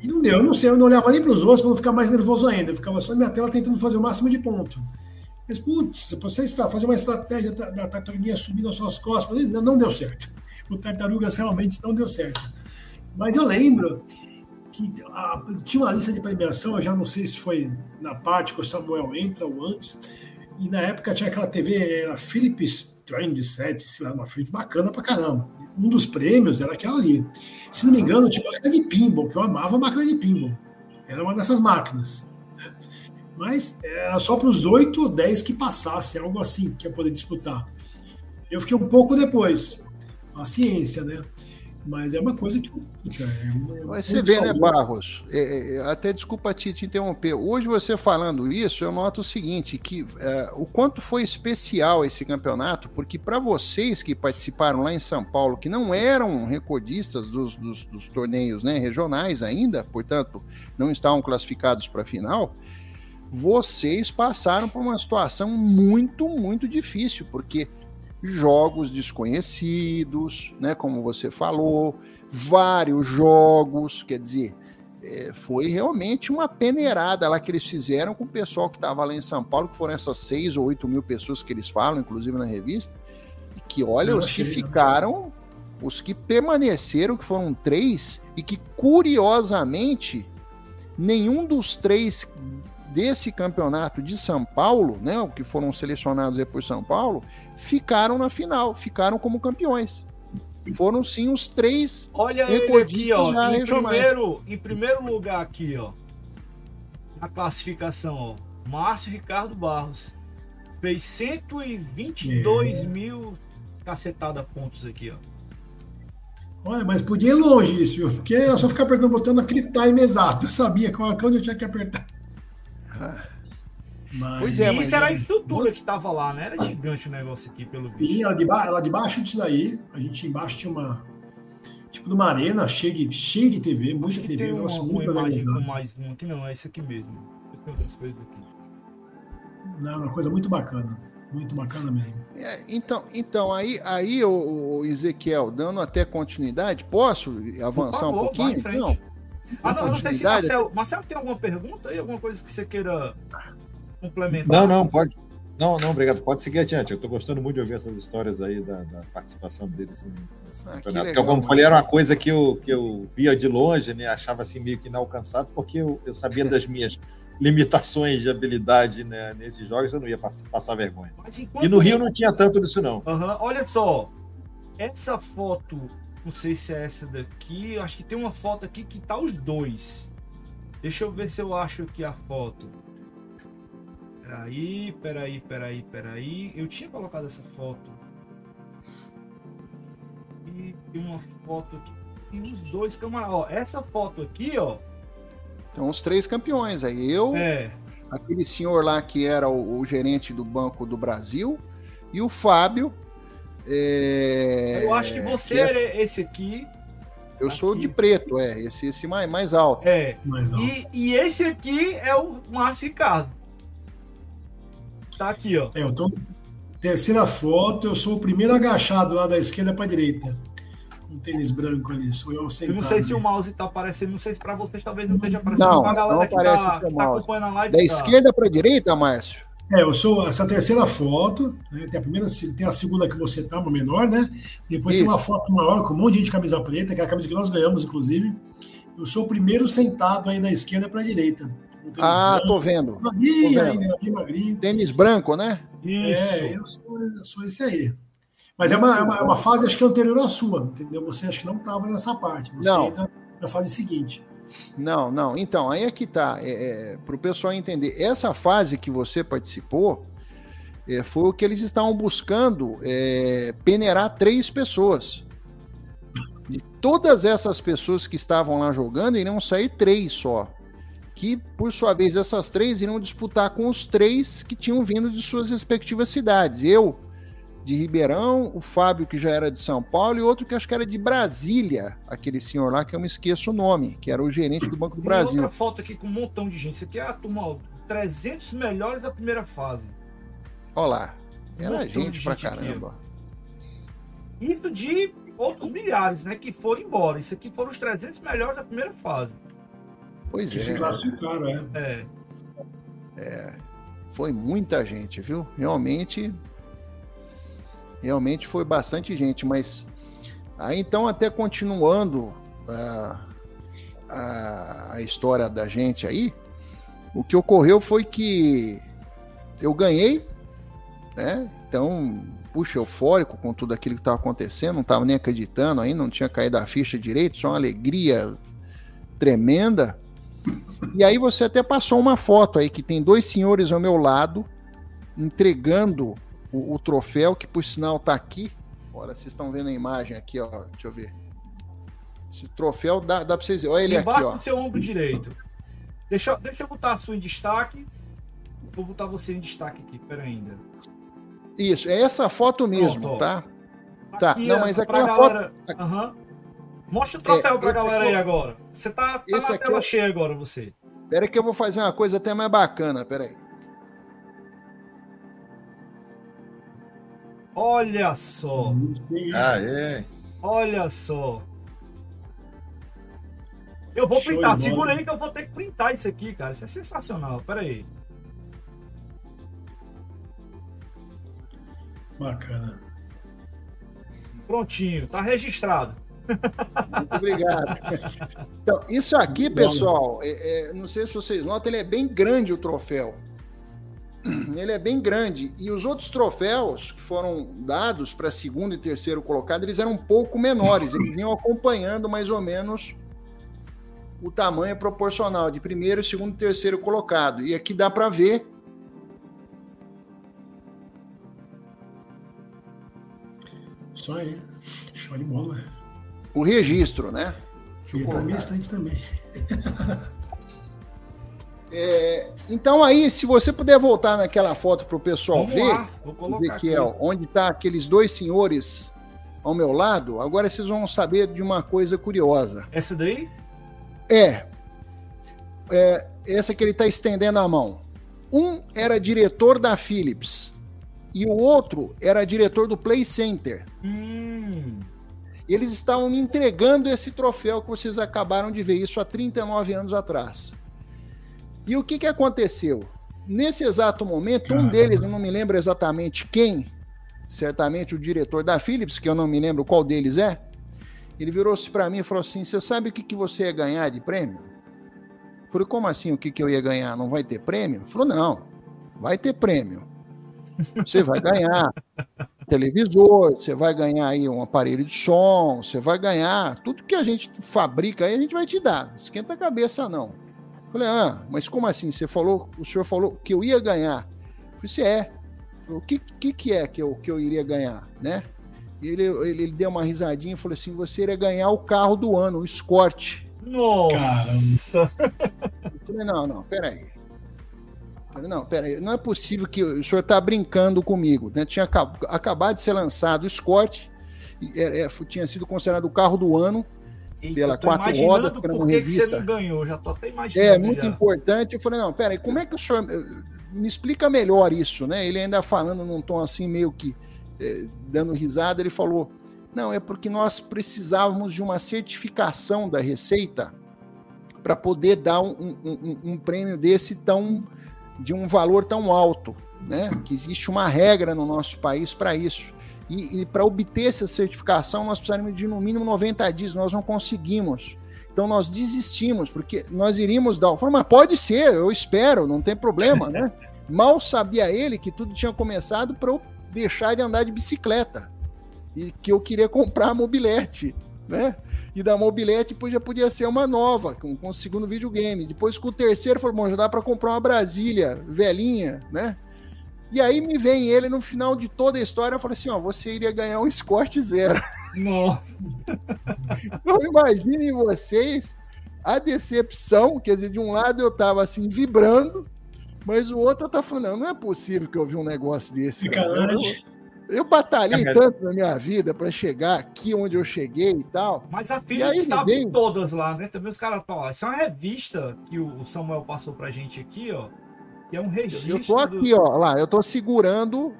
E não deu, eu não sei, eu não olhava nem para os outros para não ficar mais nervoso ainda. Eu ficava só na minha tela tentando fazer o máximo de ponto. Mas, putz, você fazer uma estratégia da tartaruguinha subir nas suas costas, não, não deu certo. O tartarugas realmente não deu certo. Mas eu lembro que a, tinha uma lista de premiação, eu já não sei se foi na parte que o Samuel entra ou antes, e na época tinha aquela TV, era Philips Trend 7, sei lá, uma frente bacana pra caramba. Um dos prêmios era aquela ali. Se não me engano, tinha máquina de pinball, que eu amava a máquina de pinball. Era uma dessas máquinas. Mas era só para os 8 ou 10 que passassem, algo assim, que ia poder disputar. Eu fiquei um pouco depois. A ciência, né? Mas é uma coisa que. É você vê, né, Barros? É, é, é, até desculpa te, te, interromper. Hoje você falando isso, eu noto o seguinte: que é, o quanto foi especial esse campeonato, porque para vocês que participaram lá em São Paulo, que não eram recordistas dos, dos, dos torneios né, regionais ainda, portanto, não estavam classificados para a final, vocês passaram por uma situação muito, muito difícil, porque jogos desconhecidos, né, como você falou, vários jogos, quer dizer, é, foi realmente uma peneirada lá que eles fizeram com o pessoal que estava lá em São Paulo, que foram essas seis ou oito mil pessoas que eles falam, inclusive na revista, e que, olha, os que ficaram, os que permaneceram, que foram três, e que, curiosamente, nenhum dos três desse campeonato de São Paulo, né, o que foram selecionados depois São Paulo, ficaram na final, ficaram como campeões. Foram sim os três Olha recordistas aqui, ó, em primeiro, em primeiro lugar aqui, ó, na classificação, ó, Márcio Ricardo Barros fez 122 é. mil cacetada pontos aqui, ó. Olha, mas podia ir longe isso, viu? Porque eu só ficar apertando botando aquele time exato. Eu sabia quando eu tinha que apertar. Mas... Pois é, isso era a estrutura que tava lá, né? Era gigante o negócio aqui, pelo visto. Sim, ela, de ba... ela debaixo disso daí, a gente embaixo tinha uma. Tipo de uma arena cheia de, cheia de TV, muita TV. Tem uma, uma imagem com mais uma aqui, não, é esse aqui mesmo. Não, uma coisa muito bacana. Muito bacana mesmo. É, então, então aí, aí o, o, Ezequiel, dando até continuidade, posso avançar favor, um pouquinho? Não. Ah, não, não sei se Marcelo, Marcelo tem alguma pergunta aí, alguma coisa que você queira complementar? Não, não, pode. Não, não, obrigado. Pode seguir adiante. Eu estou gostando muito de ouvir essas histórias aí da, da participação deles nesse ah, campeonato. Porque, como falei, era uma coisa que eu, que eu via de longe, né? Achava assim meio que inalcançável, porque eu, eu sabia das minhas limitações de habilidade né, nesses jogos, eu não ia passar, passar vergonha. E no Rio não tinha tanto disso, não. Uhum. Olha só, essa foto, não sei se é essa daqui, acho que tem uma foto aqui que tá os dois. Deixa eu ver se eu acho aqui a foto. Peraí, peraí, peraí, peraí. Eu tinha colocado essa foto. E tem uma foto aqui. Tem uns dois camaradas. Ó, essa foto aqui, ó. Então, os três campeões aí. Eu, é. aquele senhor lá que era o, o, gerente do Banco do Brasil, e o Fábio. É... Eu acho que você que é... é esse aqui. Eu aqui. sou de preto, é. Esse, esse mais, mais alto. É. Mais alto. E, e esse aqui é o Márcio Ricardo. Tá aqui, ó. É, eu tô. Terceira foto, eu sou o primeiro agachado lá da esquerda para direita. Um tênis branco ali, sou eu sentado. Eu não sei se o mouse tá aparecendo, não sei se para vocês talvez não esteja aparecendo não, pra galera que, tá, que tá acompanhando a live. Da tá... esquerda para direita, Márcio? É, eu sou essa terceira foto, né? Tem a primeira, tem a segunda que você tá, uma menor, né? Depois Isso. tem uma foto maior com um monte de gente de camisa preta, que é a camisa que nós ganhamos, inclusive. Eu sou o primeiro sentado aí da esquerda para a direita. Ah, branco. tô vendo. Magrinho, tô vendo. Ainda, magrinho. Tênis branco, né? Isso. É, eu sou, eu sou esse aí. Mas é uma, é uma, é uma, fase, acho que anterior à sua, entendeu? Você acho que não estava nessa parte. Você não. entra na fase seguinte. Não, não. Então, aí é que tá. É, é, Para o pessoal entender, essa fase que você participou é, foi o que eles estavam buscando é, peneirar três pessoas. De todas essas pessoas que estavam lá jogando, iriam sair três só que, por sua vez, essas três irão disputar com os três que tinham vindo de suas respectivas cidades. Eu, de Ribeirão, o Fábio, que já era de São Paulo, e outro que acho que era de Brasília, aquele senhor lá que eu me esqueço o nome, que era o gerente do Banco do Brasil. Tem outra foto aqui com um montão de gente. Isso aqui é a turma, 300 melhores da primeira fase. Olha lá, era um gente, gente pra caramba. Aqui. Isso de outros milhares, né, que foram embora. Isso aqui foram os 300 melhores da primeira fase. Pois que é. se classificaram, é. é. É. Foi muita gente, viu? Realmente. Realmente foi bastante gente, mas. Aí então, até continuando a, a, a história da gente aí, o que ocorreu foi que eu ganhei, né? Então, puxa, eufórico com tudo aquilo que estava acontecendo, não estava nem acreditando ainda, não tinha caído a ficha direito, só uma alegria tremenda. E aí você até passou uma foto aí que tem dois senhores ao meu lado entregando o, o troféu, que por sinal tá aqui. Olha, vocês estão vendo a imagem aqui, ó. Deixa eu ver. Esse troféu dá, dá pra vocês verem. Olha ele Embaixo aqui, ó. do seu ombro direito. Deixa, deixa eu botar a sua em destaque. Vou botar você em destaque aqui, pera ainda. Isso, é essa foto mesmo, Pronto, tá? Tá, aqui, não, mas aquela galera... foto. Uhum. Mostra o troféu é, pra galera aí agora. Você tá, tá na tela é... cheia agora, você. Pera que eu vou fazer uma coisa até mais bacana, pera aí. Olha só. Ah, é. Olha só. Eu vou Show printar. Segura aí que eu vou ter que printar isso aqui, cara. Isso é sensacional. Pera aí. Bacana. Prontinho. Tá registrado. Muito obrigado. Então, isso aqui, pessoal, é, é, não sei se vocês notam, ele é bem grande o troféu. Ele é bem grande. E os outros troféus que foram dados para segundo e terceiro colocado, eles eram um pouco menores. Eles iam acompanhando mais ou menos o tamanho proporcional de primeiro, segundo e terceiro colocado. E aqui dá para ver. Só aí. Show de bola o registro, né? Deixa eu minha estante também. É, então aí, se você puder voltar naquela foto para o pessoal Vamos ver, Ezequiel, onde está aqueles dois senhores ao meu lado, agora vocês vão saber de uma coisa curiosa. Essa daí? É. é essa que ele está estendendo a mão. Um era diretor da Philips e o outro era diretor do Play Center. Hum. Eles estavam me entregando esse troféu que vocês acabaram de ver, isso há 39 anos atrás. E o que, que aconteceu? nesse exato momento, um deles, eu não me lembro exatamente quem, certamente o diretor da Philips, que eu não me lembro qual deles é, ele virou-se para mim e falou assim: Você sabe o que, que você ia ganhar de prêmio? Eu falei: Como assim? O que, que eu ia ganhar? Não vai ter prêmio? Ele falou: Não, vai ter prêmio. Você vai ganhar televisor, você vai ganhar aí um aparelho de som, você vai ganhar tudo que a gente fabrica aí, a gente vai te dar. Esquenta a cabeça, não. Falei, ah, mas como assim? Você falou, o senhor falou que eu ia ganhar. Eu falei, é. O que, que, que é que eu, que eu iria ganhar, né? E ele, ele, ele, deu uma risadinha e falou assim: você iria ganhar o carro do ano, o Escort. Nossa! Eu falei, não, não, peraí. Falei, não, peraí, não é possível que o senhor está brincando comigo. Né? Tinha acabado de ser lançado o Escort, é, é, tinha sido considerado o carro do ano Eita, pela quatro rodas, que revista. Que você não ganhou, já tô até imaginando. É, muito já. importante. Eu falei, não, peraí, como é que o senhor. Me explica melhor isso, né? Ele ainda falando num tom assim, meio que é, dando risada, ele falou: não, é porque nós precisávamos de uma certificação da Receita para poder dar um, um, um, prêmio desse tão de um valor tão alto, né? Que existe uma regra no nosso país para isso. E, e para obter essa certificação, nós precisamos de no mínimo 90 dias, nós não conseguimos. Então nós desistimos, porque nós iríamos dar. Falei, mas pode ser, eu espero, não tem problema, né? Mal sabia ele que tudo tinha começado para eu deixar de andar de bicicleta. E que eu queria comprar a mobilete, né? E da mobilete depois já podia ser uma nova, com, com o segundo videogame. Depois com o terceiro, falou, bom, já dá para comprar uma Brasília velhinha, né? E aí me vem ele no final de toda a história, eu falei assim, ó, você iria ganhar um Escort zero. Nossa! Então imaginem vocês a decepção, quer dizer, de um lado eu tava assim, vibrando, mas o outro tá falando, não, não é possível que eu vi um negócio desse. Cara. Eu, eu batalhei é, tanto na minha vida para chegar aqui onde eu cheguei e tal. Mas a filha estava vem... todas lá, né? Também os caras, ó, essa é uma revista que o Samuel passou pra gente aqui, ó. Que é um registro. Eu tô aqui, do... ó, lá, eu tô segurando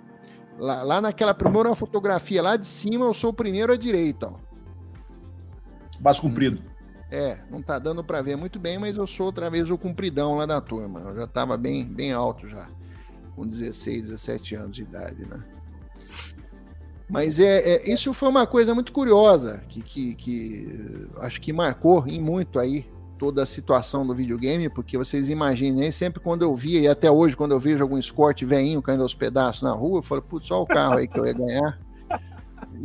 lá, lá naquela primeira fotografia lá de cima, eu sou o primeiro à direita, ó. Baixo comprido. É, não tá dando para ver muito bem, mas eu sou outra vez o compridão lá da turma. Eu já tava bem, bem alto já, com 16, 17 anos de idade, né? Mas é, é isso foi uma coisa muito curiosa, que, que, que acho que marcou em muito aí toda a situação do videogame, porque vocês imaginem, sempre quando eu via, e até hoje, quando eu vejo algum escorte veinho caindo aos pedaços na rua, eu falo, putz, só o carro aí que eu ia ganhar.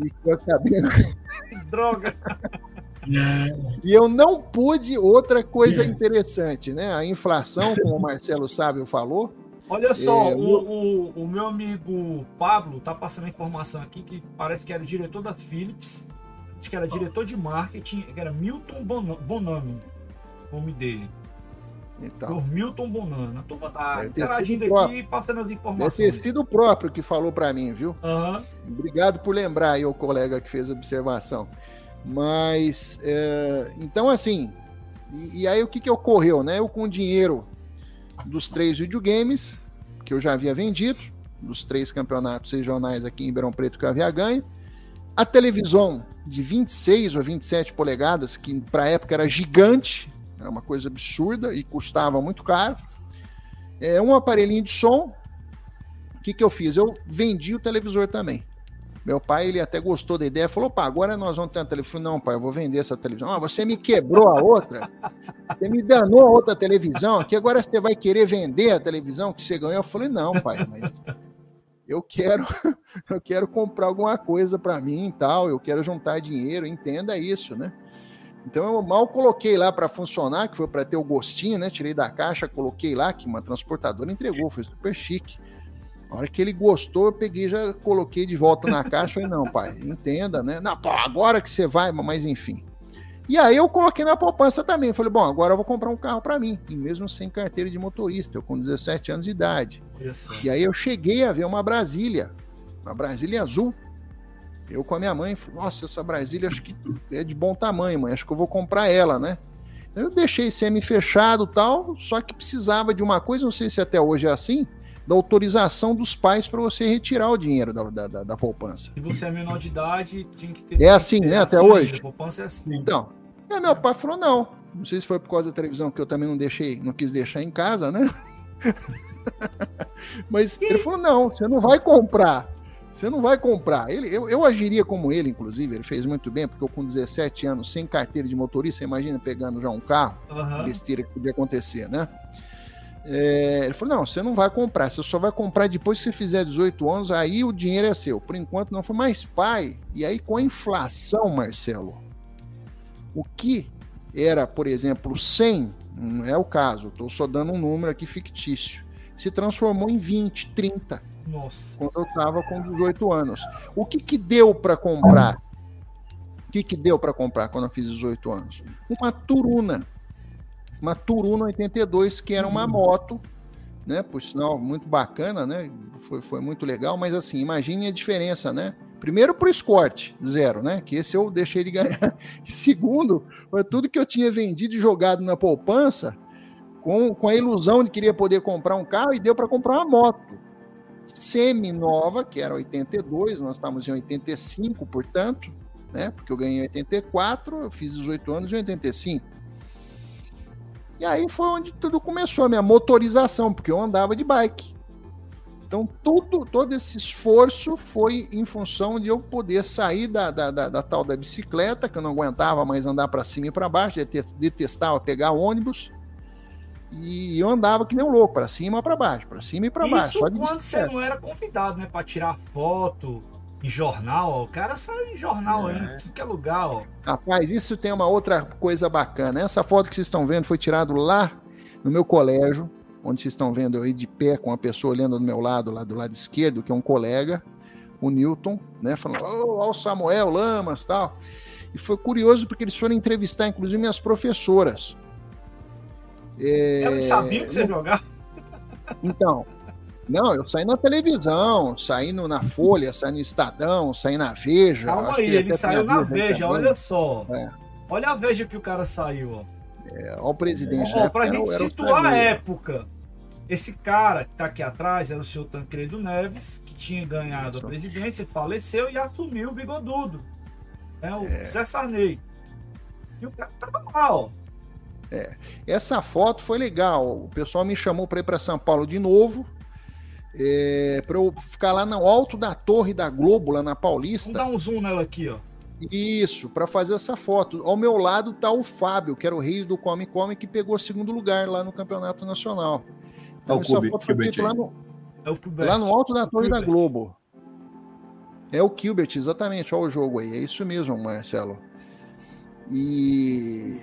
E eu acabei. Droga! E eu não pude outra coisa interessante, né? A inflação, como o Marcelo Sábio falou. Olha só, é, o, o, o, meu amigo Pablo tá passando a informação aqui que parece que era diretor da Philips, que era diretor de marketing, que era Milton Bonami, o nome dele. Então. Por Milton Bonana. A turma tá interagindo aqui, passando as informações. Deve ter sido o próprio que falou para mim, viu? Uhum. Obrigado por lembrar aí o colega que fez a observação. Mas, é, então assim, e, e, aí o que, que ocorreu, né? Eu com dinheiro dos três videogames que eu já havia vendido, dos três campeonatos regionais aqui em Ribeirão Preto que eu havia ganho, a televisão de 26 ou 27 polegadas, que para a época era gigante, era uma coisa absurda e custava muito caro, é, um aparelhinho de som, o que, que eu fiz? Eu vendi o televisor também. Meu pai, ele até gostou da ideia, falou, pá, agora nós vamos ter uma televisão. Não, pai, eu vou vender essa televisão. Ah, você me quebrou a outra, você me danou a outra televisão, que agora você vai querer vender a televisão que você ganhou. Eu falei, não, pai, mas eu quero, eu quero comprar alguma coisa para mim e tal, eu quero juntar dinheiro, entenda isso, né? Então eu mal coloquei lá para funcionar, que foi para ter o gostinho, né? Tirei da caixa, coloquei lá, que uma transportadora entregou, foi super chique. A hora que ele gostou, eu peguei já coloquei de volta na caixa. Falei, não, pai, entenda, né? Não, pô, agora que você vai, mas enfim. E aí eu coloquei na poupança também. Falei, bom, agora eu vou comprar um carro para mim, e mesmo sem carteira de motorista, eu com 17 anos de idade. Isso. E aí eu cheguei a ver uma Brasília, uma Brasília azul. Eu com a minha mãe, falei, nossa, essa Brasília acho que é de bom tamanho, mãe, acho que eu vou comprar ela, né? Eu deixei semi-fechado tal, só que precisava de uma coisa, não sei se até hoje é assim, da autorização dos pais para você retirar o dinheiro da, da, da, da, poupança. Se você é menor de idade, tinha que ter. É assim, né? Até assim, hoje. A poupança é assim. Então, é, meu pai falou: não. Não sei se foi por causa da televisão que eu também não deixei, não quis deixar em casa, né? Mas ele falou: não, você não vai comprar. Você não vai comprar. Ele, eu, eu agiria como ele, inclusive, ele fez muito bem, porque eu com 17 anos, sem carteira de motorista, imagina pegando já um carro, uhum. besteira que podia acontecer, né? É, ele falou: não, você não vai comprar, você só vai comprar depois que você fizer 18 anos, aí o dinheiro é seu. Por enquanto não foi mais pai. E aí, com a inflação, Marcelo, o que era, por exemplo, 100, não é o caso, estou só dando um número aqui fictício, se transformou em 20, 30. Nossa. Quando eu estava com 18 anos. O que que deu para comprar? O que que deu para comprar quando eu fiz 18 anos? Uma Turuna. Uma Turuna 82, que era uma moto, né? Por sinal, muito bacana, né? Foi, foi muito legal, mas assim, imagine a diferença, né? Primeiro pro Escort, zero, né? Que esse eu deixei de ganhar. Segundo, foi tudo que eu tinha vendido e jogado na poupança com, com a ilusão de querer poder comprar um carro e deu para comprar uma moto semi-nova, que era 82, nós estamos em 85, portanto, né? Porque eu ganhei em 84, eu fiz 18 anos em 85. E aí foi onde tudo começou, a minha motorização, porque eu andava de bike. Então, tudo, todo esse esforço foi em função de eu poder sair da, da, da, da tal da bicicleta, que eu não aguentava mais andar para cima e para baixo, detestava pegar ônibus, e eu andava que nem um louco, para cima para baixo, para cima e para baixo. Isso quando você não era convidado, né, para tirar foto em jornal, ó. o cara saiu em jornal é. aí, em que lugar, ó. Rapaz, isso tem uma outra coisa bacana. Essa foto que vocês estão vendo foi tirada lá no meu colégio, onde vocês estão vendo eu aí de pé com uma pessoa olhando do meu lado, lá do lado esquerdo, que é um colega, o Newton, né, falando, oh, ó o Samuel Lamas, tal. E foi curioso porque eles foram entrevistar, inclusive, minhas professoras. É... Elas sabiam que você jogava? Então, não, eu saí na televisão, saí no, na Folha, saí no Estadão, saí na Veja. Calma aí, ele saiu na Veja, olha só. É. Olha a Veja que o cara saiu, ó. É, olha o presidente. Ó, né? pra gente era situar a época. Esse cara que tá aqui atrás era o senhor Tancredo Neves, que tinha ganhado a presidência, faleceu e assumiu o bigodudo. É, o é. Zé Sarney. E o cara tava lá, ó. É. Essa foto foi legal. O pessoal me chamou para ir para São Paulo de novo. É, para eu ficar lá no alto da torre da Globo, lá na Paulista. Vamos dar um zoom nela aqui, ó. Isso, para fazer essa foto. Ao meu lado tá o Fábio, que era o rei do Come Come, que pegou segundo lugar lá no Campeonato Nacional. Então, é essa Cube, foto foi feita lá no, é lá no alto da torre da Globo. É o Gilbert, exatamente. Olha o jogo aí. É isso mesmo, Marcelo. E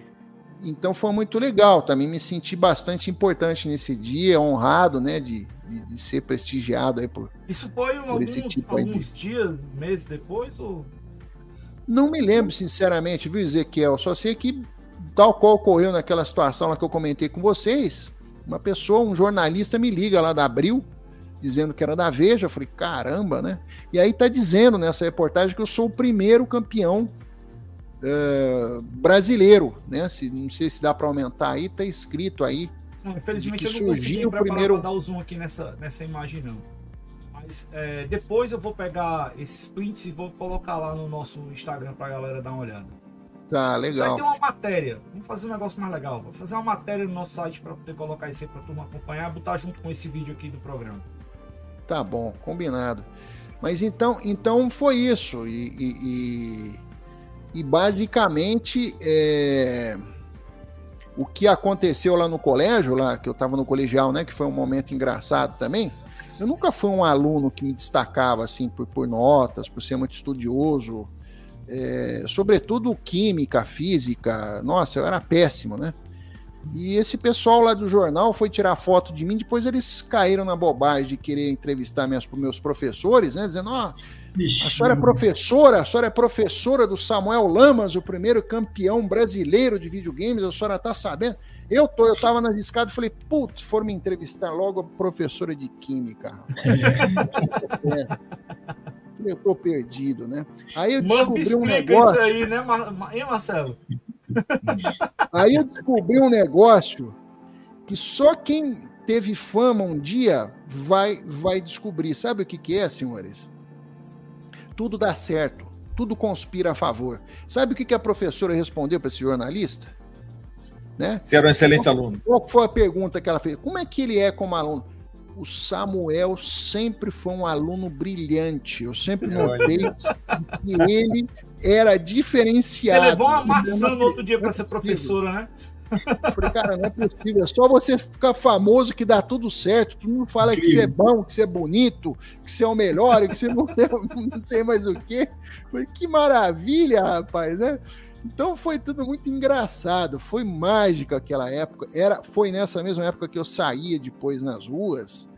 então foi muito legal. Também me senti bastante importante nesse dia, honrado, né, de, de, de ser prestigiado aí por. Isso foi por alguns, tipo alguns de... dias, meses depois ou? Não me lembro, sinceramente, viu, Ezequiel? Só sei que, tal qual ocorreu naquela situação lá que eu comentei com vocês, uma pessoa, um jornalista me liga lá da Abril, dizendo que era da Veja. Eu falei, caramba, né? E aí tá dizendo nessa reportagem que eu sou o primeiro campeão uh, brasileiro, né? Se, não sei se dá para aumentar aí, tá escrito aí. Não, infelizmente eu não consegui primeiro... dar o zoom aqui nessa, nessa imagem, não. Mas é, depois eu vou pegar esses prints e vou colocar lá no nosso Instagram pra galera dar uma olhada. Tá, legal. Vai ter uma matéria. Vamos fazer um negócio mais legal. Vou fazer uma matéria no nosso site para poder colocar isso aí pra turma acompanhar, botar junto com esse vídeo aqui do programa. Tá bom, combinado. Mas então, então foi isso. e, e, e e basicamente é, o que aconteceu lá no colégio, lá que eu estava no colegial, né, que foi um momento engraçado também. Eu nunca fui um aluno que me destacava assim por, por notas, por ser muito estudioso, é, sobretudo química, física. Nossa, eu era péssimo, né? E esse pessoal lá do jornal foi tirar foto de mim, depois eles caíram na bobagem de querer entrevistar meus, meus professores, né? Dizendo, ó, oh, a senhora é professora, a senhora é professora do Samuel Lamas, o primeiro campeão brasileiro de videogames, a senhora tá sabendo? Eu tô, eu tava nas escadas e falei, putz, foram me entrevistar logo a professora de química. é. Eu tô perdido, né? Aí eu descobri um negócio. Isso aí, né, Mar... hein, Marcelo? Aí eu descobri um negócio que só quem teve fama um dia vai vai descobrir. Sabe o que, que é, senhores? tudo dá certo, tudo conspira a favor. Sabe o que, a professora respondeu para esse jornalista? Né? Você era um excelente qual, aluno. Qual foi a pergunta que ela fez? Como é que ele é como aluno? o Samuel sempre foi um aluno brilhante. Eu sempre notei que ele era diferenciado. Ele levou uma maçã no outro dia para ser professora, né? Eu falei, cara, não é possível. É só você ficar famoso que dá tudo certo. Todo mundo fala que você é bom, que você é bonito, que você é o melhor, que você não, tem, não sei mais o quê. Falei, que maravilha, rapaz, né? Então foi tudo muito engraçado, foi mágico aquela época. Era, foi nessa mesma época que eu saía depois nas ruas.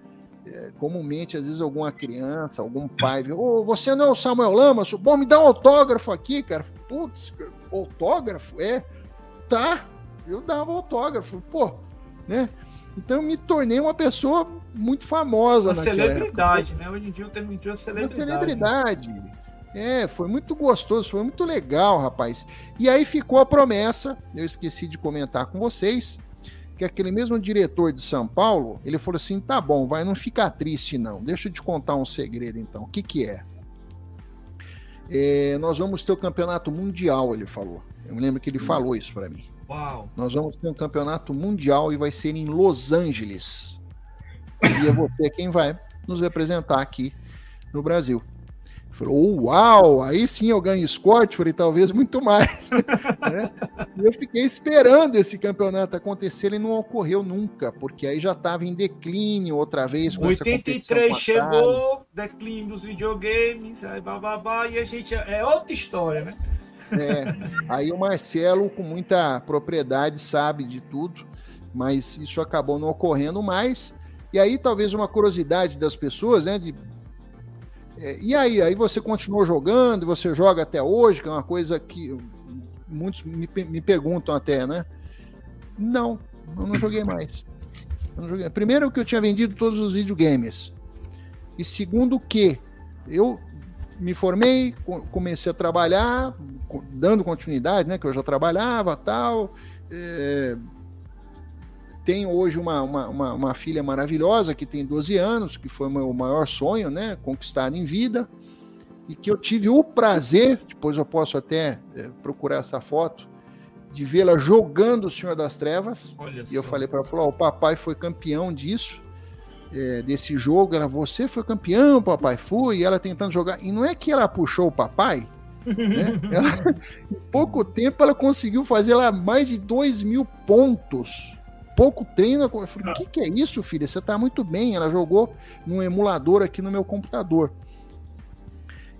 É, comumente, às vezes, alguma criança, algum pai, viu, oh, você não é o Samuel Lamas? Bom, me dá um autógrafo aqui, cara. Putz, autógrafo? É, tá. Eu dava autógrafo, pô, né? Então me tornei uma pessoa muito famosa. Uma celebridade, época. né? Hoje em dia eu tenho uma celebridade. Uma celebridade. Né? É, foi muito gostoso, foi muito legal, rapaz. E aí ficou a promessa, eu esqueci de comentar com vocês, que aquele mesmo diretor de São Paulo, ele falou assim: tá bom, vai, não ficar triste não. Deixa eu te contar um segredo então. O que que é? é nós vamos ter o campeonato mundial, ele falou. Eu me lembro que ele hum. falou isso para mim. Uau. Nós vamos ter um campeonato mundial e vai ser em Los Angeles. E é você quem vai nos representar aqui no Brasil. Falou, uau, aí sim eu ganho Scott, falei, talvez muito mais. né? Eu fiquei esperando esse campeonato acontecer, ele não ocorreu nunca, porque aí já estava em declínio outra vez. Com 83 chegou, declínio dos videogames, aí bababá, e a gente. É outra história, né? É, aí o Marcelo, com muita propriedade, sabe de tudo, mas isso acabou não ocorrendo mais. E aí, talvez uma curiosidade das pessoas, né, de é, e aí? Aí você continuou jogando, você joga até hoje, que é uma coisa que muitos me, me perguntam até, né? Não, eu não joguei mais. Não joguei. Primeiro que eu tinha vendido todos os videogames. E segundo que eu me formei, comecei a trabalhar, dando continuidade, né? Que eu já trabalhava tal. É, tenho hoje uma, uma, uma, uma, filha maravilhosa que tem 12 anos, que foi o meu maior sonho, né? Conquistar em vida. E que eu tive o prazer, depois eu posso até é, procurar essa foto, de vê-la jogando o Senhor das Trevas. Olha e só. eu falei para ela: falou, oh, o papai foi campeão disso, é, desse jogo. Ela, você foi campeão, papai? Fui. E ela tentando jogar. E não é que ela puxou o papai, né? ela, em pouco tempo ela conseguiu fazer lá mais de 2 mil pontos pouco treino. Eu falei, o que, que é isso, filha? Você tá muito bem. Ela jogou num emulador aqui no meu computador.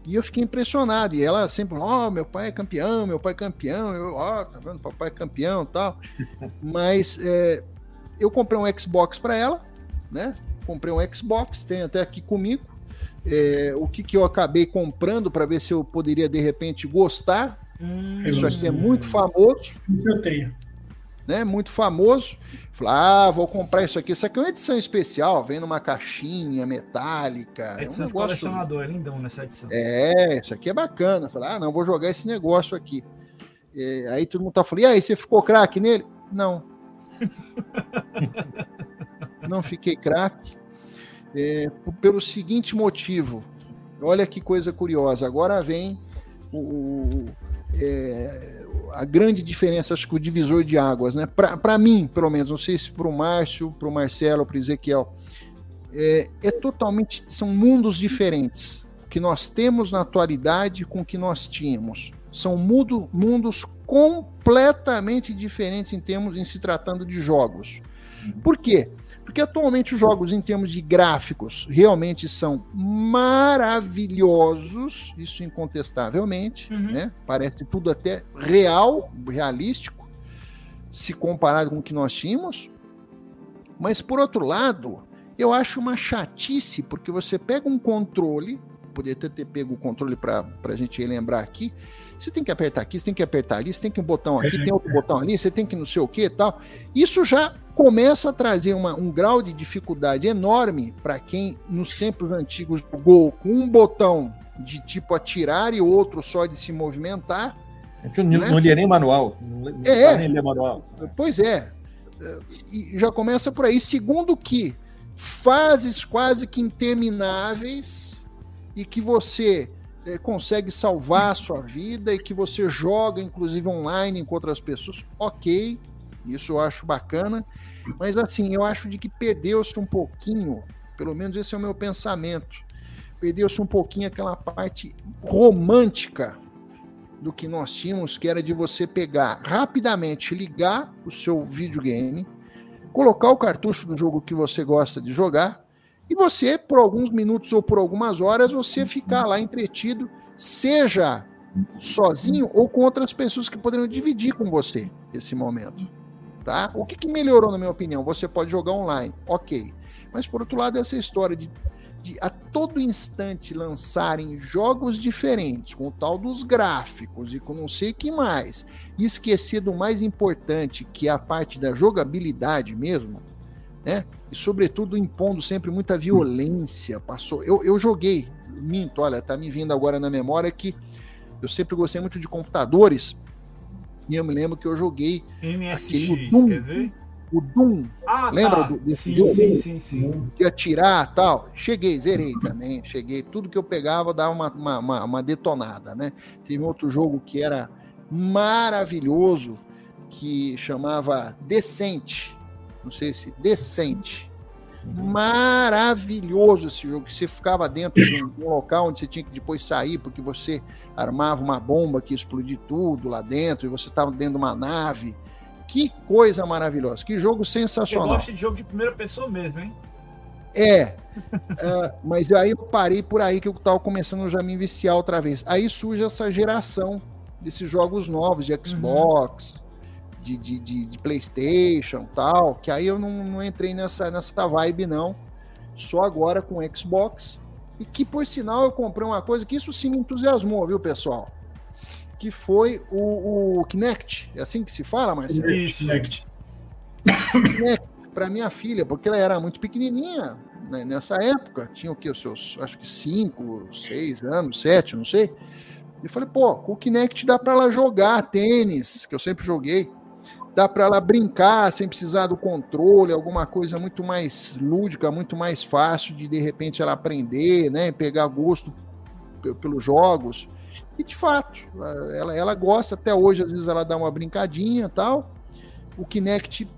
E eu fiquei impressionado. E ela sempre, ó, oh, meu pai é campeão, meu pai é campeão. Eu, ó, oh, tá vendo? Papai é campeão tal. Mas é, eu comprei um Xbox para ela, né? Comprei um Xbox, tem até aqui comigo. É, o que, que eu acabei comprando para ver se eu poderia de repente gostar. Hum, Isso aqui é muito famoso. Isso eu tenho né, muito famoso. Falei, ah, vou comprar isso aqui. Isso aqui é uma edição especial, vem numa caixinha metálica. É edição um negócio... colecionador, é lindão nessa edição. É, isso aqui é bacana. Falei, ah, não, vou jogar esse negócio aqui. É, aí todo mundo tá falando, e aí, você ficou craque nele? Não. não fiquei craque. É, pelo seguinte motivo. Olha que coisa curiosa. Agora vem o, o é, a grande diferença, acho que o divisor de águas, né? Para mim, pelo menos, não sei se para o Márcio, para o Marcelo, para o Ezequiel, é, é, totalmente. São mundos diferentes que nós temos na atualidade com o que nós tínhamos. São mundo, mundos completamente diferentes em termos em se tratando de jogos. Por quê? Porque atualmente os jogos, em termos de gráficos, realmente são maravilhosos, isso incontestavelmente, uhum. né? Parece tudo até real, realístico, se comparado com o que nós tínhamos. Mas, por outro lado, eu acho uma chatice, porque você pega um controle, poderia ter, ter pego o controle para a gente lembrar aqui, você tem que apertar aqui, você tem que apertar ali, você tem que um botão aqui, tem outro botão ali, você tem que não sei o que e tal. Isso já começa a trazer uma, um grau de dificuldade enorme para quem nos tempos antigos jogou com um botão de tipo atirar e outro só de se movimentar. É que não, né? não lia nem manual. Não é, nem ler manual. Pois é. E já começa por aí. Segundo que fases quase que intermináveis e que você é, consegue salvar a sua vida e que você joga, inclusive online com outras pessoas, ok, isso eu acho bacana, mas assim, eu acho de que perdeu-se um pouquinho Pelo menos esse é o meu pensamento. Perdeu-se um pouquinho aquela parte romântica do que nós tínhamos, que era de você pegar rapidamente, ligar o seu videogame, colocar o cartucho do jogo que você gosta de jogar e você, por alguns minutos ou por algumas horas, você ficar lá entretido, seja sozinho ou com outras pessoas que poderiam dividir com você esse momento. Tá? O que, que melhorou, na minha opinião? Você pode jogar online, ok. Mas por outro lado, essa história de, de a todo instante lançarem jogos diferentes, com o tal dos gráficos e com não sei o que mais, e esquecer do mais importante, que é a parte da jogabilidade mesmo, né? E sobretudo impondo sempre muita violência. Passou. Eu, eu joguei, minto, olha, tá me vindo agora na memória que eu sempre gostei muito de computadores. E eu me lembro que eu joguei. MSX, Doom, quer ver? O Doom. Ah, lembra tá. do, desse sim, jogo? sim, sim, sim. De atirar tal. Cheguei, zerei também. Cheguei. Tudo que eu pegava dava uma, uma, uma, uma detonada, né? Teve outro jogo que era maravilhoso, que chamava Decente. Não sei se. Decente maravilhoso esse jogo. Você ficava dentro de um local onde você tinha que depois sair, porque você armava uma bomba que ia explodir tudo lá dentro, e você estava dentro de uma nave. Que coisa maravilhosa, que jogo sensacional. Você gosta de jogo de primeira pessoa mesmo, hein? É, uh, mas aí eu parei por aí que eu estava começando já a me viciar outra vez. Aí surge essa geração desses jogos novos de Xbox, uhum de, de, de, de PlayStation tal, que aí eu não, não entrei nessa, nessa vibe, não. Só agora com Xbox. E que, por sinal, eu comprei uma coisa que isso sim me entusiasmou, viu, pessoal? Que foi o, o Kinect. É assim que se fala, Marcelo? Isso. Kinect. Kinect para minha filha, porque ela era muito pequenininha né, nessa época. Tinha o que? Os seus, acho que 5, 6 anos, 7, não sei. E falei, pô, com o Kinect dá para ela jogar tênis, que eu sempre joguei dá para ela brincar sem precisar do controle, alguma coisa muito mais lúdica, muito mais fácil de de repente ela aprender, né, pegar gosto pelos jogos. E de fato, ela, ela gosta até hoje, às vezes ela dá uma brincadinha, tal. O Kinect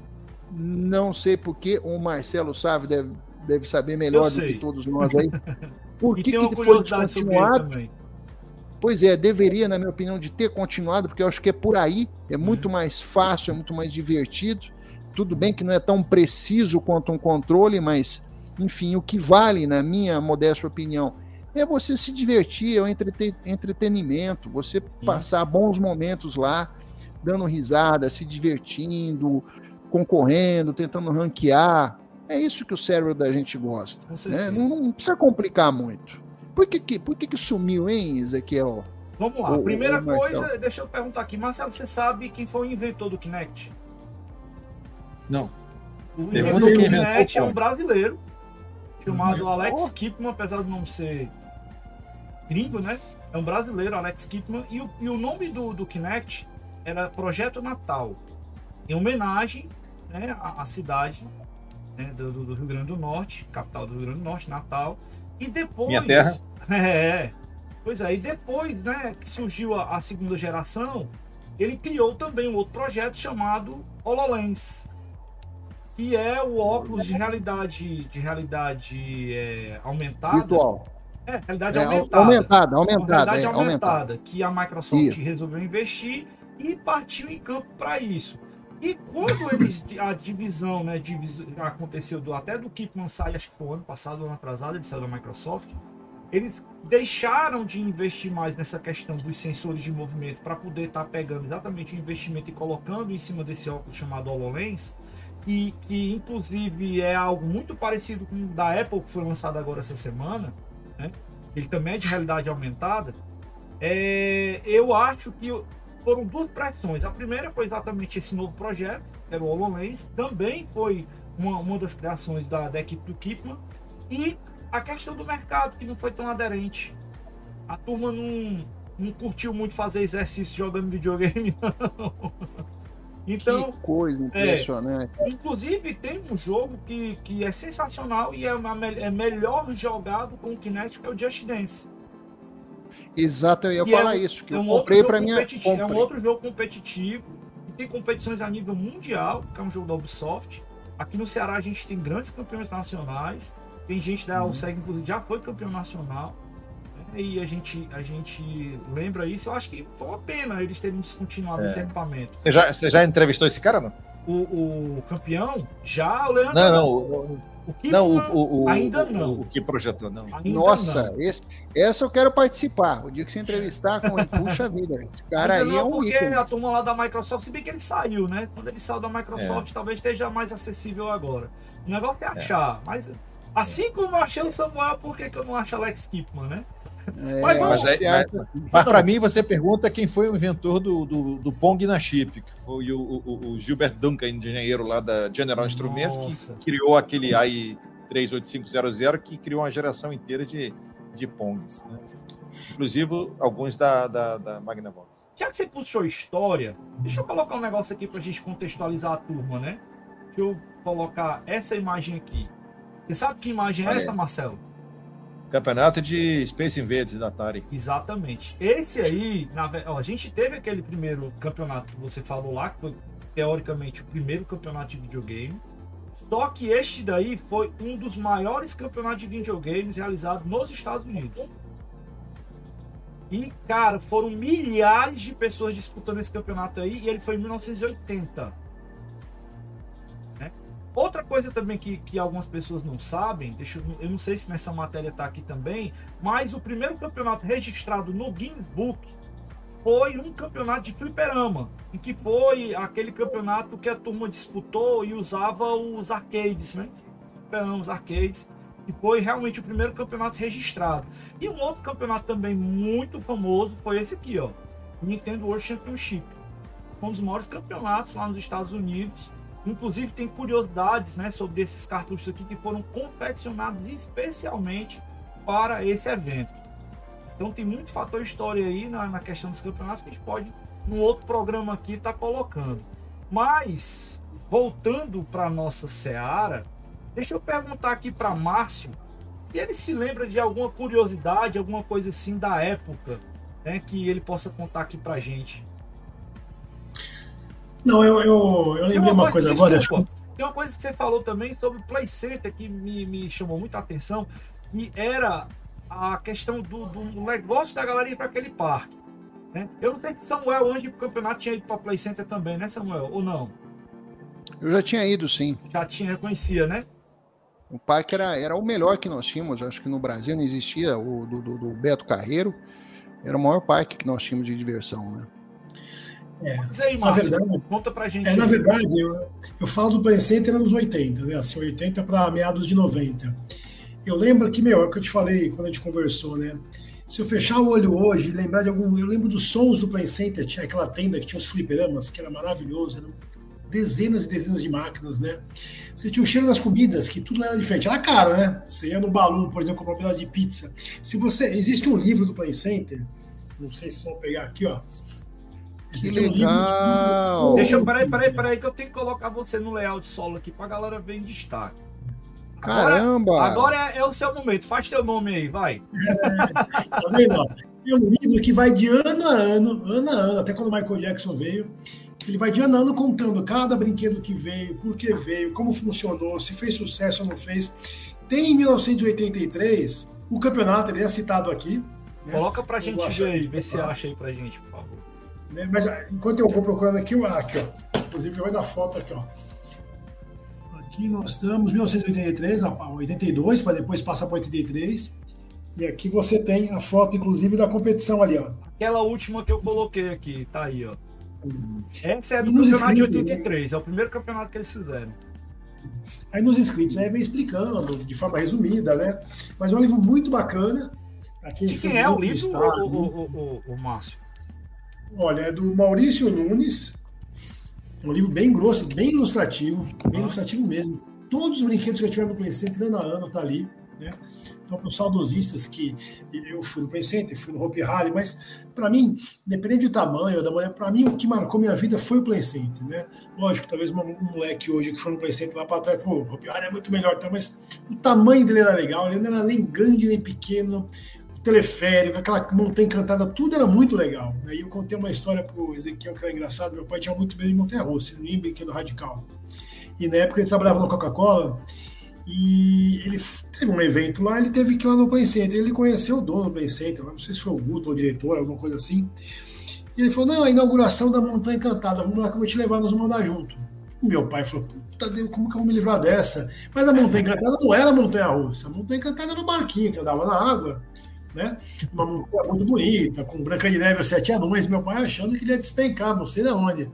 não sei porque o Marcelo sabe deve, deve saber melhor do que todos nós aí. Por que, que foi descontinuado? Pois é, deveria, na minha opinião, de ter continuado, porque eu acho que é por aí, é muito uhum. mais fácil, é muito mais divertido. Tudo bem que não é tão preciso quanto um controle, mas, enfim, o que vale, na minha modesta opinião, é você se divertir, é o entretenimento, você passar bons momentos lá, dando risada, se divertindo, concorrendo, tentando ranquear. É isso que o cérebro da gente gosta. Né? Não, não precisa complicar muito. Por que, que, por que, que sumiu, hein, Ezequiel? Vamos lá. O, Primeira o coisa, deixa eu perguntar aqui. Marcelo, você sabe quem foi o inventor do Kinect? Não. O inventor do Kinect é um brasileiro chamado Alex Kipman, apesar de não ser gringo, né? É um brasileiro, Alex Kipman. E o, e o nome do, do Kinect era Projeto Natal, em homenagem né, à, à cidade né, do, do, Rio Grande do Norte, capital do Rio Grande do Norte, Natal. E depois. Minha terra. É. Pois é, e depois, né, que surgiu a, a segunda geração, ele criou também um outro projeto chamado HoloLens, que é o óculos de realidade de realidade é, aumentada. Virtual. É, realidade é, aumentada. Aumentada, aumentada. Realidade é, aumentada, aumentada, que a Microsoft isso. resolveu investir e partiu em campo para isso. E quando eles, a divisão, né, divis, aconteceu do, até do Kipman sair, acho que foi ano passado, ano atrasado, ele saiu da Microsoft, eles deixaram de investir mais nessa questão dos sensores de movimento para poder estar tá pegando exatamente o investimento e colocando em cima desse óculos chamado HoloLens, e que inclusive é algo muito parecido com o da Apple que foi lançado agora essa semana, né? ele também é de realidade aumentada. É, eu acho que foram duas pressões. A primeira foi exatamente esse novo projeto, era o HoloLens, também foi uma, uma das criações da, da equipe do Kipman, e a questão do mercado, que não foi tão aderente. A turma não, não curtiu muito fazer exercício jogando videogame, não. Então, que coisa impressionante. É, inclusive, tem um jogo que, que é sensacional e é, uma, é melhor jogado com o Kinect, que é o Just Dance. Exato, eu ia e é falar é, isso, que é um eu comprei para mim. É um outro jogo competitivo, que tem competições a nível mundial, que é um jogo da Ubisoft. Aqui no Ceará a gente tem grandes campeões nacionais. Tem gente da uhum. USEG, inclusive, já foi campeão nacional. Né? E a gente, a gente lembra isso. Eu acho que foi uma pena eles terem descontinuado é. esse equipamento. Você já, você já entrevistou esse cara, não? O, o campeão, já o Leandro. Não, não. O, o que não, o, o, ainda não. O, que projetou, não. Ainda Nossa, não. Esse, essa eu quero participar. O dia que você entrevistar com ele, puxa vida. Esse cara ainda aí não, é um porque ícone. a turma lá da Microsoft, se bem que ele saiu, né? Quando ele saiu da Microsoft, é. talvez esteja mais acessível agora. O negócio é achar, é. mas assim como eu achei o Samuel, por que, que eu não acho Alex Kipman, né? É, mas, mas, é, mas, mas para mim você pergunta quem foi o inventor do, do, do Pong na chip, que foi o, o, o, Gilbert Duncan, engenheiro lá da General Instruments, Nossa. que criou aquele AI 38500 que criou uma geração inteira de, de Pongs. Né? Inclusive alguns da, da, da Magnavox. Já que você puxou história, deixa eu colocar um negócio aqui para a gente contextualizar a turma, né? Deixa eu colocar essa imagem aqui. Você sabe que imagem é essa, Marcelo? Campeonato de Space Invaders da Atari. Exatamente. Esse aí, na, ó, a gente teve aquele primeiro campeonato que você falou lá, que foi teoricamente o primeiro campeonato de videogame. Só que este daí foi um dos maiores campeonatos de videogames realizados nos Estados Unidos. E, cara, foram milhares de pessoas disputando esse campeonato aí, e ele foi em 1980. Outra coisa também que, que algumas pessoas não sabem, deixa eu, eu não sei se nessa matéria está aqui também, mas o primeiro campeonato registrado no Guinness Book foi um campeonato de fliperama, em que foi aquele campeonato que a turma disputou e usava os arcades, né? Os arcades, e foi realmente o primeiro campeonato registrado. E um outro campeonato também muito famoso foi esse aqui, ó, Nintendo World Championship. Um dos maiores campeonatos lá nos Estados Unidos Inclusive tem curiosidades né, sobre esses cartuchos aqui que foram confeccionados especialmente para esse evento. Então tem muito fator história aí na, na questão dos campeonatos que a gente pode, no outro programa aqui, estar tá colocando. Mas, voltando para nossa seara, deixa eu perguntar aqui para Márcio se ele se lembra de alguma curiosidade, alguma coisa assim da época, né, que ele possa contar aqui para gente. Não, eu, eu, eu lembrei uma, uma coisa, coisa agora. Tem uma coisa que você falou também sobre o Play Center que me, me chamou muita atenção, que era a questão do, do negócio da galera ir para aquele parque. Né? Eu não sei se Samuel, antes do campeonato, tinha ido para o Play Center também, né, Samuel? Ou não? Eu já tinha ido, sim. Já tinha, conhecia, né? O parque era, era o melhor que nós tínhamos, acho que no Brasil não existia, o do, do, do Beto Carreiro. Era o maior parque que nós tínhamos de diversão, né? É, Mas aí, Márcio, na verdade, conta pra gente. É, na verdade, eu, eu falo do Play Center nos 80, né? Assim, 80 para meados de 90. Eu lembro que, meu, é o que eu te falei quando a gente conversou, né? Se eu fechar o olho hoje e lembrar de algum. Eu lembro dos sons do Play Center, tinha aquela tenda que tinha os fliperamas, que era maravilhoso, eram dezenas e dezenas de máquinas, né? Você tinha o cheiro das comidas, que tudo era diferente. Era caro, né? Você ia no Balu, por exemplo, comprar um pedaço de pizza. Se você. Existe um livro do Play Center, não sei se vão pegar aqui, ó que legal! Deixa eu, peraí, peraí, peraí, que eu tenho que colocar você no layout solo aqui pra galera ver em destaque. Agora, Caramba! Agora é, é, o seu momento, faz teu nome aí, vai. É, tá vendo? É um livro que vai de ano a ano, ano a ano, até quando o Michael Jackson veio, ele vai de ano a ano contando cada brinquedo que veio, por que veio, como funcionou, se fez sucesso ou não fez. Tem em 1983 o campeonato, ele é citado aqui. Né? Coloca pra gente ver aí, vê se acha aí pra gente, por favor. Né? Mas ah, enquanto eu vou procurando aqui, aqui ó, inclusive vai dar foto aqui, ó. Aqui nós estamos 1983 a 82, para depois passar para 83. E aqui você tem a foto, inclusive, da competição ali, ó. Aquela última que eu coloquei aqui, tá aí, ó. Essa é do campeonato de 83, né? é o primeiro campeonato que eles fizeram. Aí nos inscritos, aí vem explicando de forma resumida, né? Mas é um livro muito bacana. Aqui de quem é o livro, o, o, o, o, Márcio? Olha, é do Maurício Nunes. Um livro bem grosso, bem ilustrativo, bem ilustrativo mesmo. Todos os brinquedos que eu tiver no Play Center, ano a ano, tá ali. Né? Então, para os saudosistas que eu fui no Play Center, fui no Hopi Hari, mas para mim, independente do tamanho da mulher, para mim o que marcou minha vida foi o Play Center, né? Lógico, talvez um moleque hoje que foi no Play Center lá para trás falou, o Hopi é muito melhor, tá? mas o tamanho dele era legal, ele não era nem grande nem pequeno, teleférico, aquela montanha encantada, tudo era muito legal. Aí eu contei uma história pro Ezequiel que era engraçado. Meu pai tinha muito medo de montanha russa, ele nem brinquedo radical. E na época ele trabalhava na Coca-Cola E ele teve um evento lá, ele teve que ir lá no Play Center. Ele conheceu o dono do Play Center, não sei se foi o Guto ou o diretor, alguma coisa assim. E ele falou: Não, a inauguração da Montanha Encantada, vamos lá que eu vou te levar, nós vamos junto. Meu pai falou: Puta Deus, como que eu vou me livrar dessa? Mas a Montanha Encantada não era Montanha Russa, a Montanha Encantada era o barquinho que andava na água, né? Uma montanha muito bonita, com Branca de Neve e Sete Anões. Meu pai achando que ele ia despencar, não sei de onde.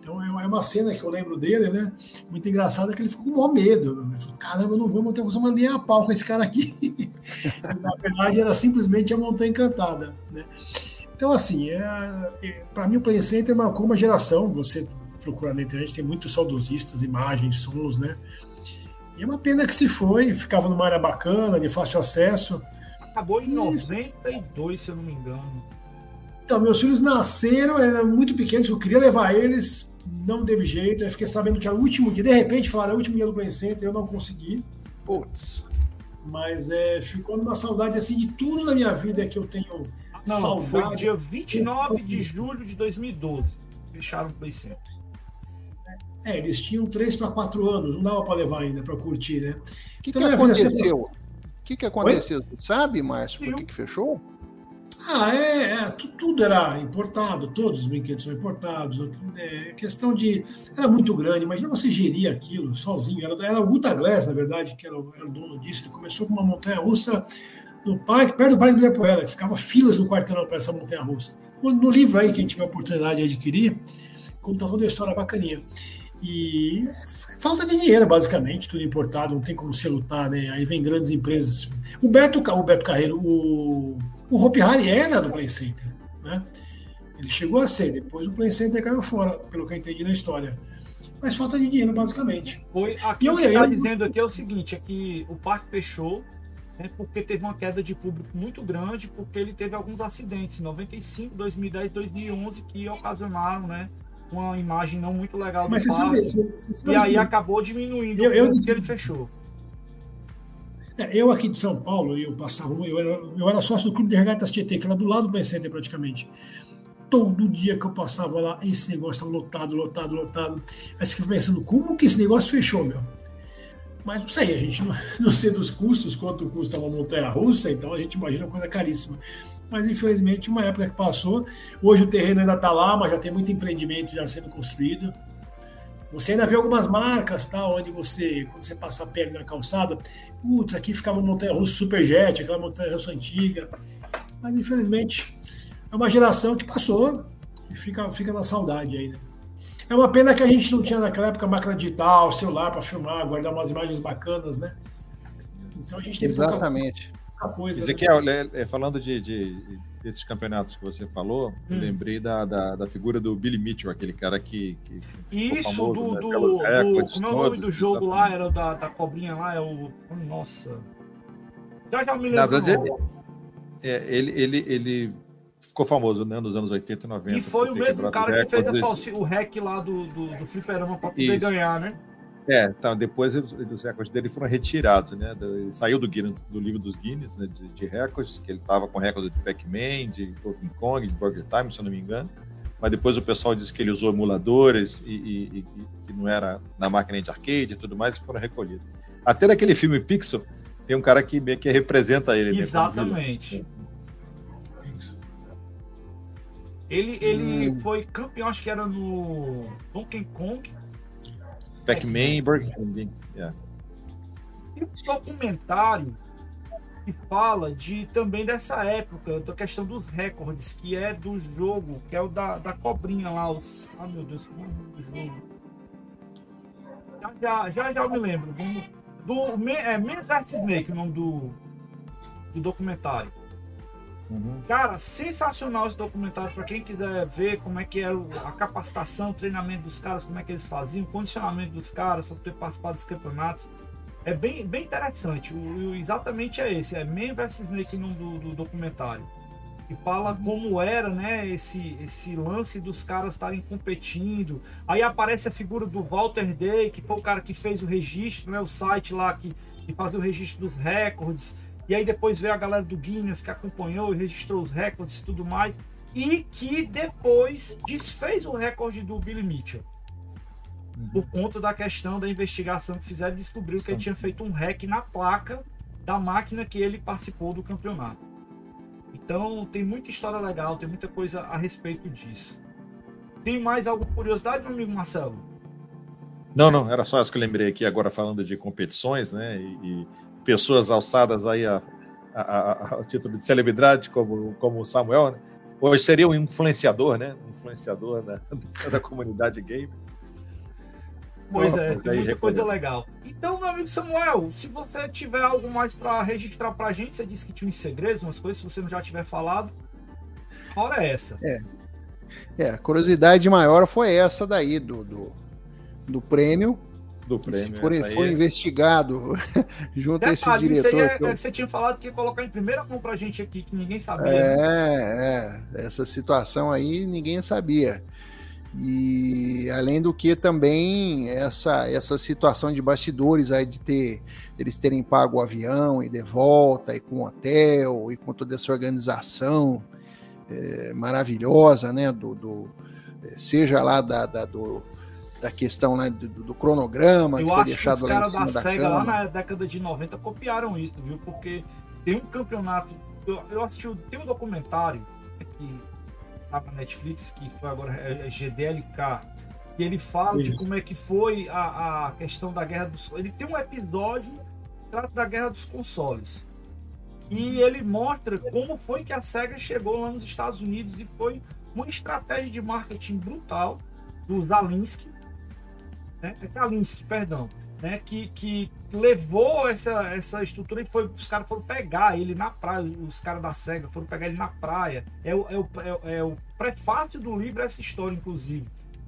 Então é uma cena que eu lembro dele, né? Muito engraçada, que ele ficou com maior medo. Né? Caramba, eu não vou montar, eu mandei a pau com esse cara aqui. Na verdade, era simplesmente a Montanha Encantada, né? Então, assim, é, é, para mim o Play Center marcou uma geração. Você procurar na internet, tem muitos saudosistas, imagens, sons, né? E é uma pena que se foi, ficava numa área bacana, de fácil acesso. Acabou em e 92, se eu não me engano. Então, meus filhos nasceram, eram muito pequenos, eu queria levar eles, não teve jeito. Eu fiquei sabendo que era o último dia, de repente falaram, é o último dia do Play Center, eu não consegui. Putz. Mas é, ficou numa saudade assim de tudo na minha vida que eu tenho não, saudade. Foi dia 29 de julho de 2012. Fecharam o Play Center. É, eles tinham 3 para 4 anos, não dava para levar ainda, para curtir, né? O que, então, que aconteceu? O que, que aconteceu? Oi? Sabe, Márcio, por que, que fechou? Ah, é, é, tudo era importado, todos os brinquedos são importados. É, questão de. Era muito grande, imagina você gerir aquilo sozinho. Era, era o Guta Glass, na verdade, que era, era o dono disso. Ele começou com uma montanha russa no parque, perto do Parque do Ibirapuera, que ficava filas no quarteirão para essa montanha russa. No, no, livro aí, quem tiver a oportunidade de adquirir, conta toda a história bacaninha. E falta de dinheiro, basicamente, tudo importado, não tem como se lutar, né? Aí vem grandes empresas. O Beto, o Beto Carreiro, o, o Hopi Hari era do Play Center, né? Ele chegou a ser, depois o Play Center caiu fora, pelo que eu entendi na história. Mas falta de dinheiro, basicamente. Foi, aqui o que está dizendo aqui é o seguinte, é que o parque fechou né, porque teve uma queda de público muito grande, porque ele teve alguns acidentes, 95, 2010, 2011, que ocasionaram, né, uma imagem não muito legal do Mas. Sabe, você sabe e aí que... acabou diminuindo eu, eu, porque ele fechou. É, eu aqui de São Paulo, eu passava, eu era, eu era sócio do Clube de Regatas Tietê, que era do lado do Play Center praticamente. Todo dia que eu passava lá, esse negócio estava lotado, lotado, lotado. Aí você fica pensando, como que esse negócio fechou, meu? Mas não sei, a gente não, não sei dos custos, quanto custa uma montanha russa, então a gente imagina uma coisa caríssima mas infelizmente uma época que passou. Hoje o terreno ainda está lá, mas já tem muito empreendimento já sendo construído. Você ainda vê algumas marcas, tá? Onde você, quando você passa a pele na calçada, putz, aqui ficava uma montanha russa Superjet, aquela montanha russa antiga. Mas infelizmente é uma geração que passou e fica, fica na saudade ainda. É uma pena que a gente não tinha naquela época máquina digital, celular para filmar, guardar umas imagens bacanas, né? Então a gente tem Exatamente. Pouca coisa. Ezequiel, né? É, falando de, de, desses campeonatos que você falou, hum. eu lembrei da, da, da, figura do Billy Mitchell, aquele cara que. que Isso, famoso, do. Né? do, do como é o nome do jogo lá? Era da, da cobrinha lá, é o. Nossa. Já já me lembro. É, ele, ele, ele ficou famoso né, nos anos 80 e 90. E foi o mesmo cara que fez a, o hack lá do, do, do fliperama para poder Isso. ganhar, né? É, então, depois os recordes dele foram retirados, né? Ele saiu do, do livro dos Guinness, né? De, de recordes, que ele estava com recorde de Pac-Man, de Donkey Kong, de Burger Time, se eu não me engano. Mas depois o pessoal disse que ele usou emuladores e, e, e que não era na máquina de arcade e tudo mais, e foram recolhidos. Até naquele filme Pixel, tem um cara que meio que representa ele. Né, Exatamente. Ele, ele hum. foi campeão, acho que era no Donkey Kong Pac-Man e Burger King. Yeah. E um documentário que fala de também dessa época, da questão dos recordes, que é do jogo, que é o da, da cobrinha lá, os. Ah meu Deus, como é o nome do jogo? Já já, já, já me lembro. Do, do é Men's vs Snake, o nome do, do documentário. Uhum. Cara, sensacional esse documentário para quem quiser ver como é que era a capacitação, o treinamento dos caras, como é que eles faziam, o condicionamento dos caras para poder participar dos campeonatos. É bem, bem interessante. O, o exatamente é esse, é Man vs Snake no do, do documentário. E fala uhum. como era, né, esse, esse lance dos caras estarem competindo. Aí aparece a figura do Walter Day, que foi o cara que fez o registro, né, o site lá que, que fazia o registro dos recordes e aí depois veio a galera do Guinness que acompanhou e registrou os recordes e tudo mais. E que depois desfez o recorde do Billy Mitchell. uhum. por conta da questão da investigação que fizeram, descobriu que ele tinha feito um hack na placa da máquina que ele participou do campeonato. Então tem muita história legal, tem muita coisa a respeito disso. Tem mais alguma curiosidade, meu amigo Marcelo? Não, não, era só isso que eu lembrei aqui agora falando de competições, né? E, e pessoas alçadas aí a, a, a, ao título de celebridade, como, como o Samuel, né? Hoje seria um influenciador, né? Um influenciador da, da comunidade game. Pois é, tem muita coisa legal. Então, meu amigo Samuel, se você tiver algo mais para registrar pra gente, você disse que tinha uns segredos, umas coisas, se você não já tiver falado, a hora é essa. É. É, a curiosidade maior foi essa daí, do, do, do prêmio. Do prêmio. Se for, for é... investigado junto Detalhe, a esse diretor. Isso aí é, eu... você tinha falado que ia colocar em primeira mão pra gente aqui, que ninguém sabia. É, né? é, essa situação aí ninguém sabia. E além do que também essa, essa situação de bastidores aí de ter eles terem pago o avião e de volta e com hotel e com toda essa organização é, maravilhosa, né? Do, do, é, seja lá da, da, do, da questão né, do, do cronograma Eu que foi deixado que os caras da, da SEGA lá na década de 90 copiaram isso, viu? Porque tem um campeonato. Eu, eu assisti, tem um documentário que tá na Netflix, que foi agora é, é GDLK, e ele fala Isso. de como é que foi a, a questão da guerra dos. Ele tem um episódio que trata da guerra dos consoles. E ele mostra como foi que a SEGA chegou lá nos Estados Unidos e foi uma estratégia de marketing brutal do Zalinsky, né? É Kalinski, perdão, né? Que, que levou essa, essa estrutura e foi, os caras foram pegar ele na praia, os caras da SEGA foram pegar ele na praia. É o, é o, é, é o prefácio do livro essa história, inclusive.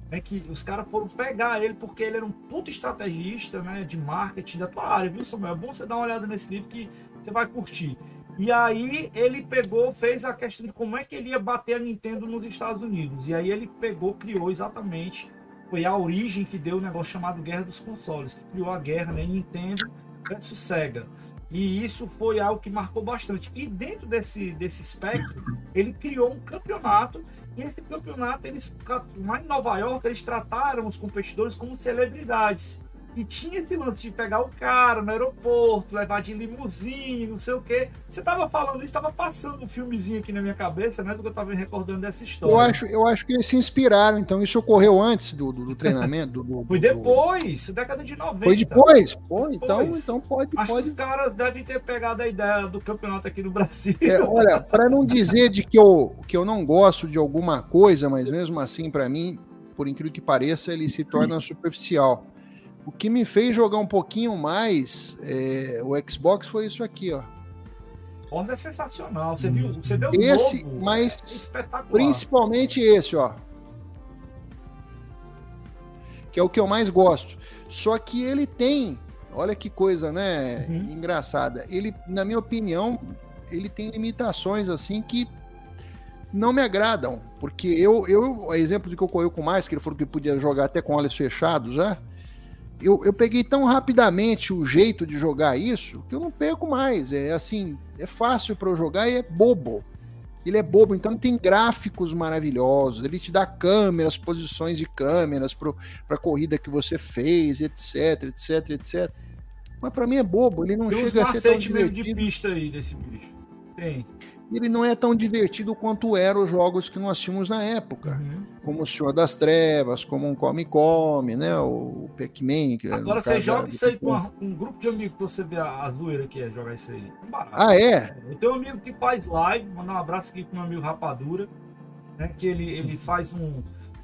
É que os caras foram pegar ele porque ele era um puto estrategista né, de marketing da tua área, viu, Samuel? É bom você dar uma olhada nesse livro que você vai curtir. E aí ele pegou, fez a questão de como é que ele ia bater a Nintendo nos Estados Unidos. E aí ele pegou, criou exatamente foi a origem que deu o negócio chamado Guerra dos Consoles, que criou a guerra, né? Nintendo versus Sega. E isso foi algo que marcou bastante. E dentro desse, desse espectro, ele criou um campeonato. E esse campeonato, eles, lá em Nova York, eles trataram os competidores como celebridades. E tinha esse lance de pegar o cara no aeroporto, levar de limusine, não sei o quê. Você tava falando isso, tava passando um filmezinho aqui na minha cabeça, né? Do que eu tava me recordando dessa história. Eu acho, eu acho que eles se inspiraram, então isso ocorreu antes do, do, do treinamento? Do, Foi depois, década de 90. Foi depois? Pô, então, então pode. Acho pode... que os caras devem ter pegado a ideia do campeonato aqui no Brasil. É, olha, para não dizer de que eu, que eu não gosto de alguma coisa, mas mesmo assim, para mim, por incrível que pareça, ele se torna superficial. O que me fez jogar um pouquinho mais é, o Xbox foi isso aqui, ó. Forza é sensacional. Você viu? Você deu esse, novo, mas é principalmente esse, ó. Que é o que eu mais gosto. Só que ele tem, olha que coisa, né, uhum. engraçada. Ele, na minha opinião, ele tem limitações assim que não me agradam, porque eu, eu exemplo de que ocorreu com mais, que ele falou que podia jogar até com olhos fechados já eu, eu peguei tão rapidamente o jeito de jogar isso que eu não perco mais. É assim, é fácil para eu jogar e é bobo. Ele é bobo, então tem gráficos maravilhosos, ele te dá câmeras, posições de câmeras para a corrida que você fez, etc, etc, etc. Mas para mim é bobo, ele não tem chega a ser tão divertido. de pista aí desse bicho. Tem ele não é tão divertido quanto eram os jogos que nós tínhamos na época. Uhum. Como o Senhor das Trevas, como um Come Come, né? O Pac-Man. Agora você joga isso aí com, um grupo de amigos pra você ver a, a zoeira que é jogar isso aí. Barato. Ah, é? Eu tenho um amigo que faz live, mandar um abraço aqui pro meu amigo Rapadura, né? Que ele, ele faz um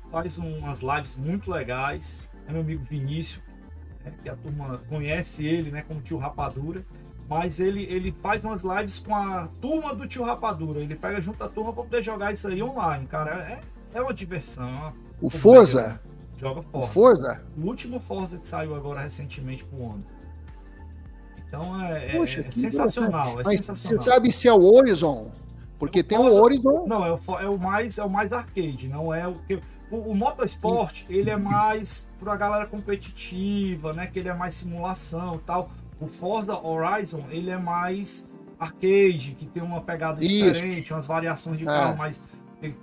faz umas lives muito legais. É meu amigo Vinícius, né, que a turma conhece ele, né? Como tio Rapadura. Mas ele, ele faz umas lives com a turma do tio Rapadura. Ele pega junto a turma para poder jogar isso aí online, cara. É, é uma diversão. É o Forza? Joga Forza. Forza? O último Forza que saiu agora recentemente pro Ono. Então é, é Poxa, é sensacional, é Mas sensacional. Você sabe se é o Horizon? Porque o tem Forza, o Horizon. Não, é o, é o, mais, é o mais arcade, não é o que. O, o Motorsport, ele é mais pra galera competitiva, né? Que ele é mais simulação tal. O Forza Horizon, ele é mais arcade, que tem uma pegada Isso. diferente, umas variações de é. carro mais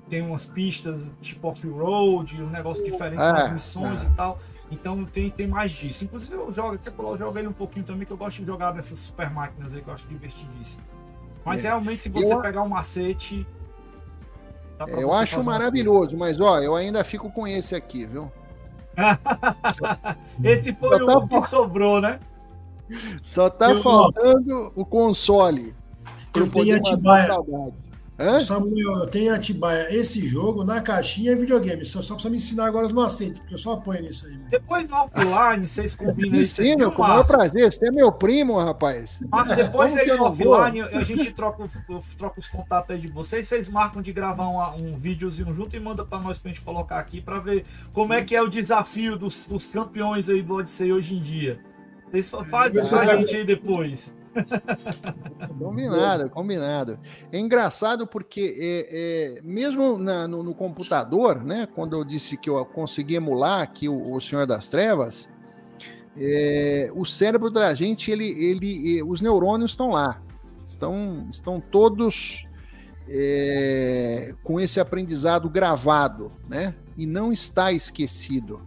tem umas pistas tipo off-road, um negócio diferente com as missões ah. e tal. Então tem, tem mais disso. Inclusive eu jogo, até eu jogo ele um pouquinho também, que eu gosto de jogar nessas super máquinas aí, que eu acho divertidíssimo. Mas É. realmente, se você Eu- pegar um macete. Eu acho maravilhoso, mas ó, eu ainda fico com esse aqui, viu? Esse foi tá o que sobrou, né? Só tá Eu- faltando o console. Eu tenho Atibaia. Samuel, eu tenho Atibaia. Esse jogo, na caixinha, é videogame. Só, só precisa me ensinar agora os macetes, porque eu só apanho nisso aí. mano. Depois do offline, vocês combinam isso aqui, Ensino, com o maior prazer. Você é meu primo, rapaz. Mas depois Como aí no não vou? offline, a gente troca, os- troca os contatos aí de vocês. Vocês marcam de gravar um, um videozinho junto e manda pra nós pra gente colocar aqui pra ver como é que é o desafio dos, dos campeões aí do Odyssey hoje em dia. Vocês fa- fazem isso a gente aí depois. Combinado, combinado. É engraçado porque é, é, mesmo na- no, no computador, né? Quando eu disse que eu consegui emular aqui o, o Senhor das Trevas, é, o cérebro da gente, ele, ele, os neurônios estão lá, estão, estão todos é, com esse aprendizado gravado, né? E não está esquecido.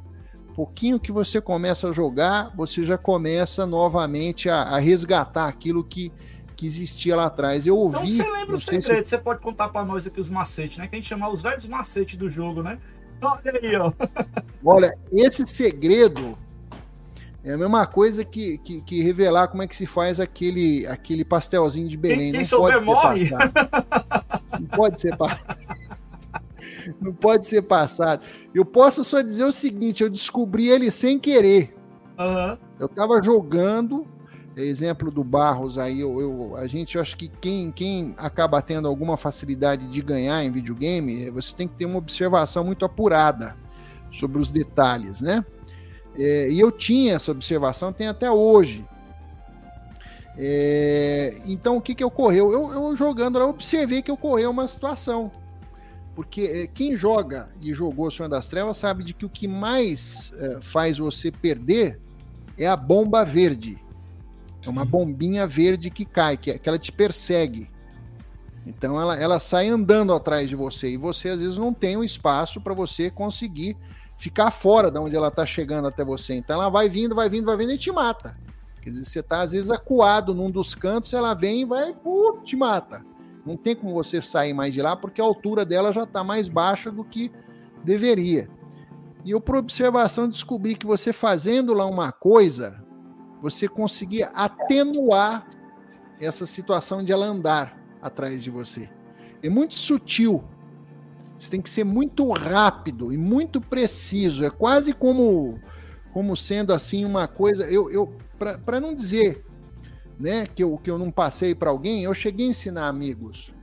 Pouquinho que você começa a jogar, você já começa novamente a, a resgatar aquilo que, que existia lá atrás. Eu ouvi. Então você lembra o sei se- segredo, você pode contar pra nós aqui os macetes, né? Que a gente chama os velhos macetes do jogo, né? Olha aí, ó. Olha, esse segredo é a mesma coisa que, que, que revelar como é que se faz aquele, aquele pastelzinho de Belém. Quem- quem não souber pode morre. Não pode ser passado. Não pode ser passado. Eu posso só dizer o seguinte: eu descobri ele sem querer. Aham. Eu tava jogando, exemplo do Barros aí, eu, eu- a gente eu acho que quem, quem acaba tendo alguma facilidade de ganhar em videogame, eh, você tem que ter uma observação muito apurada sobre os detalhes, né? É, e eu tinha essa observação, tem até hoje. É, então o que, que ocorreu? Eu, eu jogando lá, eu observei que ocorreu uma situação. Porque é, quem joga e jogou Sonho das Trevas sabe de que o que mais é, faz você perder é a bomba verde. É uma bombinha verde que cai, que, é- que ela te persegue. Então ela, ela sai andando atrás de você e você às vezes não tem o espaço para você conseguir ficar fora de onde ela está chegando até você. Então ela vai vindo, vai vindo, vai vindo e te mata. Quer dizer, você está às vezes acuado num dos cantos, ela vem e vai, uh, te mata. Não tem como você sair mais de lá porque a altura dela já está mais baixa do que deveria. E eu, por observação, descobri que você fazendo lá uma coisa, você conseguia atenuar essa situação de ela andar atrás de você. É muito sutil. Você tem que ser muito rápido e muito preciso. É quase como como sendo assim uma coisa. Eu, eu para não dizer né, que, eu, que eu não passei para alguém, eu cheguei a ensinar amigos.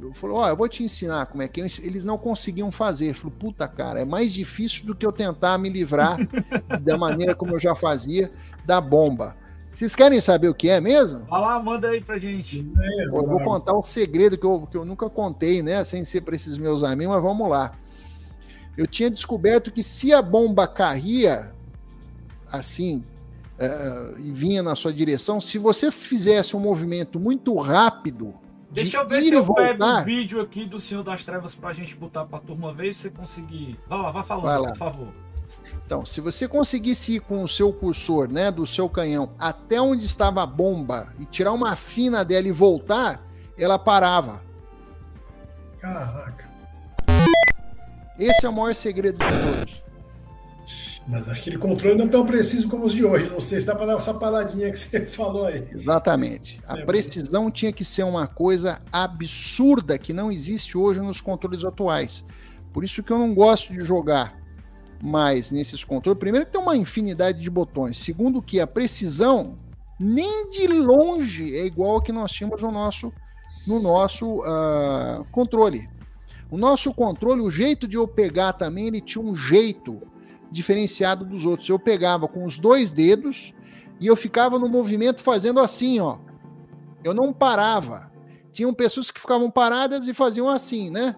Eu falei, ó, eu vou te ensinar como é que é. eles não conseguiam fazer. Eu falei, puta cara, é mais difícil do que eu tentar me livrar da maneira como eu já fazia da bomba. Vocês querem saber o que é mesmo? Vai lá, manda aí pra gente. É, Eu vou contar um segredo que eu, que eu nunca contei, né? Sem ser para esses meus amigos, mas vamos lá. Eu tinha descoberto que se a bomba caía assim eh, e vinha na sua direção, se você fizesse um movimento muito rápido, de Deixa eu ver ir se eu pego voltar, um vídeo aqui do Senhor das Trevas pra gente botar pra turma ver se você conseguir. Vai lá, vai falando, Vai lá. por favor. Então, se você conseguisse ir com o seu cursor, né, do seu canhão até onde estava a bomba e tirar uma fina dela e voltar, ela parava. Caraca. Esse é o maior segredo de todos. Mas aquele controle não é tão preciso como os de hoje. Não sei se dá para dar essa paradinha que você falou aí. Exatamente. A É, precisão tinha que ser uma coisa absurda que não existe hoje nos controles atuais. Por isso que eu não gosto de jogar mais nesses controles. Primeiro que tem uma infinidade de botões. Segundo que a precisão nem de longe é igual a que nós tínhamos no nosso no nosso ah, controle. O nosso controle, o jeito de eu pegar também, ele tinha um jeito diferenciado dos outros. Eu pegava com os dois dedos e eu ficava no movimento fazendo assim, ó. Eu não parava. Tinham pessoas que ficavam paradas e faziam assim, né?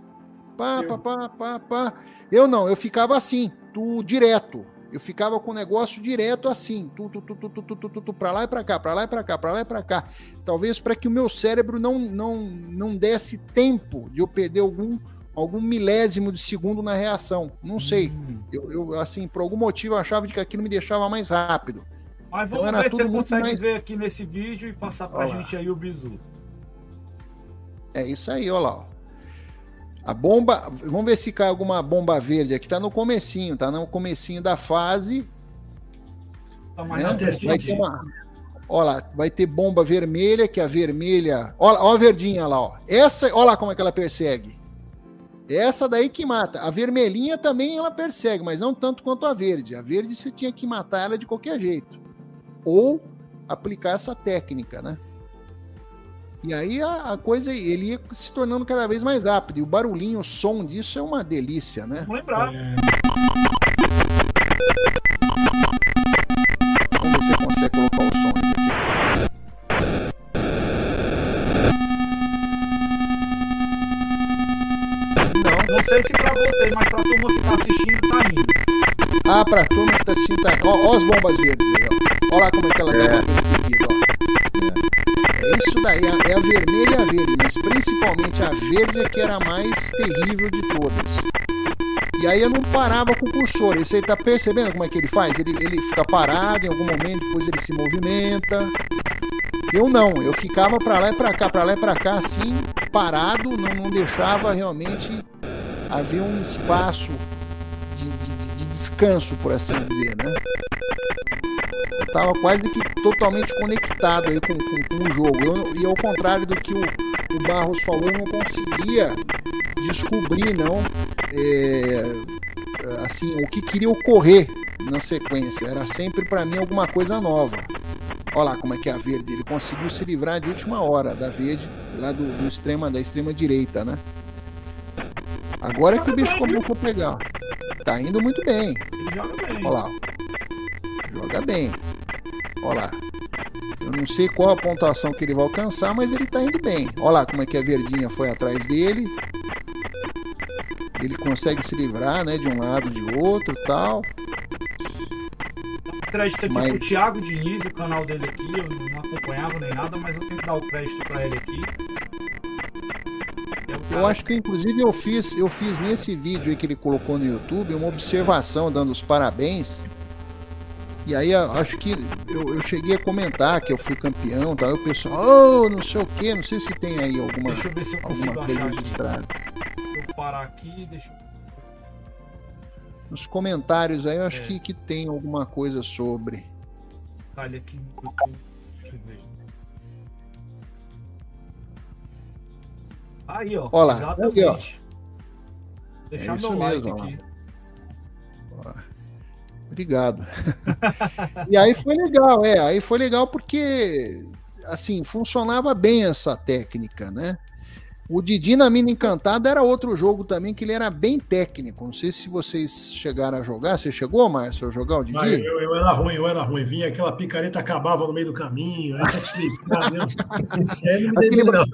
Pá, pá, pá, pá, pá. Eu não, eu ficava assim, tu direto. Eu ficava com o negócio direto assim, tu, tu, tu, tu, tu, tu, tu, tu, tu, pra lá e pra cá, pra lá e pra cá, pra lá e pra cá. Talvez para que o meu cérebro não, não, não desse tempo de eu perder algum algum milésimo de segundo na reação. Não sei. Hum. Eu, eu, assim, por algum motivo eu achava que aquilo me deixava mais rápido. Mas Então vamos era ver se muito consegue mais- ver aqui nesse vídeo e passar pra Olha lá. gente aí o bizu. É isso aí, olha lá. ó. A bomba, vamos ver se cai alguma bomba verde aqui, tá no comecinho, tá no comecinho da fase, Tá né? Vai ter uma Olha lá, vai ter bomba vermelha, que a vermelha, olha, olha a verdinha lá, ó. Essa, olha lá como é que ela persegue. Essa daí que mata. A vermelhinha também ela persegue, mas não tanto quanto a verde. A verde você tinha que matar ela de qualquer jeito. Ou aplicar essa técnica, né? E aí a, a coisa, ele ia se tornando cada vez mais rápido. E o barulhinho, o som disso é uma delícia, né? Vamos lembrar. É, mas pra turma que tá assistindo, tá indo. Ah, pra turma que tá assistindo, tá... ó, ó as bombas verdes aí, ó. Olha lá como é que ela tá batendo seguido, ó. É isso daí, é é a vermelha e a verde, mas principalmente a verde é que era a mais terrível de todas. E aí eu não parava com o cursor. Você tá percebendo como é que ele faz? Ele, ele fica parado em algum momento, depois ele se movimenta. Eu não, eu ficava pra lá e pra cá, pra lá e pra cá, assim, parado, não, não deixava realmente haver um espaço de, de- de descanso, por assim dizer, né? Eu tava quase que totalmente conectado aí com, com- com o jogo. Eu- e ao contrário do que o, o Barros falou, eu não conseguia descobrir, não, é, assim, o que queria ocorrer na sequência. Era sempre para mim alguma coisa nova. Olha lá como é que é a verde. Ele conseguiu se livrar de última hora da verde, lá do, do extrema, da extrema direita, né? Agora é que o bicho começou a pegar. Tá indo muito bem. Ele joga bem. Olha lá. Joga bem. Olha lá. Eu não sei qual a pontuação que ele vai alcançar, mas ele tá indo bem. Olha lá como é que a verdinha foi atrás dele. Ele consegue se livrar, né, de um lado de outro, tal. Crédito aqui Mas- pro Thiago Diniz, o canal dele aqui. Eu não acompanhava nem nada, mas eu tenho que dar o crédito pra ele aqui. Eu acho que inclusive eu fiz, eu fiz nesse vídeo aí que ele colocou no YouTube uma observação dando os parabéns. E aí eu acho que eu, eu cheguei a comentar que eu fui campeão, tal. E o pessoal, oh, não sei o que, não sei se tem aí alguma, Deixa eu ver se eu alguma coisa registrada. Eu parar aqui, deixa eu. Nos comentários aí eu acho É. que, que tem alguma coisa sobre. Tá ele aqui. Deixa eu ver. Aí, ó. Ó lá, Exatamente. aí, ó. Deixar É isso like mesmo, ó. aqui. Obrigado. e aí foi legal, é, aí foi legal porque assim, funcionava bem essa técnica, né? O Didi na Mina Encantada era outro jogo também que ele era bem técnico. Não sei se vocês chegaram a jogar. Você chegou, Márcio, a jogar o Didi? Ah, eu, eu era ruim, eu era ruim. Vinha aquela picareta, acabava no meio do caminho. Aí descar, né? Sério, me Aquele- não.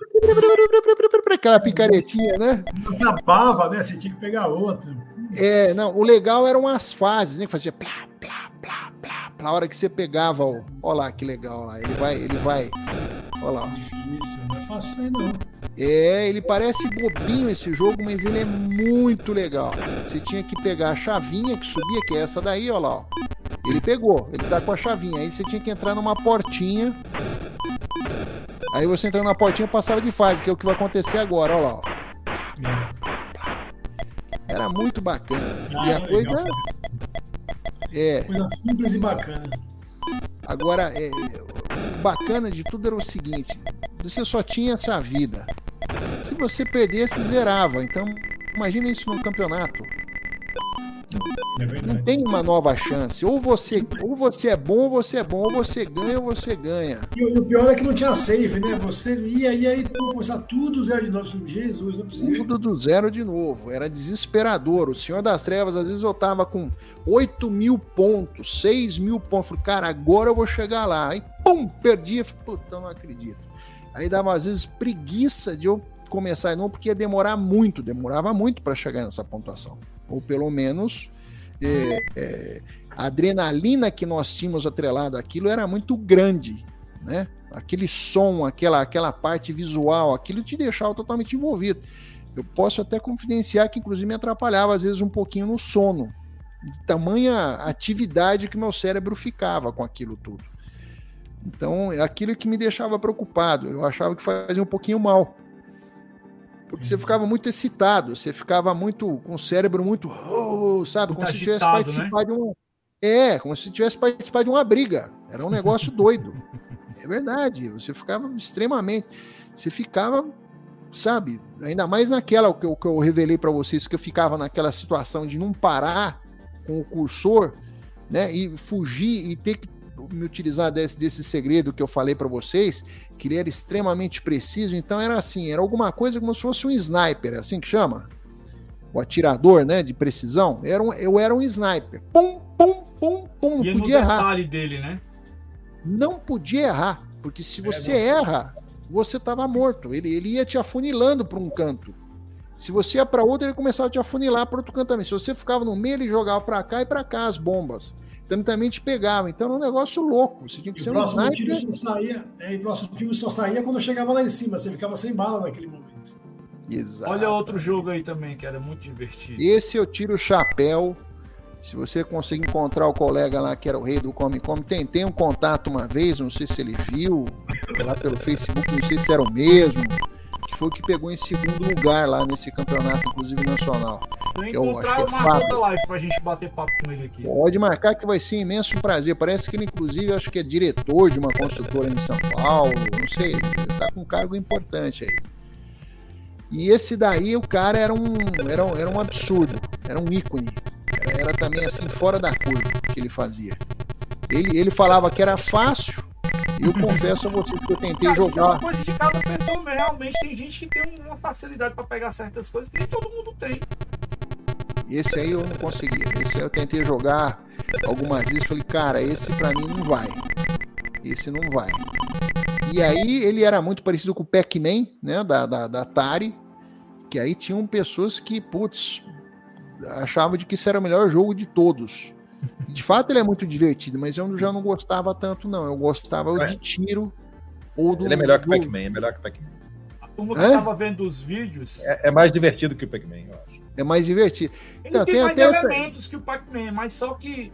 Aquela picaretinha, né? Não acabava, né? Você tinha que pegar outra. É, não, o legal eram as fases, né? Que fazia plá, plá, plá, plá, plá. A hora que você pegava o. Olha lá que legal lá. Ele vai, ele vai. Olha lá. Difícil, não é fácil aí, não. É, ele parece bobinho esse jogo, mas ele é muito legal. Você tinha que pegar a chavinha que subia, que é essa daí, ó lá. Ó. Ele pegou, ele tá com a chavinha. Aí você tinha que entrar numa portinha. Aí você entrando na portinha passava de fase, que é o que vai acontecer agora, ó lá. Ó. Era muito bacana. Ah, E a é coisa. legal. É, Coisa simples e bacana. Agora, é, o bacana de tudo era o seguinte: você só tinha essa vida. Se você perdesse, zerava. Então, imagina isso num campeonato. É Não tem uma nova chance. Ou você, ou você é bom, ou você é bom, ou você ganha, ou você ganha. E o e pior é que não tinha save, né? Você ia, ia aí, começar tudo zero de novo. Jesus, não é possível. Tudo do zero de novo. Era desesperador. O Senhor das Trevas, às vezes eu tava com 8 mil pontos, 6 mil pontos. Falei, cara, agora eu vou chegar lá. Aí, pum, perdia. Falei, Puta, não acredito. Aí dava, às vezes, preguiça de eu começar novo, porque ia demorar muito. Demorava muito para chegar nessa pontuação. Ou pelo menos. é, é, a adrenalina que nós tínhamos atrelado àquilo era muito grande, né? Aquele som, aquela, aquela parte visual, aquilo te deixava totalmente envolvido. Eu posso até confidenciar que, inclusive, me atrapalhava às vezes um pouquinho no sono, de tamanha atividade que meu cérebro ficava com aquilo tudo. Então, é aquilo que me deixava preocupado. Eu achava que fazia um pouquinho mal. Porque você uhum. ficava muito excitado, você ficava muito com o cérebro muito, oh, sabe, muito como se tivesse participado né? de um é, como se tivesse participado de uma briga. Era um negócio doido. É verdade. Você ficava extremamente. Você ficava, sabe? Ainda mais naquela que eu, que eu revelei para vocês, que eu ficava naquela situação de não parar com o cursor, né? E fugir e ter que me utilizar desse, desse segredo que eu falei para vocês, que ele era extremamente preciso. Então era assim, era alguma coisa como se fosse um sniper, é assim que chama? O atirador, né? De precisão. Era um, eu era um sniper. Pum, pum, pum, pum. Não podia errar. dele, né? Não podia errar. Porque se é, você é, erra, você estava morto. Ele, ele ia te afunilando para um canto. Se você ia para outro, ele começava a te afunilar para outro canto também. Se você ficava no meio, ele jogava para cá e para cá as bombas. Também te pegava. Então era um negócio louco. Você tinha que e ser um sniper. Tiro só saía, é, e o próximo tiro só saía quando chegava lá em cima. Você ficava sem bala naquele momento. Exato. Olha outro jogo aí também que era muito divertido. Esse eu tiro o chapéu. Se você conseguir encontrar o colega lá que era o rei do Come Come, tentei um contato uma vez, não sei se ele viu, lá pelo Facebook, não sei se era o mesmo, foi o que pegou em segundo lugar lá nesse campeonato, inclusive nacional. Se eu encontrar, eu marco outra live pra gente bater papo com ele aqui. Pode marcar que vai ser um imenso prazer. Parece que ele, inclusive, acho que é diretor de uma construtora em São Paulo, não sei, ele tá com um cargo importante aí. E esse daí, o cara era um, era, era um absurdo, era um ícone. Era, era também assim, fora da curva que ele fazia. Ele, ele falava que era fácil, eu confesso a vocês que eu tentei cara, jogar. Isso é uma coisa de cada pessoa, realmente tem gente que tem uma facilidade para pegar certas coisas que nem todo mundo tem. Esse aí eu não consegui. Esse aí eu tentei jogar algumas vezes. Falei, cara, esse pra mim não vai. Esse não vai. E aí ele era muito parecido com o Pac-Man, né? Da, da, da Atari. Que aí tinham pessoas que, putz, achavam de que isso era o melhor jogo de todos. De fato, ele é muito divertido, mas eu já não gostava tanto, não. Eu gostava é. de tiro ou do. Ele é melhor que o Pac-Man, é melhor que o Pac-Man. A turma que estava vendo os vídeos. É, é, mais divertido que o Pac-Man, eu acho. É mais divertido. Ele então, tem, tem mais elementos essa... que o Pac-Man, mas só que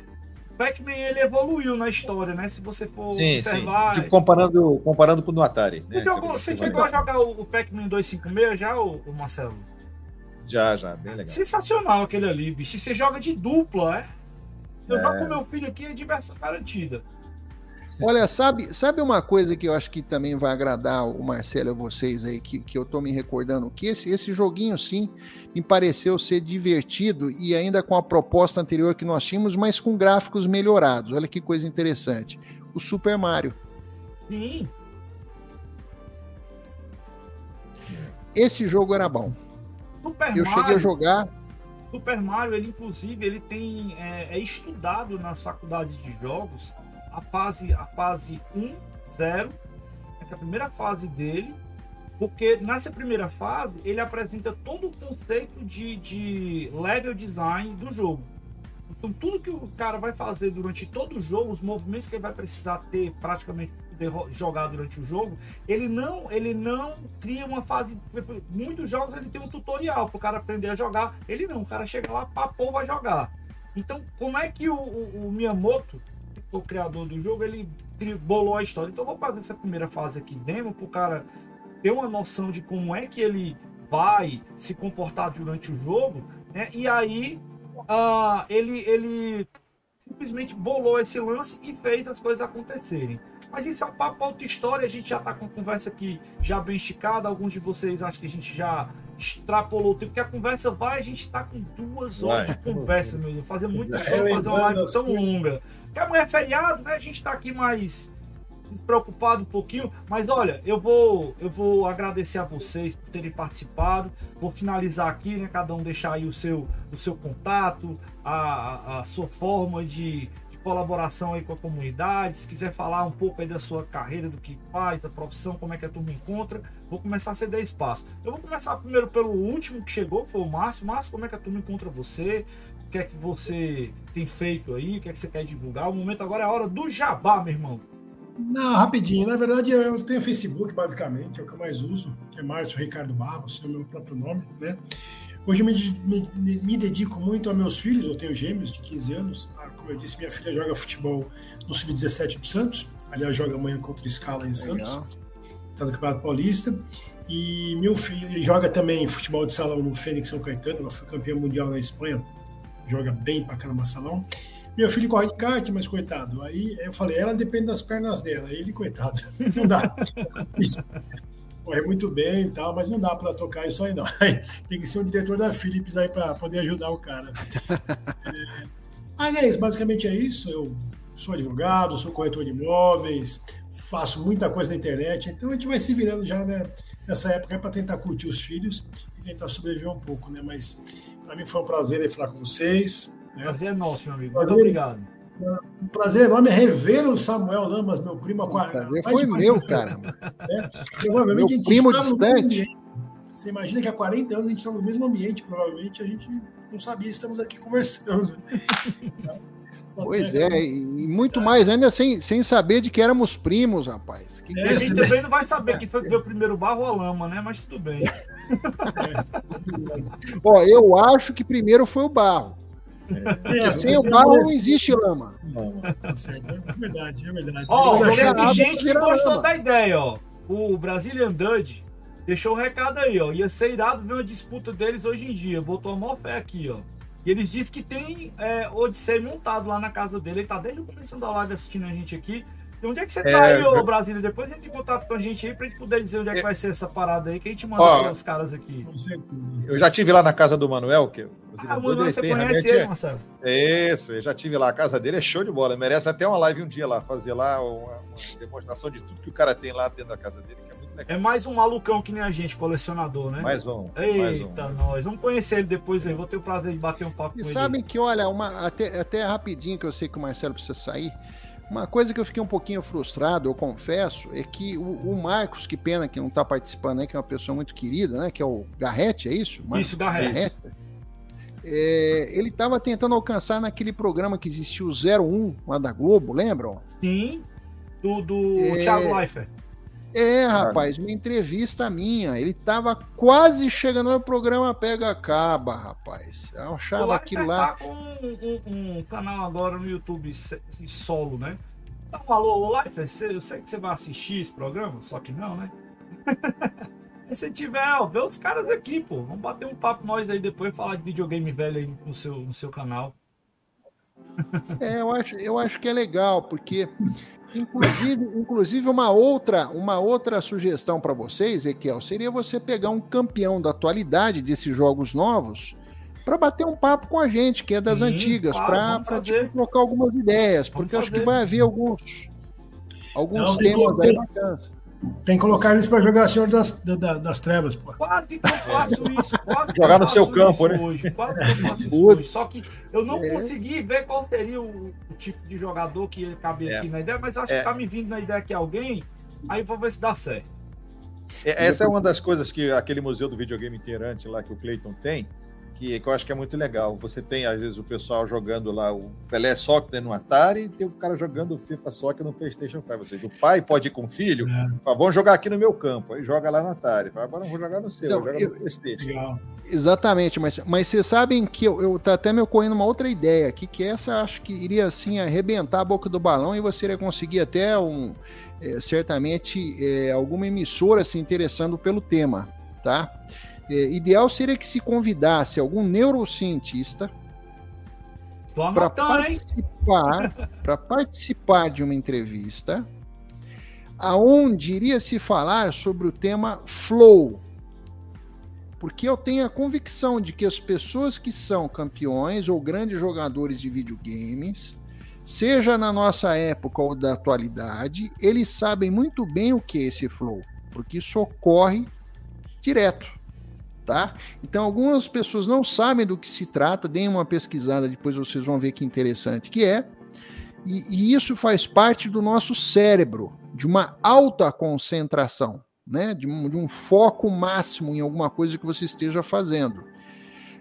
Pac-Man ele evoluiu na história, né? Se você for sim, observar. Sim. Tipo, comparando, comparando com o Atari. Você, né? jogou, você chegou a jogar o Pac-Man 256 já, o, Marcelo? Já, já, bem legal. Sensacional aquele ali, bicho. Você joga de dupla, é? Eu é. jogo com meu filho aqui, é diversão garantida. Olha, sabe, sabe uma coisa que eu acho que também vai agradar o Marcelo e vocês aí, que, que eu tô me recordando? Que esse, esse joguinho, sim, me pareceu ser divertido e ainda com a proposta anterior que nós tínhamos, mas com gráficos melhorados. Olha que coisa interessante. O Super Mario. Sim. Esse jogo era bom. Super eu Mario, cheguei a jogar. Super Mario, ele inclusive, ele tem é, é estudado nas faculdades de jogos a fase, a fase 1, 0, é, é a primeira fase dele, porque nessa primeira fase ele apresenta todo o conceito de, de level design do jogo. Então, tudo que o cara vai fazer durante todo o jogo, os movimentos que ele vai precisar ter praticamente jogar durante o jogo, ele não, ele não cria uma fase. Muitos jogos ele tem um tutorial para o cara aprender a jogar. Ele não, o cara chega lá, papou, vai jogar. Então, como é que o, o, o Miyamoto o criador do jogo, ele bolou a história. Então, vou fazer essa primeira fase aqui demo para o cara ter uma noção de como é que ele vai se comportar durante o jogo, né? E aí uh, ele, ele simplesmente bolou esse lance e fez as coisas acontecerem. Mas isso é um papo outra história, a gente já está com a conversa aqui já bem esticada, alguns de vocês acham que a gente já extrapolou o tempo, porque a conversa vai, a gente está com duas horas vai. de conversa, meu Deus. Fazer muito tempo fazer uma live tão longa. Porque amanhã é feriado, né? A gente está aqui mais despreocupado um pouquinho, mas olha, eu vou eu vou agradecer a vocês por terem participado. Vou finalizar aqui, né? Cada um deixar aí o seu o seu contato, a, a sua forma de colaboração aí com a comunidade, se quiser falar um pouco aí da sua carreira, do que faz, da profissão, como é que a turma encontra, vou começar a ceder espaço. Eu vou começar primeiro pelo último que chegou, foi o Márcio. Márcio, como é que a turma encontra você? O que é que você tem feito aí? O que é que você quer divulgar? O momento agora é a hora do jabá, meu irmão. Não, rapidinho. Na verdade, eu tenho Facebook, basicamente, é o que eu mais uso, que é Márcio Ricardo Barros, é o meu próprio nome, né? Hoje eu me, me, me, dedico muito a meus filhos, eu tenho gêmeos de 15 anos. Como eu disse, minha filha joga futebol no Sub-17 do Santos, aliás, joga amanhã contra o Scala em Santos, está no Campeonato Paulista. E meu filho joga também futebol de salão no Fênix São Caetano, ela foi campeã mundial na Espanha, joga bem pra caramba salão. Meu filho corre de kart, mas coitado. Aí eu falei, ela depende das pernas dela. Ele, coitado, não dá. Corre muito bem e tal, mas não dá para tocar isso aí, não. Tem que ser o diretor da Philips aí para poder ajudar o cara. É... Mas é isso, basicamente é isso. Eu sou advogado, sou corretor de imóveis, faço muita coisa na internet, então a gente vai se virando já né, nessa época para tentar curtir os filhos e tentar sobreviver um pouco, né? Mas para mim foi um prazer falar com vocês. Né? Prazer é nosso, meu amigo. Prazer, Muito obrigado. Um prazer enorme é rever o Samuel Lamas, meu primo há 40 anos. Foi meu, cara. Né? Provavelmente meu a gente primo distante. Você imagina que há 40 anos a gente está no mesmo ambiente, provavelmente a gente não sabia, estamos aqui conversando. Pois é, e muito mais ainda sem, sem saber de que éramos primos, rapaz. Que é, a gente também não vai saber quem foi que veio primeiro, barro ou a lama, né? Mas tudo bem. Ó, eu acho que primeiro foi o barro. É, sem o barro não existe lama. É verdade, é verdade. Ó, teve gente que gostou da ideia, ó. O Brazilian Dudge deixou o recado aí, ó. Ia ser irado ver uma disputa deles hoje em dia. Botou a maior fé aqui, ó. E eles dizem que tem é, Odissei montado lá na casa dele. Ele tá desde o começo da live assistindo a gente aqui. E onde é que você tá é, aí, ô Brasília? Depois a gente tem contato com a gente aí pra gente poder dizer onde é que vai ser essa parada aí, que a gente manda ó, os caras aqui. Eu já tive lá na casa do Manuel, que ah, o Manuel, você conhece ele, é... Marcelo? Isso, eu já tive lá. A casa dele é show de bola. Merece até uma live um dia lá, fazer lá uma, uma demonstração de tudo que o cara tem lá dentro da casa dele, que é mais um malucão que nem a gente, colecionador, né? Mais um. Eita, mais um. nós. Vamos conhecer ele depois aí. Vou ter o prazer de bater um papo e com ele. E sabem que, olha, uma, até, até rapidinho que eu sei que o Marcelo precisa sair. Uma coisa que eu fiquei um pouquinho frustrado, eu confesso, é que o, o Marcos, que pena que não está participando, né, que é uma pessoa muito querida, né, que é o Garrete, é isso? Marcos isso, Garrete. Garrete. É, ele estava tentando alcançar naquele programa que existiu, 01, lá da Globo, lembram? Sim, do, do é... Thiago Leifert. É, rapaz, uma entrevista minha. Ele tava quase chegando no programa Pega Acaba, rapaz. Eu achava o aquilo lá. Tá com um, um, um, canal agora no YouTube solo, né? Dá um alô, Life, eu sei que você vai assistir esse programa, só que não, né? Se tiver, ó, vê os caras aqui, pô. Vamos bater um papo nós aí depois falar de videogame velho aí no seu, no seu canal. É, eu acho, eu acho que é legal, porque inclusive, inclusive uma outra, uma outra sugestão para vocês, Equiel, seria você pegar um campeão da atualidade desses jogos novos para bater um papo com a gente, que é das Sim, antigas, para tipo, trocar algumas ideias, porque acho que vai haver alguns alguns Não, temas aí bacanas. Tem que colocar eles para jogar Senhor das, das, das Trevas, pô. Quase que eu faço isso. Quase jogar no seu campo, né? Hoje. Quase que eu faço isso hoje. Só que eu não é. consegui ver qual seria o, o, tipo de jogador que ia caber é. aqui na ideia, mas acho é. que tá me vindo na ideia que alguém, aí vou ver se dá certo. É, essa é uma das coisas que aquele museu do videogame inteirante lá que o Clayton tem, que, que eu acho que é muito legal. Você tem, às vezes, o pessoal jogando lá o Pelé Soccer no Atari e tem o cara jogando o FIFA Soccer no PlayStation 5. Ou seja, o pai pode ir com o filho, é. fala, vamos jogar aqui no meu campo. Aí joga lá no Atari. Fala, agora não vou jogar no seu, então, joga eu, no PlayStation. Legal. Exatamente, mas, mas vocês sabem que eu, eu tá até me ocorrendo uma outra ideia aqui, que essa acho que iria assim arrebentar a boca do balão e você iria conseguir até um é, certamente é, alguma emissora se interessando pelo tema, tá? É, ideal seria que se convidasse algum neurocientista para participar, para participar de uma entrevista, aonde iria se falar sobre o tema flow. Porque eu tenho a convicção de que as pessoas que são campeões ou grandes jogadores de videogames, seja na nossa época ou da atualidade, eles sabem muito bem o que é esse flow, porque isso ocorre direto tá? Então algumas pessoas não sabem do que se trata, deem uma pesquisada, depois vocês vão ver que interessante que é. E, e isso faz parte do nosso cérebro, de uma alta concentração, né? De um, de um foco máximo em alguma coisa que você esteja fazendo.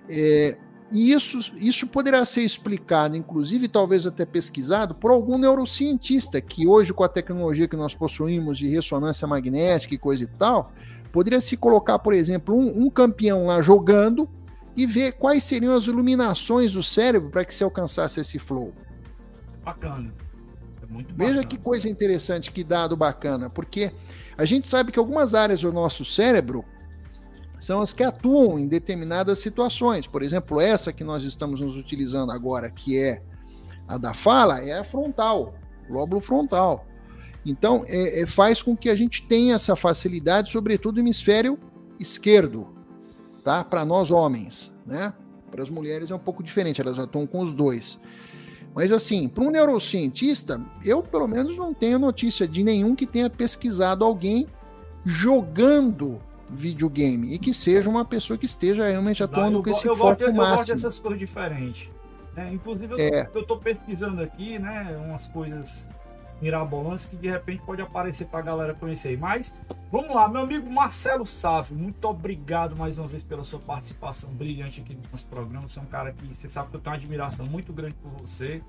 É, e isso, isso poderá ser explicado, inclusive, talvez até pesquisado, por algum neurocientista que hoje, com a tecnologia que nós possuímos de ressonância magnética e coisa e tal, poderia se colocar, por exemplo, um, um campeão lá jogando e ver quais seriam as iluminações do cérebro para que se alcançasse esse flow. Bacana. É muito Veja bacana. que coisa interessante, que dado bacana, porque a gente sabe que algumas áreas do nosso cérebro são as que atuam em determinadas situações. Por exemplo, essa que nós estamos nos utilizando agora, que é a da fala, é a frontal, lóbulo frontal. Então, é, é, faz com que a gente tenha essa facilidade, sobretudo no hemisfério esquerdo, tá? Para nós homens, né? Para as mulheres é um pouco diferente, elas atuam com os dois. Mas assim, para um neurocientista, eu pelo menos não tenho notícia de nenhum que tenha pesquisado alguém jogando videogame e que seja uma pessoa que esteja realmente atuando com esse eu foco gosto, máximo. Eu gosto dessas coisas diferentes. Né? Inclusive, eu, é. tô pesquisando aqui, né, umas coisas mirabolantes que de repente pode aparecer para a galera conhecer. Mas vamos lá, meu amigo Marcelo Sávio, muito obrigado mais uma vez pela sua participação brilhante aqui no nosso programa. Você é um cara que você sabe que eu tenho uma admiração muito grande por você,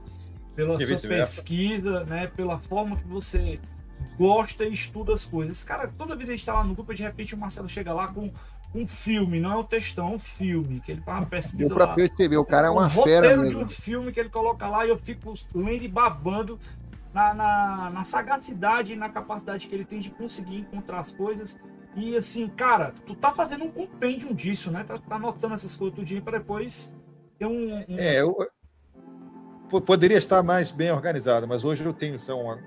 pela sua pesquisa, né, pela forma que você gosta e estuda as coisas. Cara, toda vida a gente tá lá no grupo, de repente o Marcelo chega lá com um filme, não é um textão, é um filme, que ele faz uma pesquisa Deu pra lá. perceber, o cara é uma um fera roteiro mesmo. de um filme que ele coloca lá e eu fico lendo e babando na, na, na sagacidade e na capacidade que ele tem de conseguir encontrar as coisas. E assim, cara, tu tá fazendo um compêndio disso, né? Tá, tá anotando essas coisas tudinho para depois ter um, um... É, eu poderia estar mais bem organizado, mas hoje eu tenho são uma,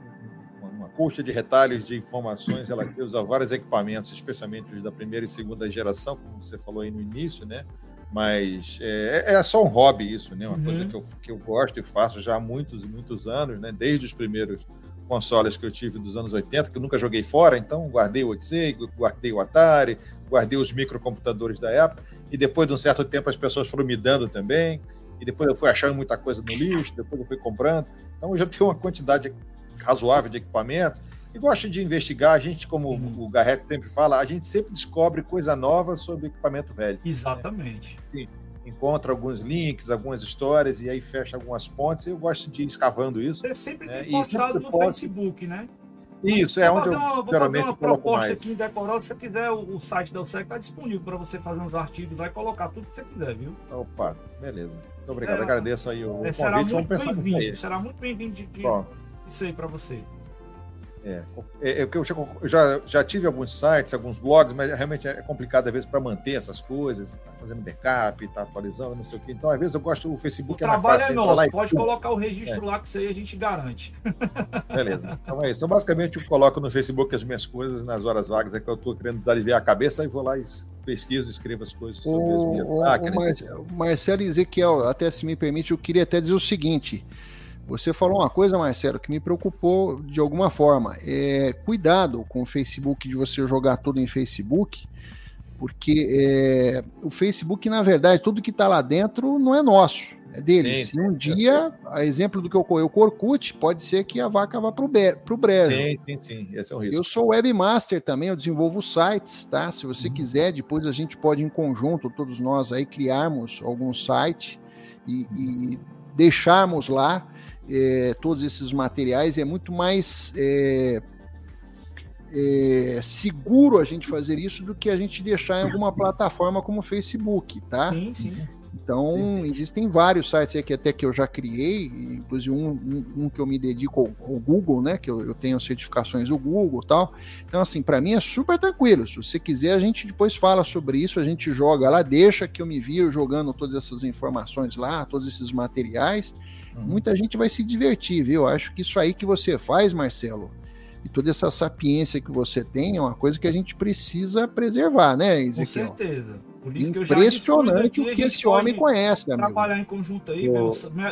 coxa de retalhos de informações relativos a vários equipamentos, especialmente os da primeira e segunda geração, como você falou aí no início, né? Mas é, é só um hobby isso, né? Uma uhum. coisa que eu, que eu gosto e faço já há muitos e muitos anos, né? Desde os primeiros consoles que eu tive dos anos 80, que eu nunca joguei fora, então guardei o Odyssey, guardei o Atari, guardei os microcomputadores da época, e depois de um certo tempo as pessoas foram me dando também, e depois eu fui achando muita coisa no lixo, depois eu fui comprando. Então eu já tenho uma quantidade razoável de equipamento e gosto de investigar. A gente, como o Garrett sempre fala, a gente sempre descobre coisa nova sobre equipamento velho. Exatamente. Né? Sim. Encontra alguns links, algumas histórias e aí fecha algumas pontes. Eu gosto de ir escavando isso. Você sempre né? tem postado no Facebook, né? Isso, é onde eu uma, vou fazer uma proposta aqui em Decorado. Se você quiser, o, o site da USEC está disponível para você fazer uns artigos vai colocar tudo que você quiser, viu? Opa, beleza. Muito obrigado, é, agradeço aí o é, convite. Será muito bem-vindo. Será muito bem-vindo de, de, isso aí para você? É, é, é eu, já, eu já, já tive alguns sites, alguns blogs, mas realmente é complicado às vezes para manter essas coisas, tá fazendo backup, tá atualizando, não sei o que. Então, às vezes eu gosto do Facebook. O é trabalho é nosso, pode colocar o registro é. lá que isso aí a gente garante. Beleza. Então é isso. Então, basicamente, eu coloco no Facebook as minhas coisas nas horas vagas, é que eu estou querendo desaliviar a cabeça e vou lá e pesquiso, escrevo as coisas sobre o, as minhas. Ah, o Marcelo, Marcelo Ezequiel, até se me permite, eu queria até dizer o seguinte. Você falou uma coisa, Marcelo, que me preocupou de alguma forma. É, cuidado com o Facebook de você jogar tudo em Facebook, porque é, o Facebook, na verdade, tudo que está lá dentro não é nosso, é deles. Sim, Se um dia, a exemplo do que ocorreu com o Orkut, pode ser que a vaca vá para o brejo. Sim, sim, sim. Esse é um risco. Eu sou webmaster também, eu desenvolvo sites, tá? Se você uhum. quiser, depois a gente pode, em conjunto, todos nós aí, criarmos algum site e, e deixarmos lá é, todos esses materiais, é muito mais é, é, seguro a gente fazer isso do que a gente deixar em alguma plataforma como o Facebook, tá? Sim, sim. Então, sim, sim. existem vários sites aqui até que eu já criei, inclusive um, um, um que eu me dedico ao, ao Google, né? Que eu, eu, tenho certificações do Google e tal. Então, assim, para mim é super tranquilo. Se você quiser, a gente depois fala sobre isso, a gente joga lá, deixa que eu me viro jogando todas essas informações lá, todos esses materiais. Uhum. Muita gente vai se divertir, viu? Eu acho que isso aí que você faz, Marcelo, e toda essa sapiência que você tem é uma coisa que a gente precisa preservar, né, Ezequiel? Com certeza. Por isso Impressionante o que esse homem conhece, Trabalhar amigo. em conjunto aí,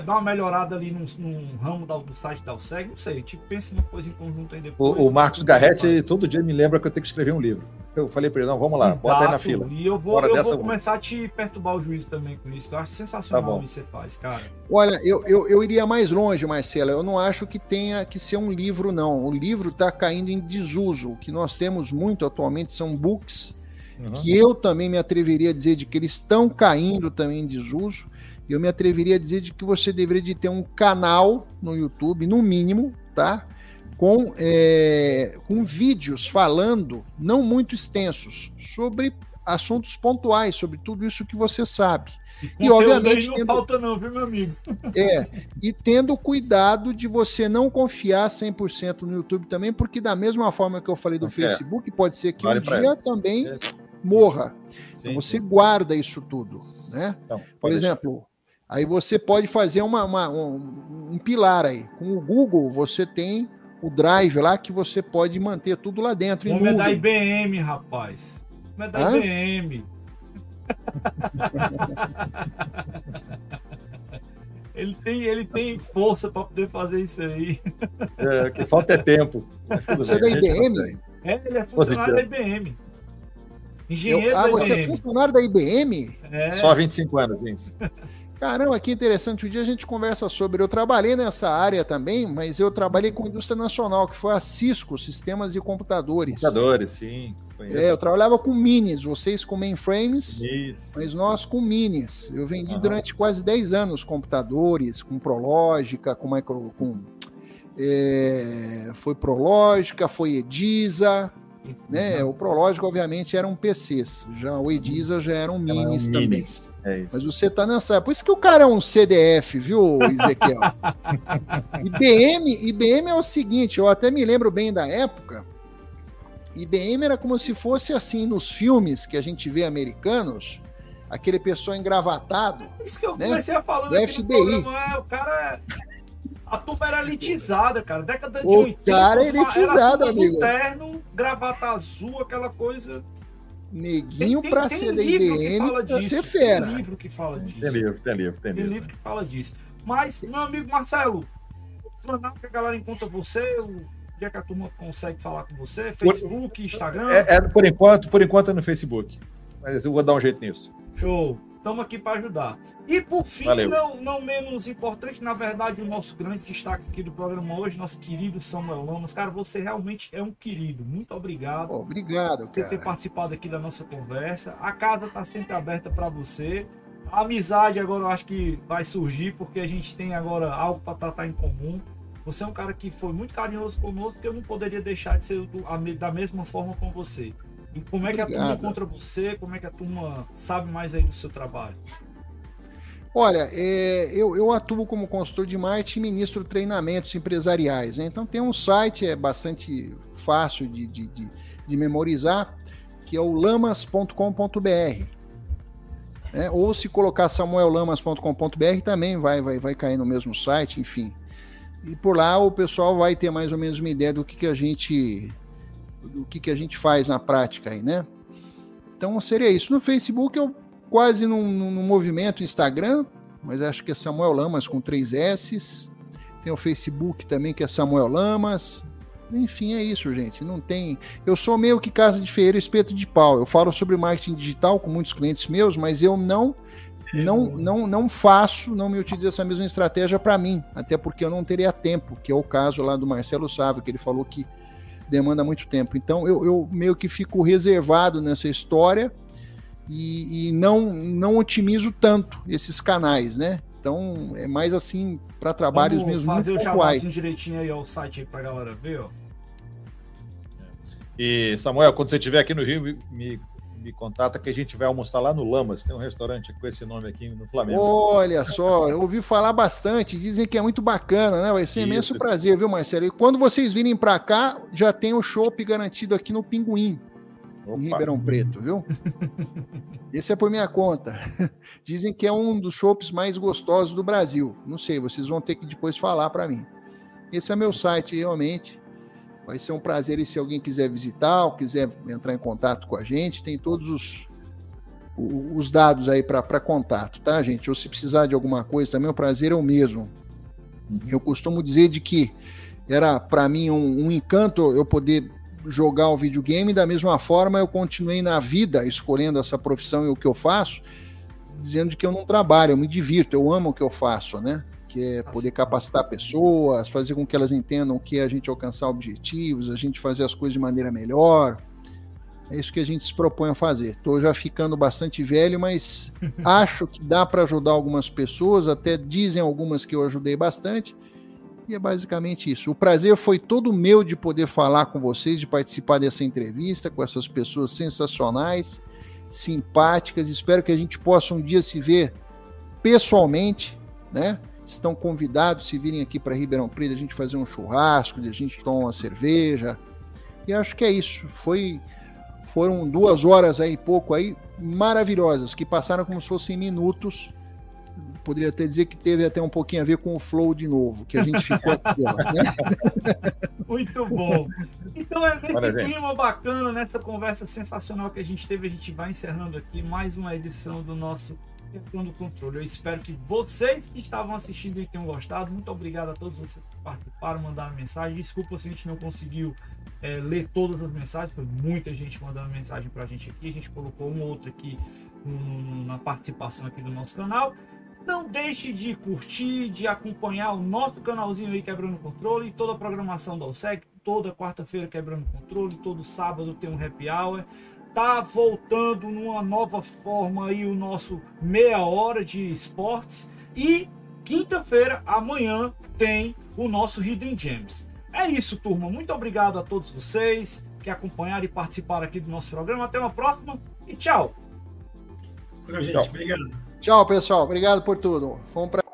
dar uma melhorada ali num, num ramo do site da USEG, não sei, tipo, pensa uma coisa em conjunto aí depois. O, o Marcos Garretti todo dia me lembra que eu tenho que escrever um livro. Eu falei para ele, não, vamos lá, Exato. bota aí na fila. E eu vou, eu vou começar a te perturbar o juízo também com isso, que eu acho sensacional tá o que você faz, cara. Olha, eu, eu, eu iria mais longe, Marcela, eu não acho que tenha que ser um livro, não. O livro está caindo em desuso. O que nós temos muito atualmente são books Uhum. que eu também me atreveria a dizer de que eles estão caindo também em desuso. eu me atreveria a dizer de que você deveria de ter um canal no YouTube, no mínimo, tá? Com, é, com vídeos falando, não muito extensos, sobre assuntos pontuais, sobre tudo isso que você sabe. E, obviamente. Não tendo, falta, não, viu, meu amigo? É, e tendo cuidado de você não confiar 100% no YouTube também, porque da mesma forma que eu falei do é. Facebook, pode ser que vale um dia ele. também é. Morra. Sim, então você sim. guarda isso tudo, né? Então, Por exemplo. Deixar. Aí você pode fazer uma, uma um, um, pilar aí. Com o Google, você tem o Drive lá que você pode manter tudo lá dentro. O nome é da IBM, rapaz. O é da Hã? IBM. ele, tem, ele tem força para poder fazer isso aí. É, que falta é tempo. Você é da IBM? É, ele é funcionário da IBM. Engenheiro Eu, ah, da IBM. você é funcionário da IBM? É. Só 25 anos, gente. Caramba, que interessante. Um dia a gente conversa sobre. Eu trabalhei nessa área também, mas eu trabalhei com indústria nacional, que foi a Cisco, Sistemas e Computadores. Computadores, sim. Conheço. É, eu trabalhava com minis, vocês com mainframes, isso, mas isso. nós com minis. Eu vendi uhum. durante quase 10 anos computadores, com Prológica, com micro. Com, é, foi Prológica, foi Edisa, né? Uhum. O Prológico, obviamente, eram PCs. Já o Ediza já eram minis também. Minis. É Mas você tá nessa. Por isso que o cara é um CDF, viu, Ezequiel? IBM, IBM é o seguinte, eu até me lembro bem da época. IBM era como se fosse assim nos filmes que a gente vê americanos, aquele pessoal engravatado. Isso que eu né? comecei a falar do FBI. É, o cara é a turma era elitizada, cara. Década de o 80. cara é elitizado, amigo. terno, gravata azul, aquela coisa. Neguinho tem, pra tem ser da IBM, pra ser fera. Tem livro que fala disso. Tem livro, tem livro, tem, tem livro. livro que fala disso. Mas, meu amigo Marcelo, que a galera encontra você, o dia que a turma consegue falar com você, Facebook, Instagram. É, é, por enquanto, por enquanto é no Facebook. Mas eu vou dar um jeito nisso. Show. Estamos aqui para ajudar. E por fim, não, não menos importante, na verdade, o nosso grande destaque aqui do programa hoje, nosso querido Samuel Lamas. Cara, você realmente é um querido. Muito obrigado. Obrigado, por ter participado aqui da nossa conversa. A casa está sempre aberta para você. A amizade agora eu acho que vai surgir, porque a gente tem agora algo para tratar em comum. Você é um cara que foi muito carinhoso conosco, que eu não poderia deixar de ser do, da mesma forma com você. E como é que Obrigado. a turma encontra você? Como é que a turma sabe mais aí do seu trabalho? Olha, é, eu, eu, atuo como consultor de marketing e ministro treinamentos empresariais. Né? Então tem um site, é bastante fácil de, de, de, de memorizar, que é o lamas.com.br. Né? Ou se colocar samuellamas.com.br também vai, vai, vai cair no mesmo site, enfim. E por lá o pessoal vai ter mais ou menos uma ideia do que, que a gente do que, que a gente faz na prática aí, né? Então seria isso. No Facebook eu quase num, num movimento Instagram, mas acho que é Samuel Lamas com três S's. Tem o Facebook também que é Samuel Lamas. Enfim, é isso, gente. Não tem. Eu sou meio que casa de feira, espeto de pau. Eu falo sobre marketing digital com muitos clientes meus, mas eu não não, não, não faço, não me utilizo essa mesma estratégia para mim, até porque eu não teria tempo, que é o caso lá do Marcelo Sávio, que ele falou que demanda muito tempo. Então eu, eu meio que fico reservado nessa história e, e, não, não otimizo tanto esses canais, né? Então é mais assim para trabalhos Vamos mesmo. Fazer o chamadinho direitinho aí ao site aí pra galera ver, ó. E Samuel, quando você estiver aqui no Rio, me me contata que a gente vai almoçar lá no Lamas. Tem um restaurante com esse nome aqui no Flamengo. Olha só, eu ouvi falar bastante. Dizem que é muito bacana, né? Vai ser Isso. imenso prazer, viu, Marcelo? E quando vocês virem para cá, já tem o chopp garantido aqui no Pinguim. Opa. Em Ribeirão Preto, viu? Esse é por minha conta. Dizem que é um dos chopps mais gostosos do Brasil. Não sei, vocês vão ter que depois falar para mim. Esse é meu site, realmente. Vai ser um prazer e se alguém quiser visitar ou quiser entrar em contato com a gente, tem todos os, os dados aí para contato, tá, gente? Ou se precisar de alguma coisa também, o prazer é o mesmo. Eu costumo dizer de que era para mim um, um, encanto eu poder jogar o videogame, da mesma forma eu continuei na vida escolhendo essa profissão e o que eu faço, dizendo que eu não trabalho, eu me divirto, eu amo o que eu faço, né? Que é poder capacitar pessoas, fazer com que elas entendam que é a gente alcançar objetivos, a gente fazer as coisas de maneira melhor. É isso que a gente se propõe a fazer. Estou já ficando bastante velho, mas acho que dá para ajudar algumas pessoas, até dizem algumas que eu ajudei bastante. E é basicamente isso. O prazer foi todo meu de poder falar com vocês, de participar dessa entrevista com essas pessoas sensacionais, simpáticas. Espero que a gente possa um dia se ver pessoalmente, né? Estão convidados se virem aqui para Ribeirão Preto, a gente fazer um churrasco, a gente tomar uma cerveja. E acho que é isso. Foi foram duas horas aí pouco aí maravilhosas que passaram como se fossem minutos poderia até dizer que teve até um pouquinho a ver com o flow de novo, que a gente ficou aqui, ó, né? Muito bom. Então, é nesse clima bacana, nessa conversa sensacional que a gente teve, a gente vai encerrando aqui mais uma edição do nosso do Controle. Eu espero que vocês que estavam assistindo e tenham gostado. Muito obrigado a todos vocês que participaram, mandaram mensagem. Desculpa se a gente não conseguiu é, ler todas as mensagens, foi muita gente mandando mensagem para a gente aqui. A gente colocou uma outra aqui no, na participação aqui do nosso canal. Não deixe de curtir, de acompanhar o nosso canalzinho aí Quebrando Controle, toda a programação da OSEC, toda quarta-feira Quebrando Controle, todo sábado tem um happy hour. Tá voltando numa nova forma aí o nosso meia hora de esportes e quinta-feira, amanhã, tem o nosso Hidden Gems. É isso, turma. Muito obrigado a todos vocês que acompanharam e participaram aqui do nosso programa. Até uma próxima e tchau. Valeu, gente. Tchau. Obrigado. Tchau, pessoal. Obrigado por tudo. Foi um prazer.